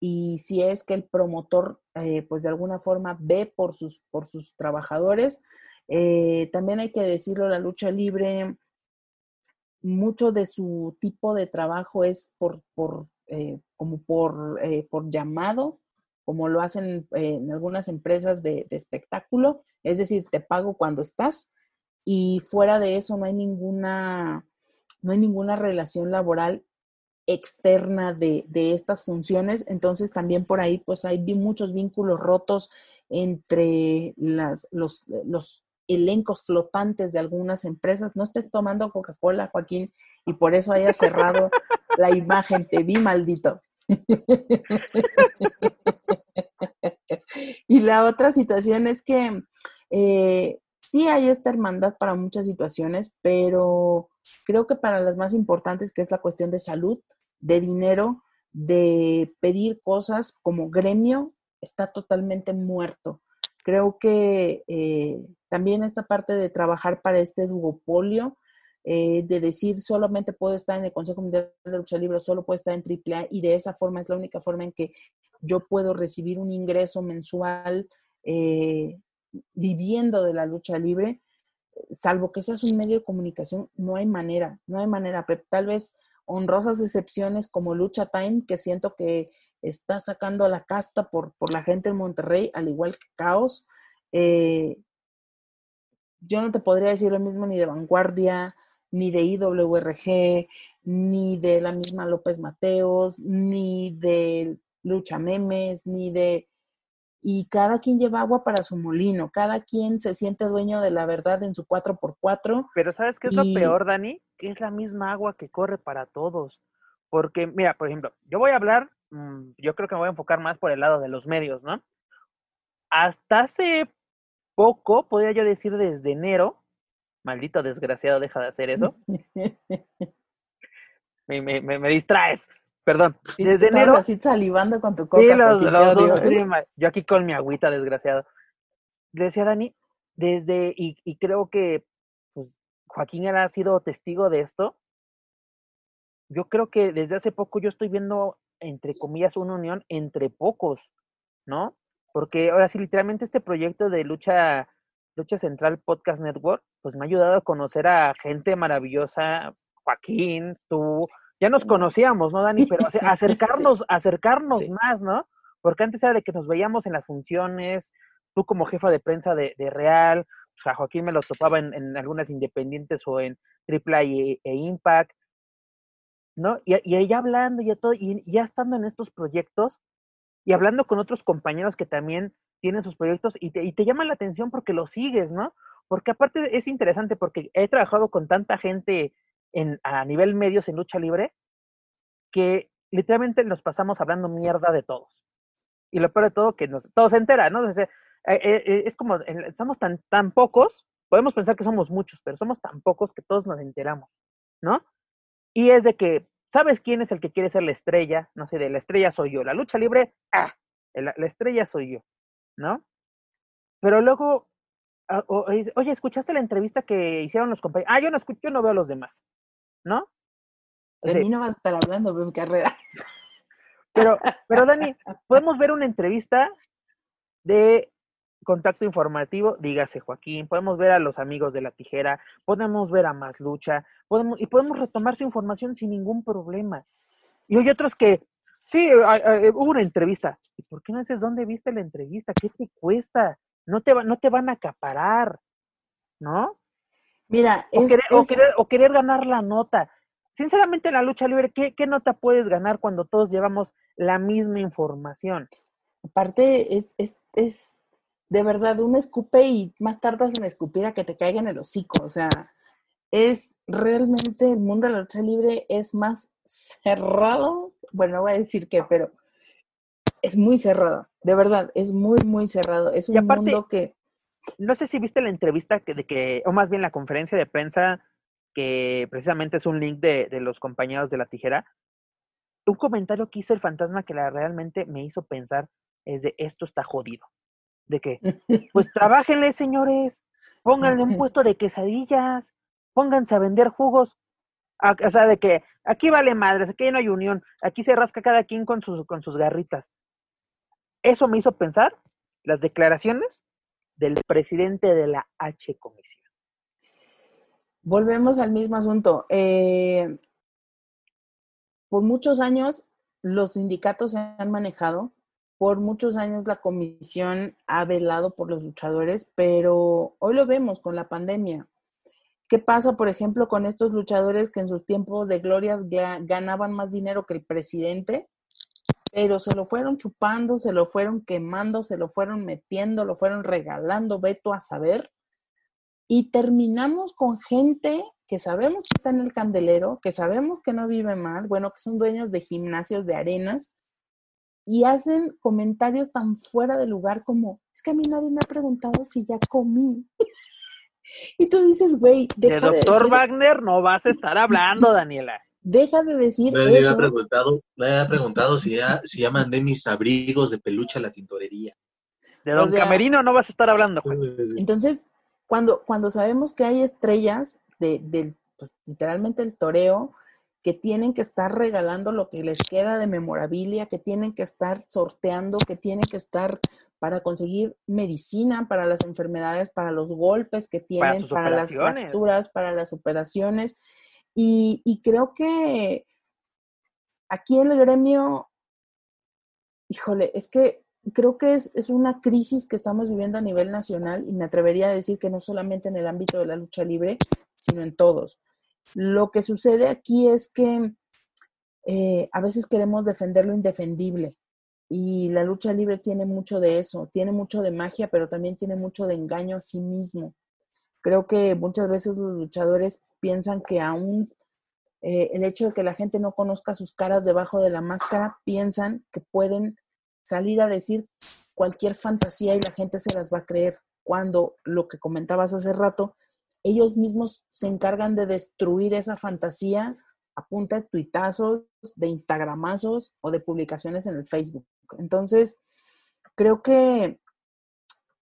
Speaker 2: y si es que el promotor, eh, pues de alguna forma ve por sus, por sus trabajadores, eh, también hay que decirlo, la lucha libre mucho de su tipo de trabajo es por, por como por, por llamado, como lo hacen en algunas empresas de, espectáculo, es decir, te pago cuando estás y fuera de eso no hay ninguna, no hay ninguna relación laboral externa de, de, estas funciones. Entonces también por ahí pues hay muchos vínculos rotos entre las, los, los elencos flotantes de algunas empresas. No estés tomando Coca-Cola, Joaquín, y por eso haya cerrado la imagen. Te vi maldito. [LAUGHS] y la otra situación es que eh, sí hay esta hermandad para muchas situaciones, pero creo que para las más importantes, que es la cuestión de salud, de dinero, de pedir cosas como gremio, está totalmente muerto. Creo que eh, también esta parte de trabajar para este duopolio, eh, de decir solamente puedo estar en el Consejo Mundial de Lucha Libre, solo puedo estar en AAA y de esa forma es la única forma en que yo puedo recibir un ingreso mensual eh, viviendo de la lucha libre, salvo que seas un medio de comunicación, no hay manera, no hay manera, pero tal vez honrosas excepciones como Lucha Time, que siento que está sacando la casta por, por la gente en Monterrey, al igual que Caos. Eh, yo no te podría decir lo mismo ni de Vanguardia, ni de IWRG, ni de la misma López Mateos, ni de Lucha Memes, ni de... Y cada quien lleva agua para su molino, cada quien se siente dueño de la verdad en su 4x4.
Speaker 1: Pero ¿sabes qué es lo peor, Dani? Que es la misma agua que corre para todos. Porque, mira, por ejemplo, yo voy a hablar Mm, yo creo que me voy a enfocar más por el lado de los medios, ¿no? Hasta hace poco, podría yo decir desde enero, maldito desgraciado, deja de hacer eso. [LAUGHS] me, me, me, distraes, perdón. Desde enero.
Speaker 2: Así salivando con tu coca.
Speaker 1: yo aquí con mi agüita, desgraciado. Le decía Dani, desde, y, y creo que pues, Joaquín ha sido testigo de esto. Yo creo que desde hace poco yo estoy viendo entre comillas, una unión entre pocos, ¿no? Porque ahora sí, literalmente este proyecto de lucha, lucha central podcast network, pues me ha ayudado a conocer a gente maravillosa, Joaquín, tú, ya nos conocíamos, ¿no, Dani? Pero [LAUGHS] acercarnos, acercarnos más, ¿no? Porque antes era de que nos veíamos en las funciones, tú como jefa de prensa de, Real, o sea, Joaquín me lo topaba en, en algunas independientes o en AAA e, e Impact, ¿no? Y, y ella hablando y todo, y ya estando en estos proyectos y hablando con otros compañeros que también tienen sus proyectos y te, y te llama la atención porque lo sigues, ¿no? Porque aparte es interesante porque he trabajado con tanta gente en, a nivel medios en lucha libre que literalmente nos pasamos hablando mierda de todos. Y lo peor de todo, que nos, todo se entera, ¿no? Eh, eh, eh, es como, estamos tan, tan pocos, podemos pensar que somos muchos, pero somos tan pocos que todos nos enteramos, ¿no? Y es de que, ¿sabes quién es el que quiere ser la estrella? No sé, de la estrella soy yo. La lucha libre, ah, la, estrella soy yo, ¿no? Pero luego, ah, oye, ¿escuchaste la entrevista que hicieron los compañeros? Ah, yo no escucho, yo no veo a los demás, ¿no?
Speaker 2: De mí no vas a estar hablando de mi carrera. [LAUGHS]
Speaker 1: Pero, pero Dani, podemos ver una entrevista de contacto informativo, dígase Joaquín, podemos ver a los amigos de la tijera, podemos ver a Más Lucha, podemos, y podemos retomar su información sin ningún problema. Y hay otros que, sí, hubo una entrevista. ¿Y por qué no dices dónde viste la entrevista? ¿Qué te cuesta? No te, no te van a acaparar, ¿no?
Speaker 2: Mira,
Speaker 1: o, querer, o, querer, ganar la nota. Sinceramente, la lucha libre, ¿qué, ¿qué nota puedes ganar cuando todos llevamos la misma información?
Speaker 2: Aparte, es, es, es de verdad, un escupe y más tardas en escupir a que te caiga en el hocico. O sea, es realmente el mundo de la lucha libre es más cerrado. Bueno, no voy a decir qué, pero es muy cerrado. De verdad, es muy, muy cerrado. Es un mundo que.
Speaker 1: No sé si viste la entrevista que, de que, o más bien la conferencia de prensa, que precisamente es un link de, de los compañeros de la tijera. Un comentario que hizo el fantasma que la, realmente me hizo pensar es de esto está jodido de que, pues [LAUGHS] trabajenle, señores, pónganle un puesto de quesadillas, pónganse a vender jugos. O sea, de que aquí vale madres, aquí no hay unión, aquí se rasca cada quien con sus, con sus garritas. Eso me hizo pensar las declaraciones del presidente de la H Comisión.
Speaker 2: volvemos al mismo asunto. Eh, por muchos años los sindicatos se han manejado, por muchos años la comisión ha velado por los luchadores, pero hoy lo vemos con la pandemia. ¿Qué pasa, por ejemplo, con estos luchadores que en sus tiempos de glorias ganaban más dinero que el presidente, pero se lo fueron chupando, se lo fueron quemando, se lo fueron metiendo, lo fueron regalando, veto a saber? Y terminamos con gente que sabemos que está en el candelero, que sabemos que no vive mal, bueno, que son dueños de gimnasios, de arenas, y hacen comentarios tan fuera de lugar como, es que a mí nadie me ha preguntado si ya comí. Y tú dices, güey,
Speaker 1: de doctor Wagner no vas a estar hablando, [LAUGHS] Daniela.
Speaker 2: Deja de decir
Speaker 4: me eso. preguntado, me había preguntado si ya, si ya mandé mis abrigos de peluche a la tintorería.
Speaker 1: De Don Camerino no vas a estar hablando,
Speaker 2: Entonces, cuando, cuando sabemos que hay estrellas de, del, pues, literalmente el toreo, que tienen que estar regalando lo que les queda de memorabilia, que tienen que estar sorteando, que tienen que estar para conseguir medicina para las enfermedades, para los golpes que tienen, para, las fracturas, para las operaciones. Y, y creo que aquí el gremio, híjole, es que creo que es, es, una crisis que estamos viviendo a nivel nacional y me atrevería a decir que no solamente en el ámbito de la lucha libre, sino en todos. Lo que sucede aquí es que eh, a veces queremos defender lo indefendible y la lucha libre tiene mucho de eso, tiene mucho de magia, pero también tiene mucho de engaño a sí mismo. Creo que muchas veces los luchadores piensan que aún eh, el hecho de que la gente no conozca sus caras debajo de la máscara, piensan que pueden salir a decir cualquier fantasía y la gente se las va a creer, cuando lo que comentabas hace rato, ellos mismos se encargan de destruir esa fantasía a punta de tuitazos, de instagramazos o de publicaciones en el Facebook. Entonces, creo que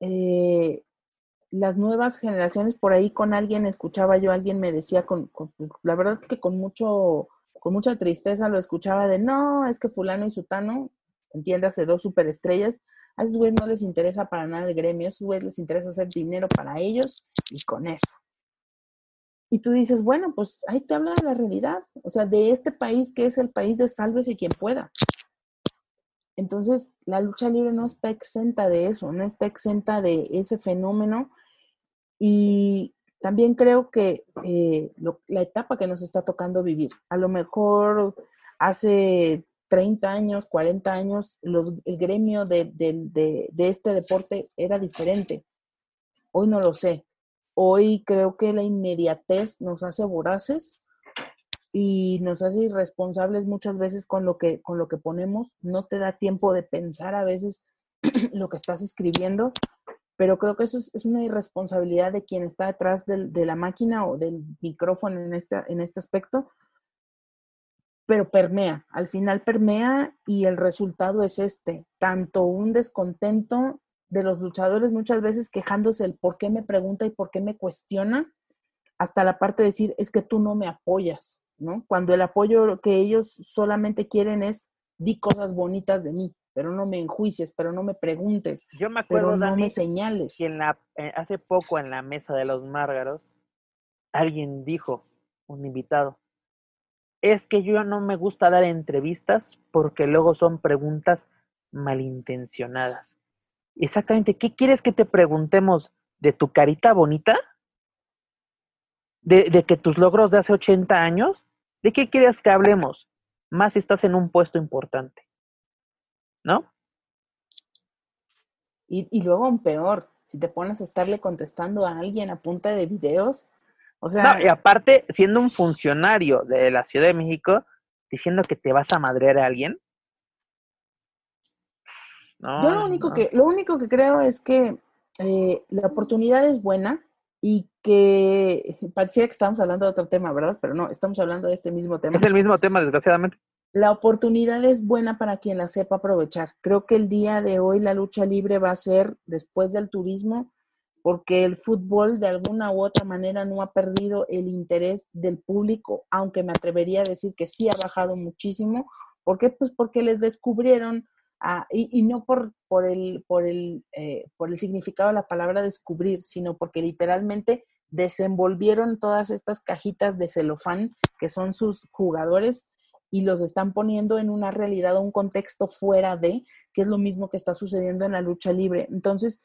Speaker 2: eh, las nuevas generaciones, por ahí con alguien, escuchaba yo, alguien me decía, con, pues, la verdad que con mucho, con mucha tristeza lo escuchaba de, no, es que fulano y sutano, entiéndase, dos superestrellas, a esos güeyes no les interesa para nada el gremio, a esos güeyes les interesa hacer dinero para ellos y con eso. Y tú dices, bueno, pues ahí te habla de la realidad, o sea, de este país que es el país de sálvese quien pueda. Entonces, la lucha libre no está exenta de eso, no está exenta de ese fenómeno. Y también creo que eh, la etapa que nos está tocando vivir, a lo mejor hace 30 años, 40 años, el gremio de este deporte era diferente. Hoy no lo sé, Hoy creo que la inmediatez nos hace voraces y nos hace irresponsables muchas veces con lo que, con lo que ponemos. No te da tiempo de pensar a veces [CLEARS THROAT] lo que estás escribiendo, pero creo que eso es, una irresponsabilidad de quien está detrás de la máquina o del micrófono en este, en este aspecto, pero permea, al final permea y el resultado es este, tanto un descontento de los luchadores muchas veces quejándose el por qué me pregunta y por qué me cuestiona, hasta la parte de decir, es que tú no me apoyas, ¿no? Cuando el apoyo que ellos solamente quieren es, di cosas bonitas de mí, pero no me enjuicies, pero no me preguntes,
Speaker 1: Yo me acuerdo,
Speaker 2: pero no me señales.
Speaker 1: Que en la, eh, hace poco en la mesa de los márgaros, alguien dijo, un invitado, es que yo no me gusta dar entrevistas porque luego son preguntas malintencionadas. Exactamente, ¿qué quieres que te preguntemos? ¿De tu carita bonita? ¿De, que tus logros de hace 80 años? ¿De qué quieres que hablemos? Más si estás en un puesto importante. ¿No?
Speaker 2: Y, y luego un peor, si te pones a estarle contestando a alguien a punta de videos, o sea...
Speaker 1: No, y aparte, siendo un funcionario de la Ciudad de México, diciendo que te vas a madrear a alguien,
Speaker 2: yo lo único, que, lo único que creo es que eh, la oportunidad es buena y que [LAUGHS] parecía que estamos hablando de otro tema, ¿verdad? Pero no, estamos hablando de este mismo tema.
Speaker 1: Es el mismo tema, desgraciadamente.
Speaker 2: La oportunidad es buena para quien la sepa aprovechar. Creo que el día de hoy la lucha libre va a ser después del turismo, porque el fútbol de alguna u otra manera no ha perdido el interés del público, aunque me atrevería a decir que sí ha bajado muchísimo. ¿Por qué? Pues porque les descubrieron y, no por, por, el, por, el, eh, por el significado de la palabra descubrir, sino porque literalmente desenvolvieron todas estas cajitas de celofán que son sus jugadores y los están poniendo en una realidad, un contexto fuera de, que es lo mismo que está sucediendo en la lucha libre. Entonces,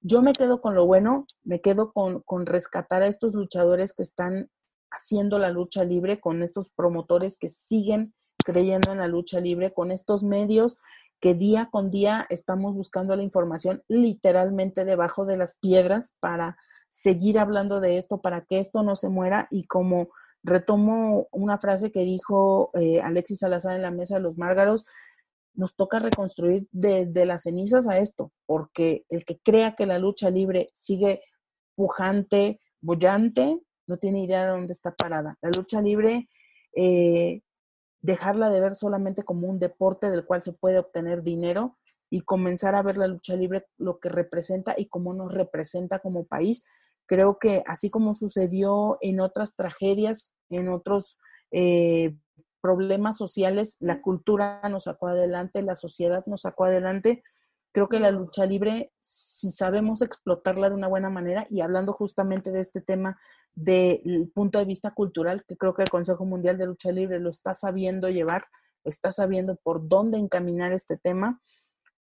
Speaker 2: yo me quedo con lo bueno, me quedo con, con rescatar a estos luchadores que están haciendo la lucha libre, con estos promotores que siguen creyendo en la lucha libre, con estos medios que día con día estamos buscando la información literalmente debajo de las piedras para seguir hablando de esto, para que esto no se muera y como retomo una frase que dijo eh, Alexis Salazar en la mesa de los Márgaros, nos toca reconstruir desde las cenizas a esto, porque el que crea que la lucha libre sigue pujante, bullante, no tiene idea de dónde está parada. La lucha libre, eh, dejarla de ver solamente como un deporte del cual se puede obtener dinero y comenzar a ver la lucha libre lo que representa y cómo nos representa como país, Creo que así como sucedió en otras tragedias, en otros eh, problemas sociales, la cultura nos sacó adelante, la sociedad nos sacó adelante. Creo que la lucha libre, si sabemos explotarla de una buena manera, y hablando justamente de este tema del punto de vista cultural, que creo que el Consejo Mundial de Lucha Libre lo está sabiendo llevar, está sabiendo por dónde encaminar este tema,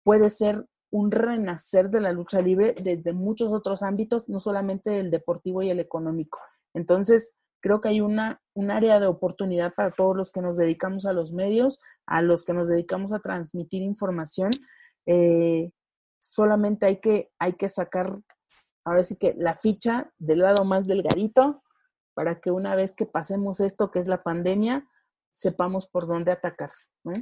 Speaker 2: puede ser un renacer de la lucha libre desde muchos otros ámbitos, no solamente el deportivo y el económico. Entonces, creo que hay una, un área de oportunidad para todos los que nos dedicamos a los medios, a los que nos dedicamos a transmitir información. Eh, solamente hay que, hay que sacar, ahora sí que la ficha del lado más delgadito para que una vez que pasemos esto, que es la pandemia, sepamos por dónde atacar. ¿no?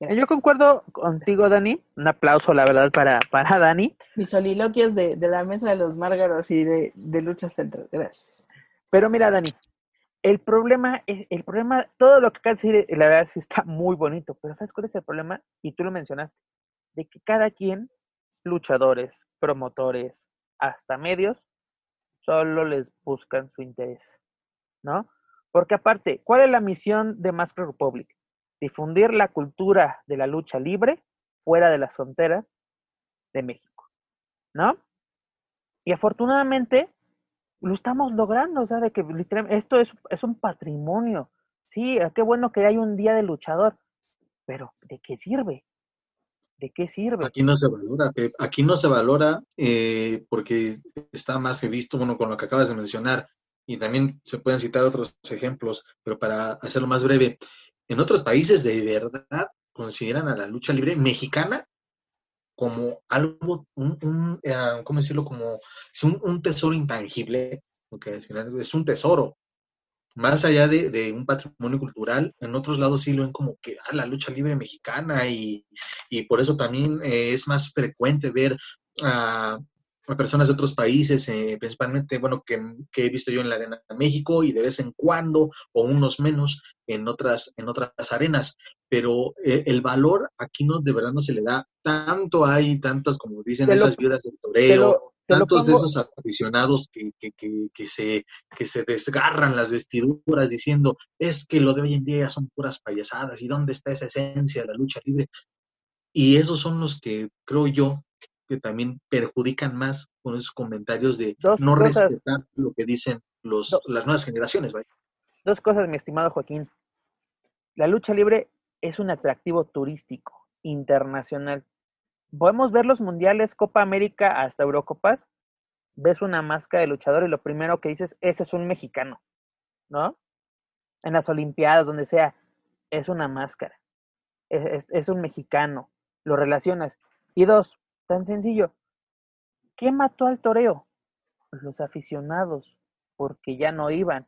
Speaker 1: Yo concuerdo contigo, Dani. Un aplauso, la verdad, para, para Dani.
Speaker 2: Mis soliloquios de, de la mesa de los márgaros y de, de lucha central. Gracias.
Speaker 1: Pero mira, Dani, el problema, el problema, todo lo que acabas de decir, la verdad sí está muy bonito, pero ¿sabes cuál es el problema? Y tú lo mencionaste, de que cada quien, luchadores, promotores, hasta medios, solo les buscan su interés, ¿no? Porque aparte, ¿cuál es la misión de Mask Republic? difundir la cultura de la lucha libre fuera de las fronteras de México, ¿no? Y afortunadamente lo estamos logrando, o sea, de que esto es, es un patrimonio. Sí, qué bueno que hay un día de luchador, pero ¿de qué sirve? ¿De qué sirve?
Speaker 4: Aquí no se valora, Pep. Aquí no se valora eh, porque está más que visto, bueno, con lo que acabas de mencionar, y también se pueden citar otros ejemplos, pero para hacerlo más breve, en otros países de verdad consideran a la lucha libre mexicana como algo, un, eh, ¿cómo decirlo? Como es un, tesoro intangible, porque al final es un tesoro. Más allá de, un patrimonio cultural, en otros lados sí lo ven como que ah, la lucha libre mexicana y, por eso también eh, es más frecuente ver a personas de otros países, eh, principalmente, bueno, que, he visto yo en la Arena de México y de vez en cuando, o unos menos, en otras, en otras arenas. Pero eh, el valor aquí no, de verdad no se le da. Tanto hay, tantos, como dicen, esas viudas del toreo, tantos de esos aficionados que, que, que, se, que se desgarran las vestiduras diciendo, es que lo de hoy en día son puras payasadas, ¿y dónde está esa esencia de la lucha libre? Y esos son los que creo yo que también perjudican más con esos comentarios de no respetar lo que dicen los, las nuevas generaciones.
Speaker 1: Dos cosas, mi estimado Joaquín. La lucha libre es un atractivo turístico internacional. Podemos ver los mundiales, Copa América hasta Eurocopas. Ves una máscara de luchador y lo primero que dices, ese es un mexicano, ¿no? En las Olimpiadas, donde sea, es una máscara. es un mexicano. Lo relacionas. Y dos, Tan sencillo. ¿Qué mató al toreo? Pues los aficionados, porque ya no iban.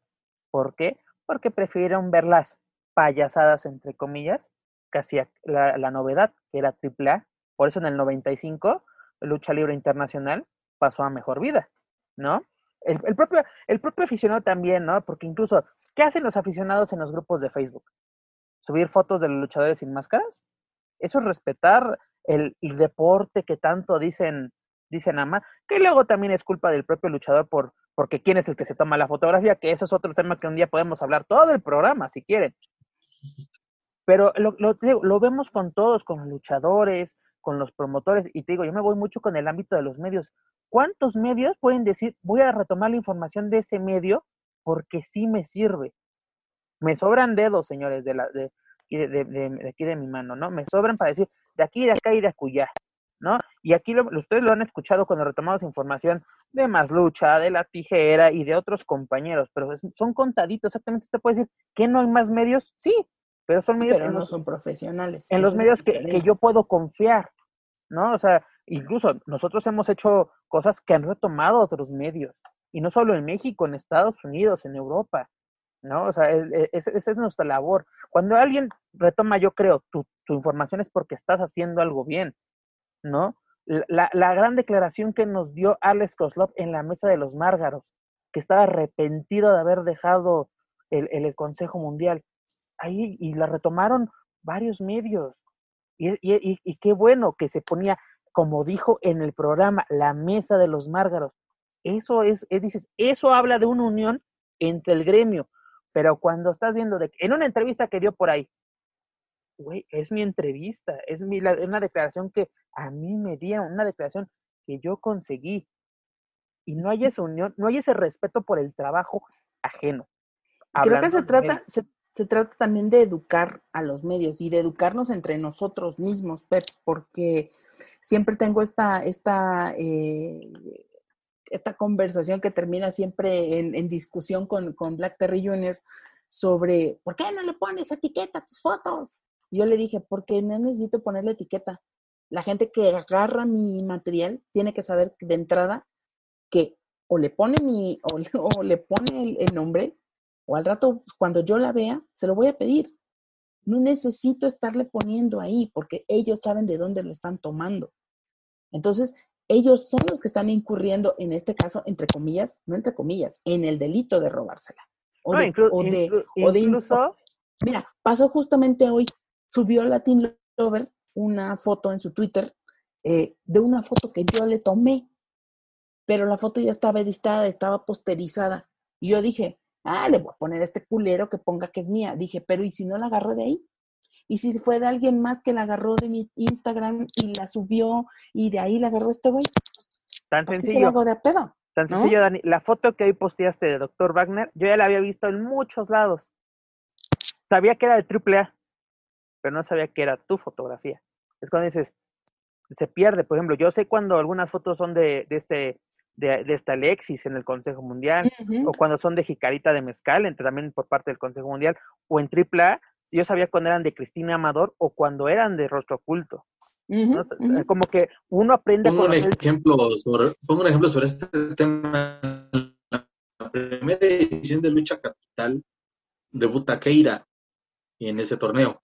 Speaker 1: ¿Por qué? Porque prefirieron ver las payasadas, entre comillas, casi la, la novedad, que era AAA. Por eso en el 95, Lucha Libre Internacional pasó a mejor vida, ¿no? El, el, propio, el propio aficionado también, ¿no? Porque incluso, ¿qué hacen los aficionados en los grupos de Facebook? ¿Subir fotos de los luchadores sin máscaras? Eso es respetar el, deporte que tanto dicen, dicen ama, que luego también es culpa del propio luchador por, porque quién es el que se toma la fotografía, que eso es otro tema que un día podemos hablar todo el programa, si quieren. Pero lo, lo, lo vemos con todos, con los luchadores, con los promotores, y te digo, yo me voy mucho con el ámbito de los medios. ¿Cuántos medios pueden decir, voy a retomar la información de ese medio porque sí me sirve? Me sobran dedos, señores, de, la, de, de, aquí de mi mano, ¿no? Me sobran para decir, de aquí, de acá y de acullá, ¿no? Y aquí ustedes lo han escuchado cuando retomamos información de Más Lucha, de La Tijera y de otros compañeros, pero son contaditos, exactamente. Usted puede decir que no hay más medios, sí, pero son medios
Speaker 2: que no son profesionales.
Speaker 1: En los medios que, que, yo puedo confiar, ¿no? O sea, incluso nosotros hemos hecho cosas que han retomado otros medios, y no solo en México, en Estados Unidos, en Europa, ¿no? O sea, esa es nuestra labor. Cuando alguien retoma, yo creo, tu, tu información es porque estás haciendo algo bien, ¿no? La, la, gran declaración que nos dio Alex Koslov en la mesa de los Márgaros, que estaba arrepentido de haber dejado el, el Consejo Mundial ahí y la retomaron varios medios. Y, y, y, qué bueno que se ponía, como dijo en el programa, la mesa de los márgaros. Eso es, es, dices, eso habla de una unión entre el gremio. Pero cuando estás viendo, de, en una entrevista que dio por ahí, güey, es mi entrevista, es mi, la, una declaración que a mí me dieron, una declaración que yo conseguí. Y no hay esa unión, no hay ese respeto por el trabajo ajeno.
Speaker 2: Creo que se trata, se, se trata también de educar a los medios y de educarnos entre nosotros mismos, Pep, porque siempre tengo esta, esta, eh, esta conversación que termina siempre en, discusión con, con, Black Terry Jr. sobre ¿por qué no le pones etiqueta a tus fotos? Yo le dije, porque no necesito ponerle etiqueta. La gente que agarra mi material tiene que saber de entrada que o le pone mi, o, le pone el nombre o al rato cuando yo la vea, se lo voy a pedir. No necesito estarle poniendo ahí porque ellos saben de dónde lo están tomando. Entonces, ellos son los que están incurriendo, en este caso, entre comillas, no entre comillas, en el delito de robársela.
Speaker 1: O, de, o, de, incluso...
Speaker 2: mira, pasó justamente hoy, subió Latin Lover una foto en su Twitter eh, de una foto que yo le tomé, pero la foto ya estaba editada, estaba posterizada. Y yo dije, ah, le voy a poner a este culero que ponga que es mía. Dije, pero ¿y si no la agarró de ahí? ¿Y si fue de alguien más que la agarró de mi Instagram y la subió y de ahí la agarró este güey?
Speaker 1: Tan sencillo.
Speaker 2: de pedo?
Speaker 1: Tan sencillo, Dani. La foto que hoy posteaste de Dr. Wagner, yo ya la había visto en muchos lados. Sabía que era de AAA, pero no sabía que era tu fotografía. Es cuando dices, se pierde. Por ejemplo, yo sé cuando algunas fotos son de, de este de, de esta Alexis en el Consejo Mundial, o cuando son de Jicarita de Mezcal, entre, también por parte del Consejo Mundial, o en AAA, si yo sabía cuando eran de Cristina Amador o cuando eran de Rostro Oculto. Como que uno aprende
Speaker 4: pongo un ejemplo sobre, Pongo un ejemplo sobre este tema. La primera edición de Lucha Capital debuta Keira en ese torneo.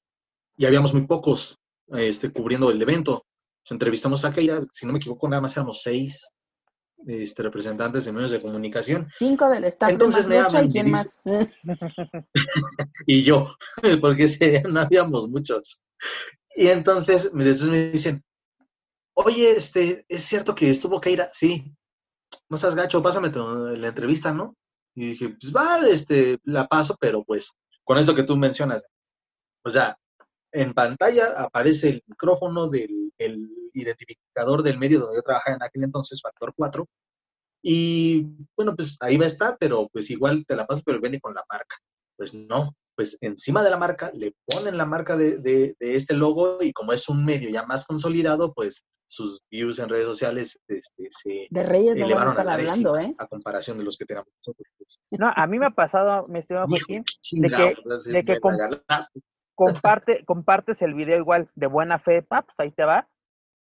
Speaker 4: Y habíamos muy pocos este, cubriendo el evento. entrevistamos a Keira, si no me equivoco, nada más éramos seis este, representantes de medios de comunicación.
Speaker 2: Cinco del staff Entonces, de y quién más. [LAUGHS]
Speaker 4: y yo, [LAUGHS] porque no habíamos muchos. Y entonces después me dicen, oye, este, ¿es cierto que estuvo Keira? Sí. No estás gacho, pásame la entrevista, ¿no? Y dije, pues vale, este, la paso, pero pues con esto que tú mencionas. O sea, en pantalla aparece el micrófono del el identificador del medio donde yo trabajaba en aquel entonces, Factor 4. Y bueno, pues ahí va a estar, pero pues igual te la paso, pero viene con la marca. Pues no, pues encima de la marca le ponen la marca de, de, este logo y como es un medio ya más consolidado, pues sus views en redes sociales este, se
Speaker 2: de Reyes elevaron a, la hablando, ¿eh?
Speaker 4: a comparación de los que tenemos nosotros. Pues.
Speaker 1: No, a mí me ha pasado, mi estimado Joaquín, de que, de que comparte, compartes el video igual de buena fe, pa, pues ahí te va,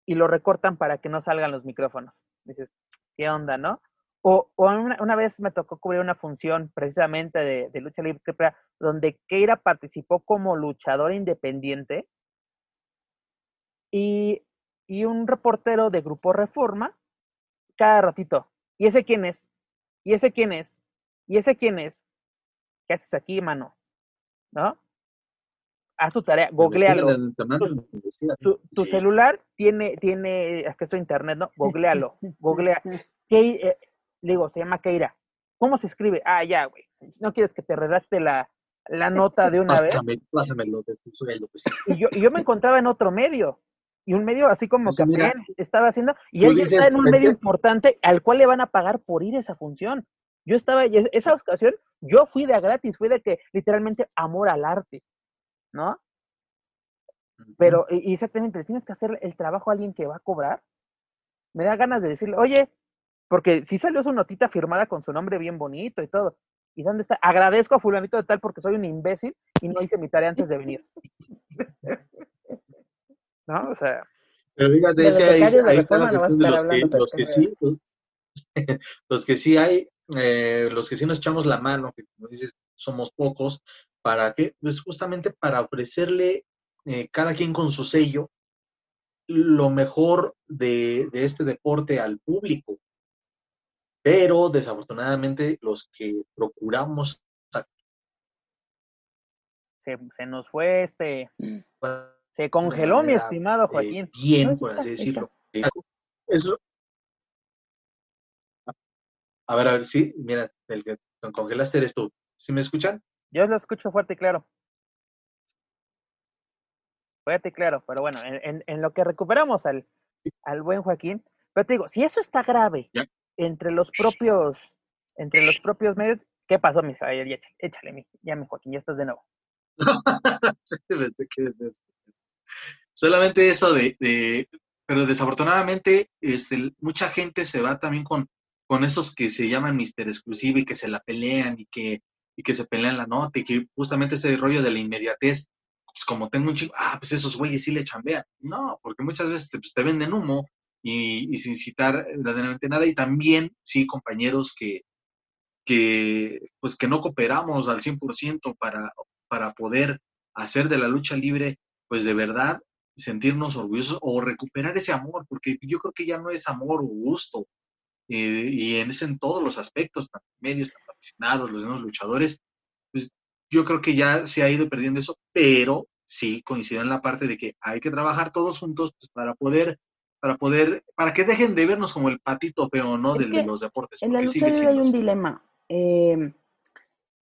Speaker 1: y lo recortan para que no salgan los micrófonos. Dices, ¿qué onda, no? O, o una, una, vez me tocó cubrir una función precisamente de, de lucha libre donde Keira participó como luchador independiente y, y un reportero de Grupo Reforma cada ratito. ¿Y ese quién es? ¿Y ese quién es? ¿Y ese quién es? ¿Qué haces aquí, mano? ¿No? Haz tu tarea, googlealo. Tu, celular tiene, tiene, es que internet, ¿no? Googlealo, [LAUGHS] googlea. ¿Qué, eh, digo, se llama Keira. ¿Cómo se escribe? Ah, ya, güey. ¿No quieres que te redacte la, la nota de una vez?
Speaker 4: Pásamelo de tu sueldo. Pues.
Speaker 1: Y yo, y yo me encontraba en otro medio. y un medio así como
Speaker 4: Eso,
Speaker 1: que
Speaker 4: mira,
Speaker 1: estaba haciendo, y él ya
Speaker 4: dices,
Speaker 1: está en un medio importante al cual le van a pagar por ir a esa función. Yo estaba, esa ocasión, yo fui de a gratis, fui de que literalmente amor al arte, ¿no? Pero y- exactamente, le tienes que hacer el trabajo a alguien que va a cobrar. Me da ganas de decirle, oye, porque si salió su notita firmada con su nombre bien bonito y todo. ¿Y dónde está? Agradezco a fulanito de tal porque soy un imbécil y no hice mi tarea antes de venir. ¿No? O sea,
Speaker 4: Pero fíjate, es
Speaker 2: los
Speaker 4: que ahí, ahí está
Speaker 2: no
Speaker 4: de los los sí, los, [LAUGHS] los que sí hay, eh, los que sí nos echamos la mano, que como dices, somos pocos, ¿para qué? Pues justamente para ofrecerle eh, cada quien con su sello lo mejor de, de este deporte al público. Pero desafortunadamente los que procuramos
Speaker 1: se, se nos fue este,
Speaker 4: actuar
Speaker 1: se congeló, mi estimado
Speaker 4: eh,
Speaker 1: Joaquín.
Speaker 4: bien,
Speaker 2: No,
Speaker 4: por
Speaker 2: está,
Speaker 4: así decirlo. Eso. A ver, a ver, sí, mira, el que te congelaste eres tú. ¿Sí me escuchan?
Speaker 1: Yo lo escucho fuerte y claro. Fuerte y claro, pero bueno, en, en- en lo que recuperamos al, al buen Joaquín, pero te digo, si eso está grave
Speaker 4: Ya.
Speaker 1: entre los propios, entre los propios medios, ¿qué pasó, mi Javier? Échale, échale, mi, ya mi Joaquín, ya estás de nuevo. [LAUGHS]
Speaker 4: Solamente eso de, de- pero desafortunadamente, este, mucha gente se va también con, con esos que se llaman Mister Exclusivo y que se la pelean y que, y que se pelean la nota y que justamente ese rollo de la inmediatez, pues como tengo un chico, ah, pues esos güeyes sí le chambean. No, porque muchas veces te, pues, venden humo y, sin citar verdaderamente nada. Y también, sí, compañeros que, que, pues que no cooperamos al 100% para, para poder hacer de la lucha libre, pues de verdad sentirnos orgullosos o recuperar ese amor, porque yo creo que ya no es amor o gusto, eh, y en, en todos los aspectos, tanto medios, tanto aficionados, los mismos luchadores, pues yo creo que ya se ha ido perdiendo eso, pero sí coincido en la parte de que hay que trabajar todos juntos pues, para poder, para poder, para que dejen de vernos como el patito feo, ¿no? De
Speaker 2: que
Speaker 4: los deportes.
Speaker 2: En la lucha libre hay un dilema. Eh,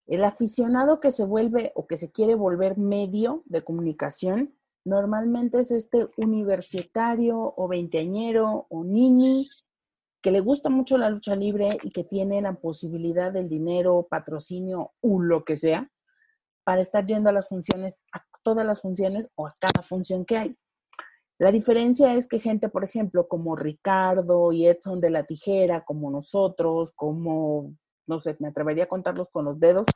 Speaker 2: el aficionado que se vuelve o que se quiere volver medio de comunicación, normalmente es este universitario o veinteañero o nini que le gusta mucho la lucha libre y que tiene la posibilidad del dinero, patrocinio o lo que sea para estar yendo a las funciones, a todas las funciones o a cada función que hay. La diferencia es que gente, por ejemplo, como Ricardo y Edson de la Tijera, como nosotros, como, no sé, me atrevería a contarlos con los dedos,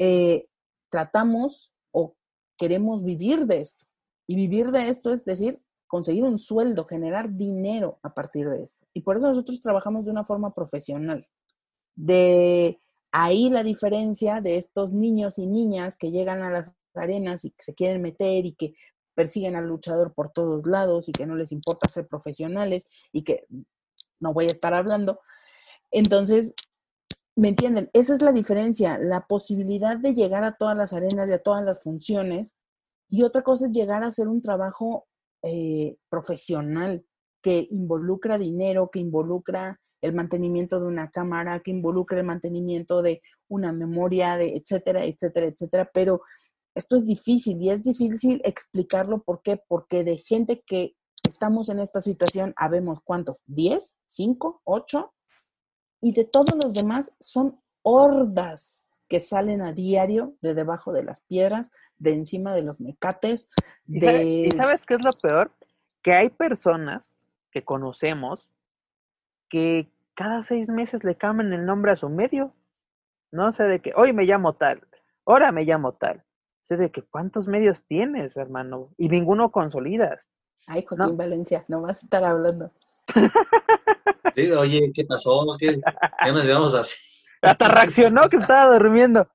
Speaker 2: eh, tratamos o queremos vivir de esto. Y vivir de esto es decir, conseguir un sueldo, generar dinero a partir de esto. Y por eso nosotros trabajamos de una forma profesional. De ahí la diferencia de estos niños y niñas que llegan a las arenas y que se quieren meter y que persiguen al luchador por todos lados y que no les importa ser profesionales y que no voy a estar hablando. Entonces, ¿me entienden? Esa es la diferencia, la posibilidad de llegar a todas las arenas y a todas las funciones. Y otra cosa es llegar a hacer un trabajo eh, profesional que involucra dinero, que involucra el mantenimiento de una cámara, que involucra el mantenimiento de una memoria, de etcétera, etcétera, etcétera. Pero esto es difícil y es difícil explicarlo. ¿Por qué? Porque de gente que estamos en esta situación, habemos cuántos, ¿10? ¿5? ¿8? Y de todos los demás son hordas que salen a diario de debajo de las piedras, de encima de los mecates,
Speaker 1: ¿Y, sabe-
Speaker 2: de...
Speaker 1: y sabes qué es lo peor? Que hay personas que conocemos que cada seis meses le cambian el nombre a su medio. No sé de que hoy me llamo tal, ahora me llamo tal. Sé de que cuántos medios tienes, hermano, y ninguno consolidas.
Speaker 2: Ay, Joaquín
Speaker 1: No.
Speaker 2: Valencia, no vas a estar hablando.
Speaker 4: Sí, oye, ¿qué pasó? ¿Qué, qué nos llevamos así?
Speaker 1: Hasta reaccionó que estaba durmiendo.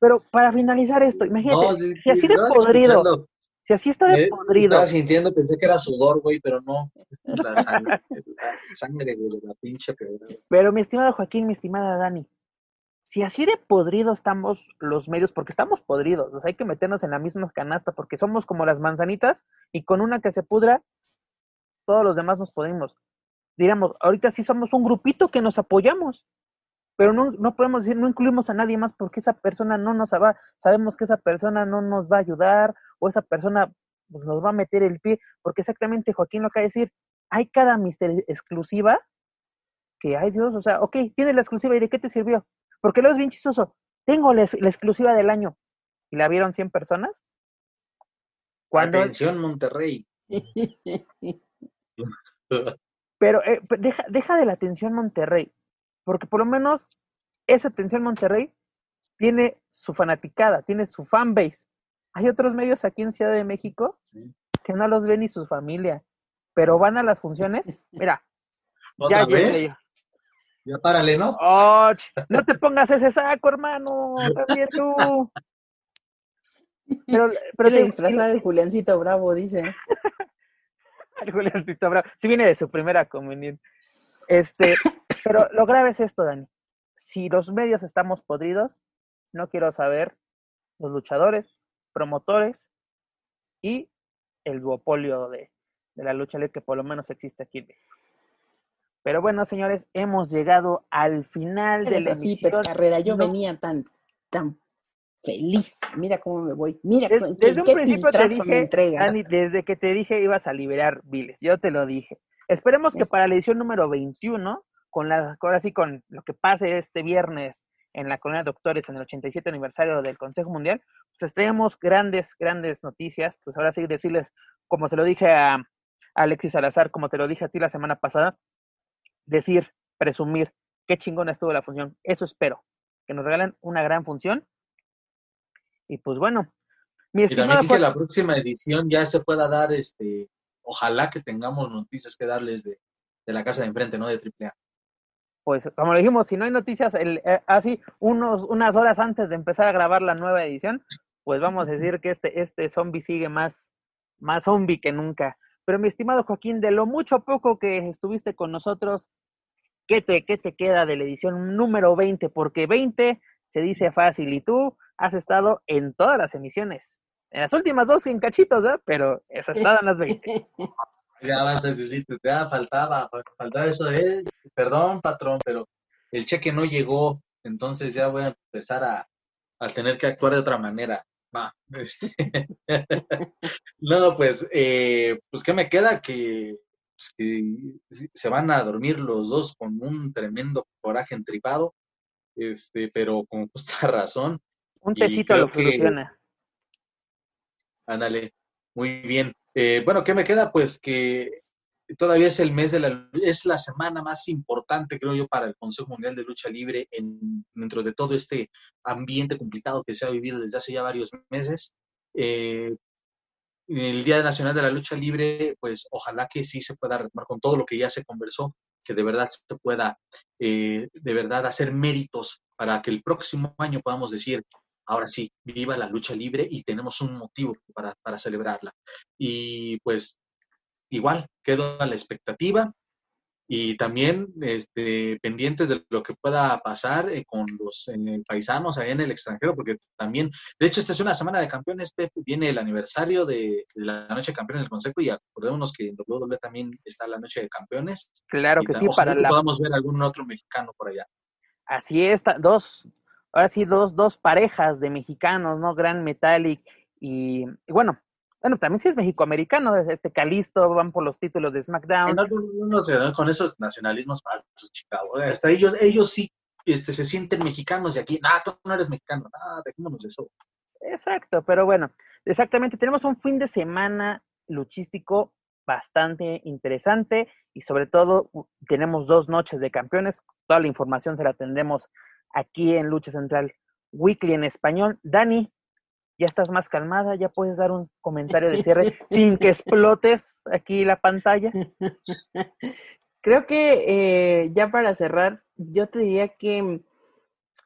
Speaker 1: Pero para finalizar esto, imagínate,
Speaker 4: No, sí,
Speaker 1: si así
Speaker 4: sí,
Speaker 1: de podrido,
Speaker 4: escuchando.
Speaker 1: si así está de
Speaker 4: Eh,
Speaker 1: podrido,
Speaker 4: Estaba sintiendo, pensé que era sudor, güey, pero no. [LAUGHS] La sangre, la sangre de la pinche piedra.
Speaker 1: Pero mi estimado Joaquín, mi estimada Dani, si así de podrido estamos los medios, porque estamos podridos, o sea, hay que meternos en la misma canasta, porque somos como las manzanitas y con una que se pudra, todos los demás nos podemos. Diríamos, ahorita sí somos un grupito que nos apoyamos, pero no, no podemos decir, no incluimos a nadie más porque esa persona no nos va, sabemos que esa persona no nos va a ayudar o esa persona pues nos va a meter el pie, porque exactamente Joaquín lo acaba de decir, hay cada mister exclusiva que, ay Dios, o sea, ok, tienes la exclusiva y de qué te sirvió, porque luego es bien chistoso, tengo la, la exclusiva del año, y la vieron 100 personas.
Speaker 4: Cuando... Atención Monterrey. [LAUGHS]
Speaker 1: Pero eh, deja, deja de la atención Monterrey, porque por lo menos esa atención Monterrey tiene su fanaticada, tiene su fanbase. Hay otros medios aquí en Ciudad de México que no los ven ni su familia, pero van a las funciones. Mira, [LAUGHS]
Speaker 4: ya vez? Ya párale, ¿no?
Speaker 1: Oh, no te pongas ese saco, hermano. También tú. [LAUGHS]
Speaker 2: Pero, pero te disfraza de Juliancito Bravo, dice.
Speaker 1: el [LAUGHS] Juliancito Bravo. Sí viene de su primera comunión. Este, pero lo grave es esto, Dani. Si los medios estamos podridos, no quiero saber los luchadores, promotores y el duopolio de, de la lucha libre que por lo menos existe aquí Pero bueno, señores, hemos llegado al final de la
Speaker 2: así, carrera. Yo venía tan, tan feliz. Mira cómo me voy. Mira,
Speaker 1: desde, un principio te dije, Dani, desde que te dije ibas a liberar Viles. Yo te lo dije. Esperemos que para la edición número 21, con la, ahora sí, con lo que pase este viernes en la colonia de doctores en el 87 aniversario del Consejo Mundial, pues tenemos grandes, grandes noticias. Pues ahora sí decirles, como se lo dije a, Alexis Salazar, como te lo dije a ti la semana pasada, decir, presumir, qué chingona estuvo la función. Eso espero, que nos regalen una gran función y pues bueno,
Speaker 4: mi y también que la próxima edición ya se pueda dar, este, ojalá que tengamos noticias que darles de, la casa de enfrente, ¿no? De AAA.
Speaker 1: Pues como lo dijimos, si no hay noticias el, eh, así unos, unas horas antes de empezar a grabar la nueva edición, pues vamos a decir que este, este zombie sigue más, más zombie que nunca. Pero mi estimado Joaquín, de lo mucho poco que estuviste con nosotros, ¿qué te, qué te queda de la edición número 20? Porque 20 se dice fácil y tú has estado en todas las emisiones. En las últimas dos sin cachitos, ¿verdad? Pero has estado en las 20. [LAUGHS]
Speaker 4: Ya vas a decir, ya faltaba, faltaba eso de, perdón, patrón, pero el cheque no llegó, entonces ya voy a empezar a, tener que actuar de otra manera. Va, [LAUGHS] este. no, pues, eh, pues, ¿qué me queda? Que, pues, que se van a dormir los dos con un tremendo coraje entripado, este, pero con justa [LAUGHS] razón.
Speaker 1: Un tecito lo soluciona.
Speaker 4: Ándale, muy bien. Eh, bueno, ¿qué me queda? Pues que todavía es el mes de la es la semana más importante, creo yo, para el Consejo Mundial de Lucha Libre en, dentro de todo este ambiente complicado que se ha vivido desde hace ya varios meses. Eh, el Día Nacional de la Lucha Libre, pues ojalá que sí se pueda retomar con todo lo que ya se conversó, que de verdad se pueda, eh, de verdad, hacer méritos para que el próximo año podamos decir, ahora sí, viva la lucha libre y tenemos un motivo para, para celebrarla. Y pues igual, quedo a la expectativa y también este, pendientes de lo que pueda pasar eh, con los paisanos allá en el extranjero, porque también, de hecho, esta es una semana de campeones, viene el aniversario de, la Noche de Campeones del Consejo y acordémonos que en WWE también está la Noche de Campeones.
Speaker 1: Claro que sí,
Speaker 4: para que podamos ver algún otro mexicano por allá.
Speaker 1: Así es, dos, ahora sí, dos, dos parejas de mexicanos, ¿no? Gran Metallic y, bueno, bueno, también sí es mexicoamericano, este Calisto, van por los títulos de SmackDown.
Speaker 4: Se dan con esos nacionalismos falsos, Chicago. Hasta ellos, ellos sí este, se sienten mexicanos y aquí, nada, tú no eres mexicano, nada, dejémonos de eso.
Speaker 1: Exacto, pero bueno, exactamente, tenemos un fin de semana luchístico bastante interesante y sobre todo tenemos dos noches de campeones. Toda la información se la tendremos aquí en Lucha Central Weekly en español. Dani, ya estás más calmada, ya puedes dar un comentario de cierre [LAUGHS] sin que explotes aquí la pantalla. [LAUGHS]
Speaker 2: Creo que eh, ya para cerrar, yo te diría que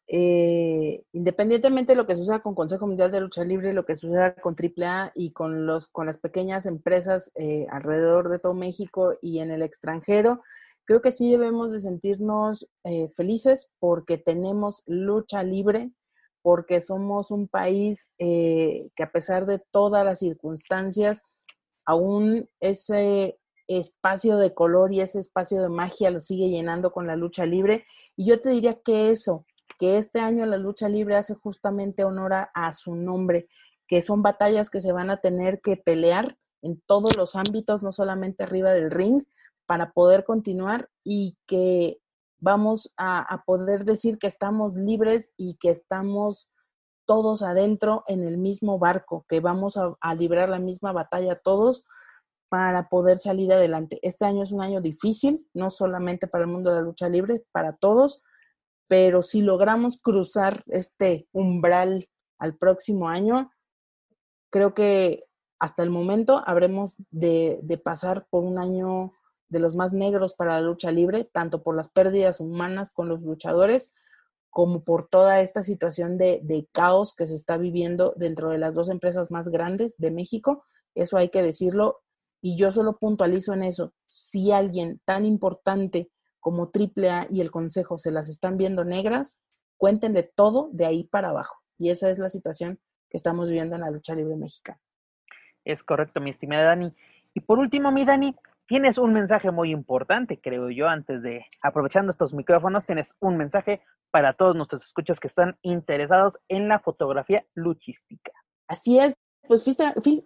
Speaker 2: eh, independientemente de lo que suceda con Consejo Mundial de Lucha Libre, lo que suceda con AAA y con, los, con las pequeñas empresas eh, alrededor de todo México y en el extranjero, creo que sí debemos de sentirnos felices porque tenemos lucha libre, porque somos un país eh, que a pesar de todas las circunstancias, aún ese espacio de color y ese espacio de magia lo sigue llenando con la lucha libre. Y yo te diría que eso, que este año la lucha libre hace justamente honor a, su nombre, que son batallas que se van a tener que pelear en todos los ámbitos, no solamente arriba del ring, para poder continuar y que vamos a, poder decir que estamos libres y que estamos todos adentro en el mismo barco, que vamos a, librar la misma batalla todos para poder salir adelante. Este año es un año difícil, no solamente para el mundo de la lucha libre, para todos, pero si logramos cruzar este umbral al próximo año, creo que hasta el momento habremos de, pasar por un año de los más negros para la lucha libre, tanto por las pérdidas humanas con los luchadores, como por toda esta situación de, caos que se está viviendo dentro de las dos empresas más grandes de México. Eso hay que decirlo. Y yo solo puntualizo en eso. Si alguien tan importante como AAA y el Consejo se las están viendo negras, cuenten de todo de ahí para abajo. Y esa es la situación que estamos viviendo en la lucha libre mexicana.
Speaker 1: Es correcto, mi estimada Dani. Y por último, mi Dani, tienes un mensaje muy importante, creo yo, antes de, aprovechando estos micrófonos, tienes un mensaje para todos nuestros escuchas que están interesados en la fotografía luchística.
Speaker 2: Así es, pues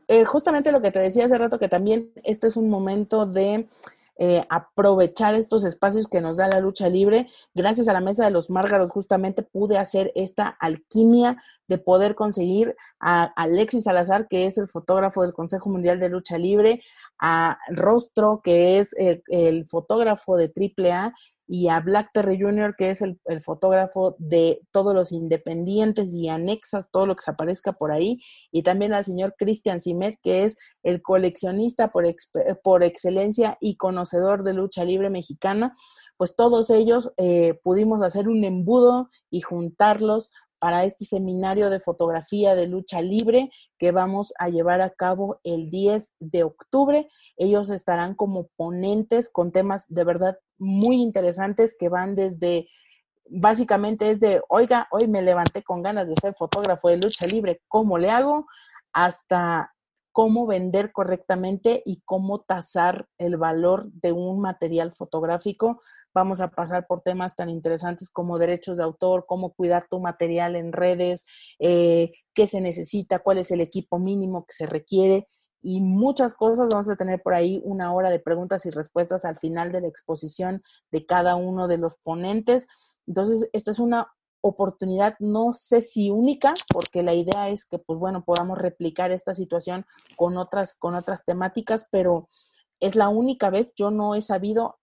Speaker 2: eh, justamente lo que te decía hace rato, que también este es un momento de eh, aprovechar estos espacios que nos da la lucha libre. Gracias a la mesa de los márgaros justamente pude hacer esta alquimia de poder conseguir a Alexis Salazar, que es el fotógrafo del Consejo Mundial de Lucha Libre, a Rostro, que es el, fotógrafo de AAA, y a Black Terry Jr., que es el, fotógrafo de todos los independientes y anexas, todo lo que se aparezca por ahí, y también al señor Christian Simet, que es el coleccionista por, por excelencia y conocedor de lucha libre mexicana, pues todos ellos eh, pudimos hacer un embudo y juntarlos para este seminario de fotografía de lucha libre que vamos a llevar a cabo el 10 de octubre. Ellos estarán como ponentes con temas de verdad muy interesantes que van desde, básicamente es de, oiga, hoy me levanté con ganas de ser fotógrafo de lucha libre, ¿cómo le hago? Hasta cómo vender correctamente y cómo tasar el valor de un material fotográfico. Vamos a pasar por temas tan interesantes como derechos de autor, cómo cuidar tu material en redes, eh, qué se necesita, cuál es el equipo mínimo que se requiere y muchas cosas. Vamos a tener por ahí una hora de preguntas y respuestas al final de la exposición de cada uno de los ponentes. Entonces, esta es una oportunidad, no sé si única, porque la idea es que, pues bueno, podamos replicar esta situación con otras, con otras temáticas, pero es la única vez, yo no he sabido,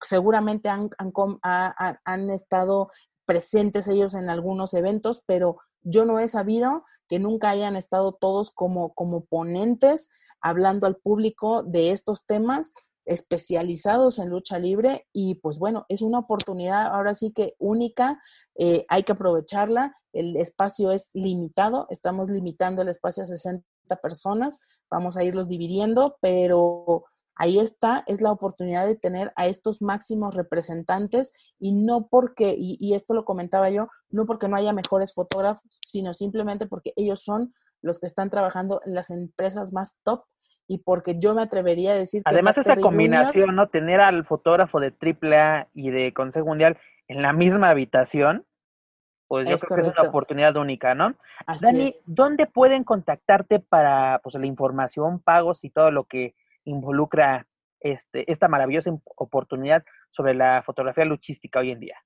Speaker 2: seguramente han, han, han estado presentes ellos en algunos eventos, pero yo no he sabido que nunca hayan estado todos como, como ponentes hablando al público de estos temas especializados en lucha libre y pues bueno, es una oportunidad ahora sí que única, eh, hay que aprovecharla, el espacio es limitado, estamos limitando el espacio a 60 personas, vamos a irlos dividiendo, pero ahí está, es la oportunidad de tener a estos máximos representantes y no porque, y, y esto lo comentaba yo, no porque no haya mejores fotógrafos, sino simplemente porque ellos son los que están trabajando en las empresas más top y porque yo me atrevería a decir
Speaker 1: que además esa combinación no tener al fotógrafo de AAA y de Consejo Mundial en la misma habitación pues yo creo que es una oportunidad única no Dani dónde pueden contactarte para pues la información pagos y todo lo que involucra este esta maravillosa oportunidad sobre la fotografía luchística hoy en día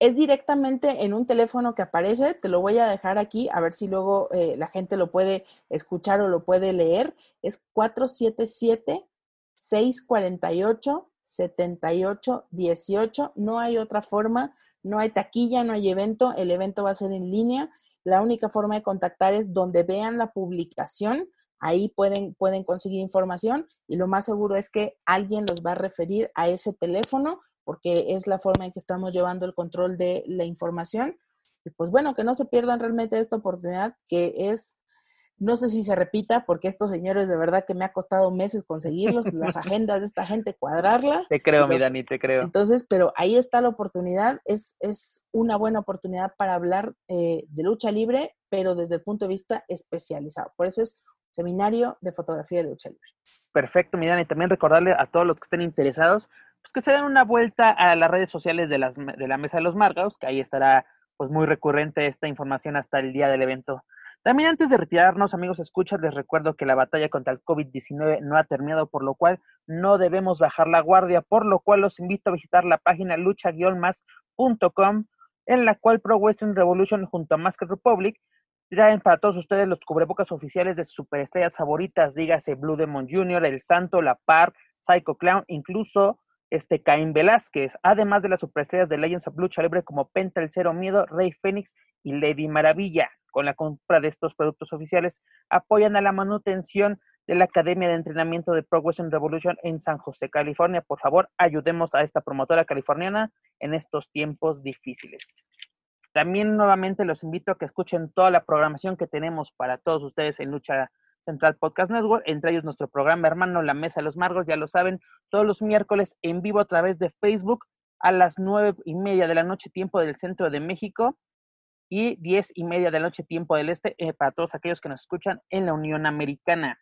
Speaker 2: es directamente en un teléfono que aparece, te lo voy a dejar aquí, a ver si luego eh, la gente lo puede escuchar o lo puede leer. Es 477-648-7818. No hay otra forma, no hay taquilla, no hay evento, el evento va a ser en línea. La única forma de contactar es donde vean la publicación, ahí pueden, pueden conseguir información y lo más seguro es que alguien los va a referir a ese teléfono porque es la forma en que estamos llevando el control de la información. Y pues bueno, que no se pierdan realmente esta oportunidad que es, no sé si se repita, porque estos señores de verdad que me ha costado meses conseguirlos, [LAUGHS] las agendas de esta gente, cuadrarla.
Speaker 1: Te creo, mi Dani, te creo.
Speaker 2: Entonces, pero ahí está la oportunidad, es, es una buena oportunidad para hablar eh, de lucha libre, pero desde el punto de vista especializado. Por eso es seminario de fotografía de lucha libre.
Speaker 1: Perfecto, mi Dani. También recordarle a todos los que estén interesados pues que se den una vuelta a las redes sociales de, las, de la Mesa de los Márgaros, que ahí estará pues muy recurrente esta información hasta el día del evento También antes de retirarnos, amigos escuchas, les recuerdo que la batalla contra el COVID-19 no ha terminado, por lo cual no debemos bajar la guardia, por lo cual los invito a visitar la página lucha-más.com, en la cual Pro Western Revolution junto a Mask Republic traen para todos ustedes los cubrebocas oficiales de sus superestrellas favoritas, dígase Blue Demon Jr., El Santo, La Par, Psycho Clown, incluso este Caín Velázquez, además de las superestrellas de Legends of Lucha Libre como Penta el Cero Miedo, Rey Fénix y Lady Maravilla. Con la compra de estos productos oficiales, apoyan a la manutención de la Academia de Entrenamiento de Pro Wrestling Revolution en San José, California. Por favor, ayudemos a esta promotora californiana en estos tiempos difíciles. También nuevamente los invito a que escuchen toda la programación que tenemos para todos ustedes en Lucha Central Podcast Network, entre ellos nuestro programa hermano La Mesa de los Margos, ya lo saben, todos los miércoles en vivo a través de Facebook a las nueve y media de la noche, tiempo del centro de México, y diez y media de la noche, tiempo del este, eh, para todos aquellos que nos escuchan en la Unión Americana.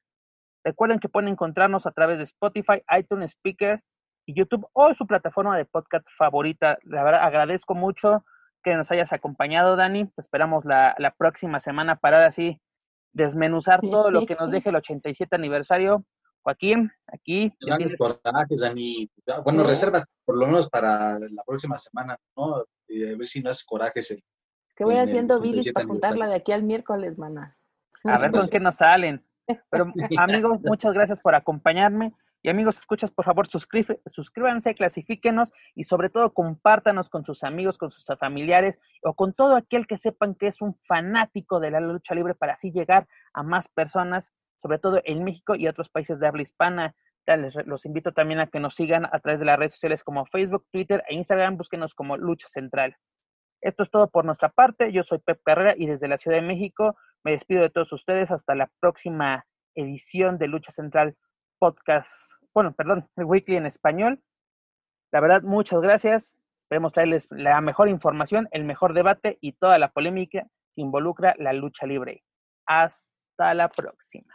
Speaker 1: Recuerden que pueden encontrarnos a través de Spotify, iTunes Speaker y YouTube o su plataforma de podcast favorita. La verdad, agradezco mucho que nos hayas acompañado, Dani. Te esperamos la, la próxima semana para así desmenuzar todo lo que nos deje el 87 aniversario. Joaquín, aquí.
Speaker 4: Grandes corajes, Dani. Bueno, reserva por lo menos para la próxima semana, ¿no? Y a ver si no haces corajes. El,
Speaker 2: que voy haciendo bilis para juntarla de aquí al miércoles, mana.
Speaker 1: A ver con qué [LAUGHS] nos salen. Pero [LAUGHS] amigos, muchas gracias por acompañarme. Y amigos, escuchas, por favor, suscríbanse, clasifíquenos y sobre todo compártanos con sus amigos, con sus familiares o con todo aquel que sepan que es un fanático de la lucha libre para así llegar a más personas, sobre todo en México y otros países de habla hispana. Los invito también a que nos sigan a través de las redes sociales como Facebook, Twitter e Instagram. Búsquenos como Lucha Central. Esto es todo por nuestra parte. Yo soy Pep Carrera y desde la Ciudad de México me despido de todos ustedes hasta la próxima edición de Lucha Central podcast, bueno, perdón, el weekly en español. La verdad, muchas gracias. Esperemos traerles la mejor información, el mejor debate y toda la polémica que involucra la lucha libre. Hasta la próxima.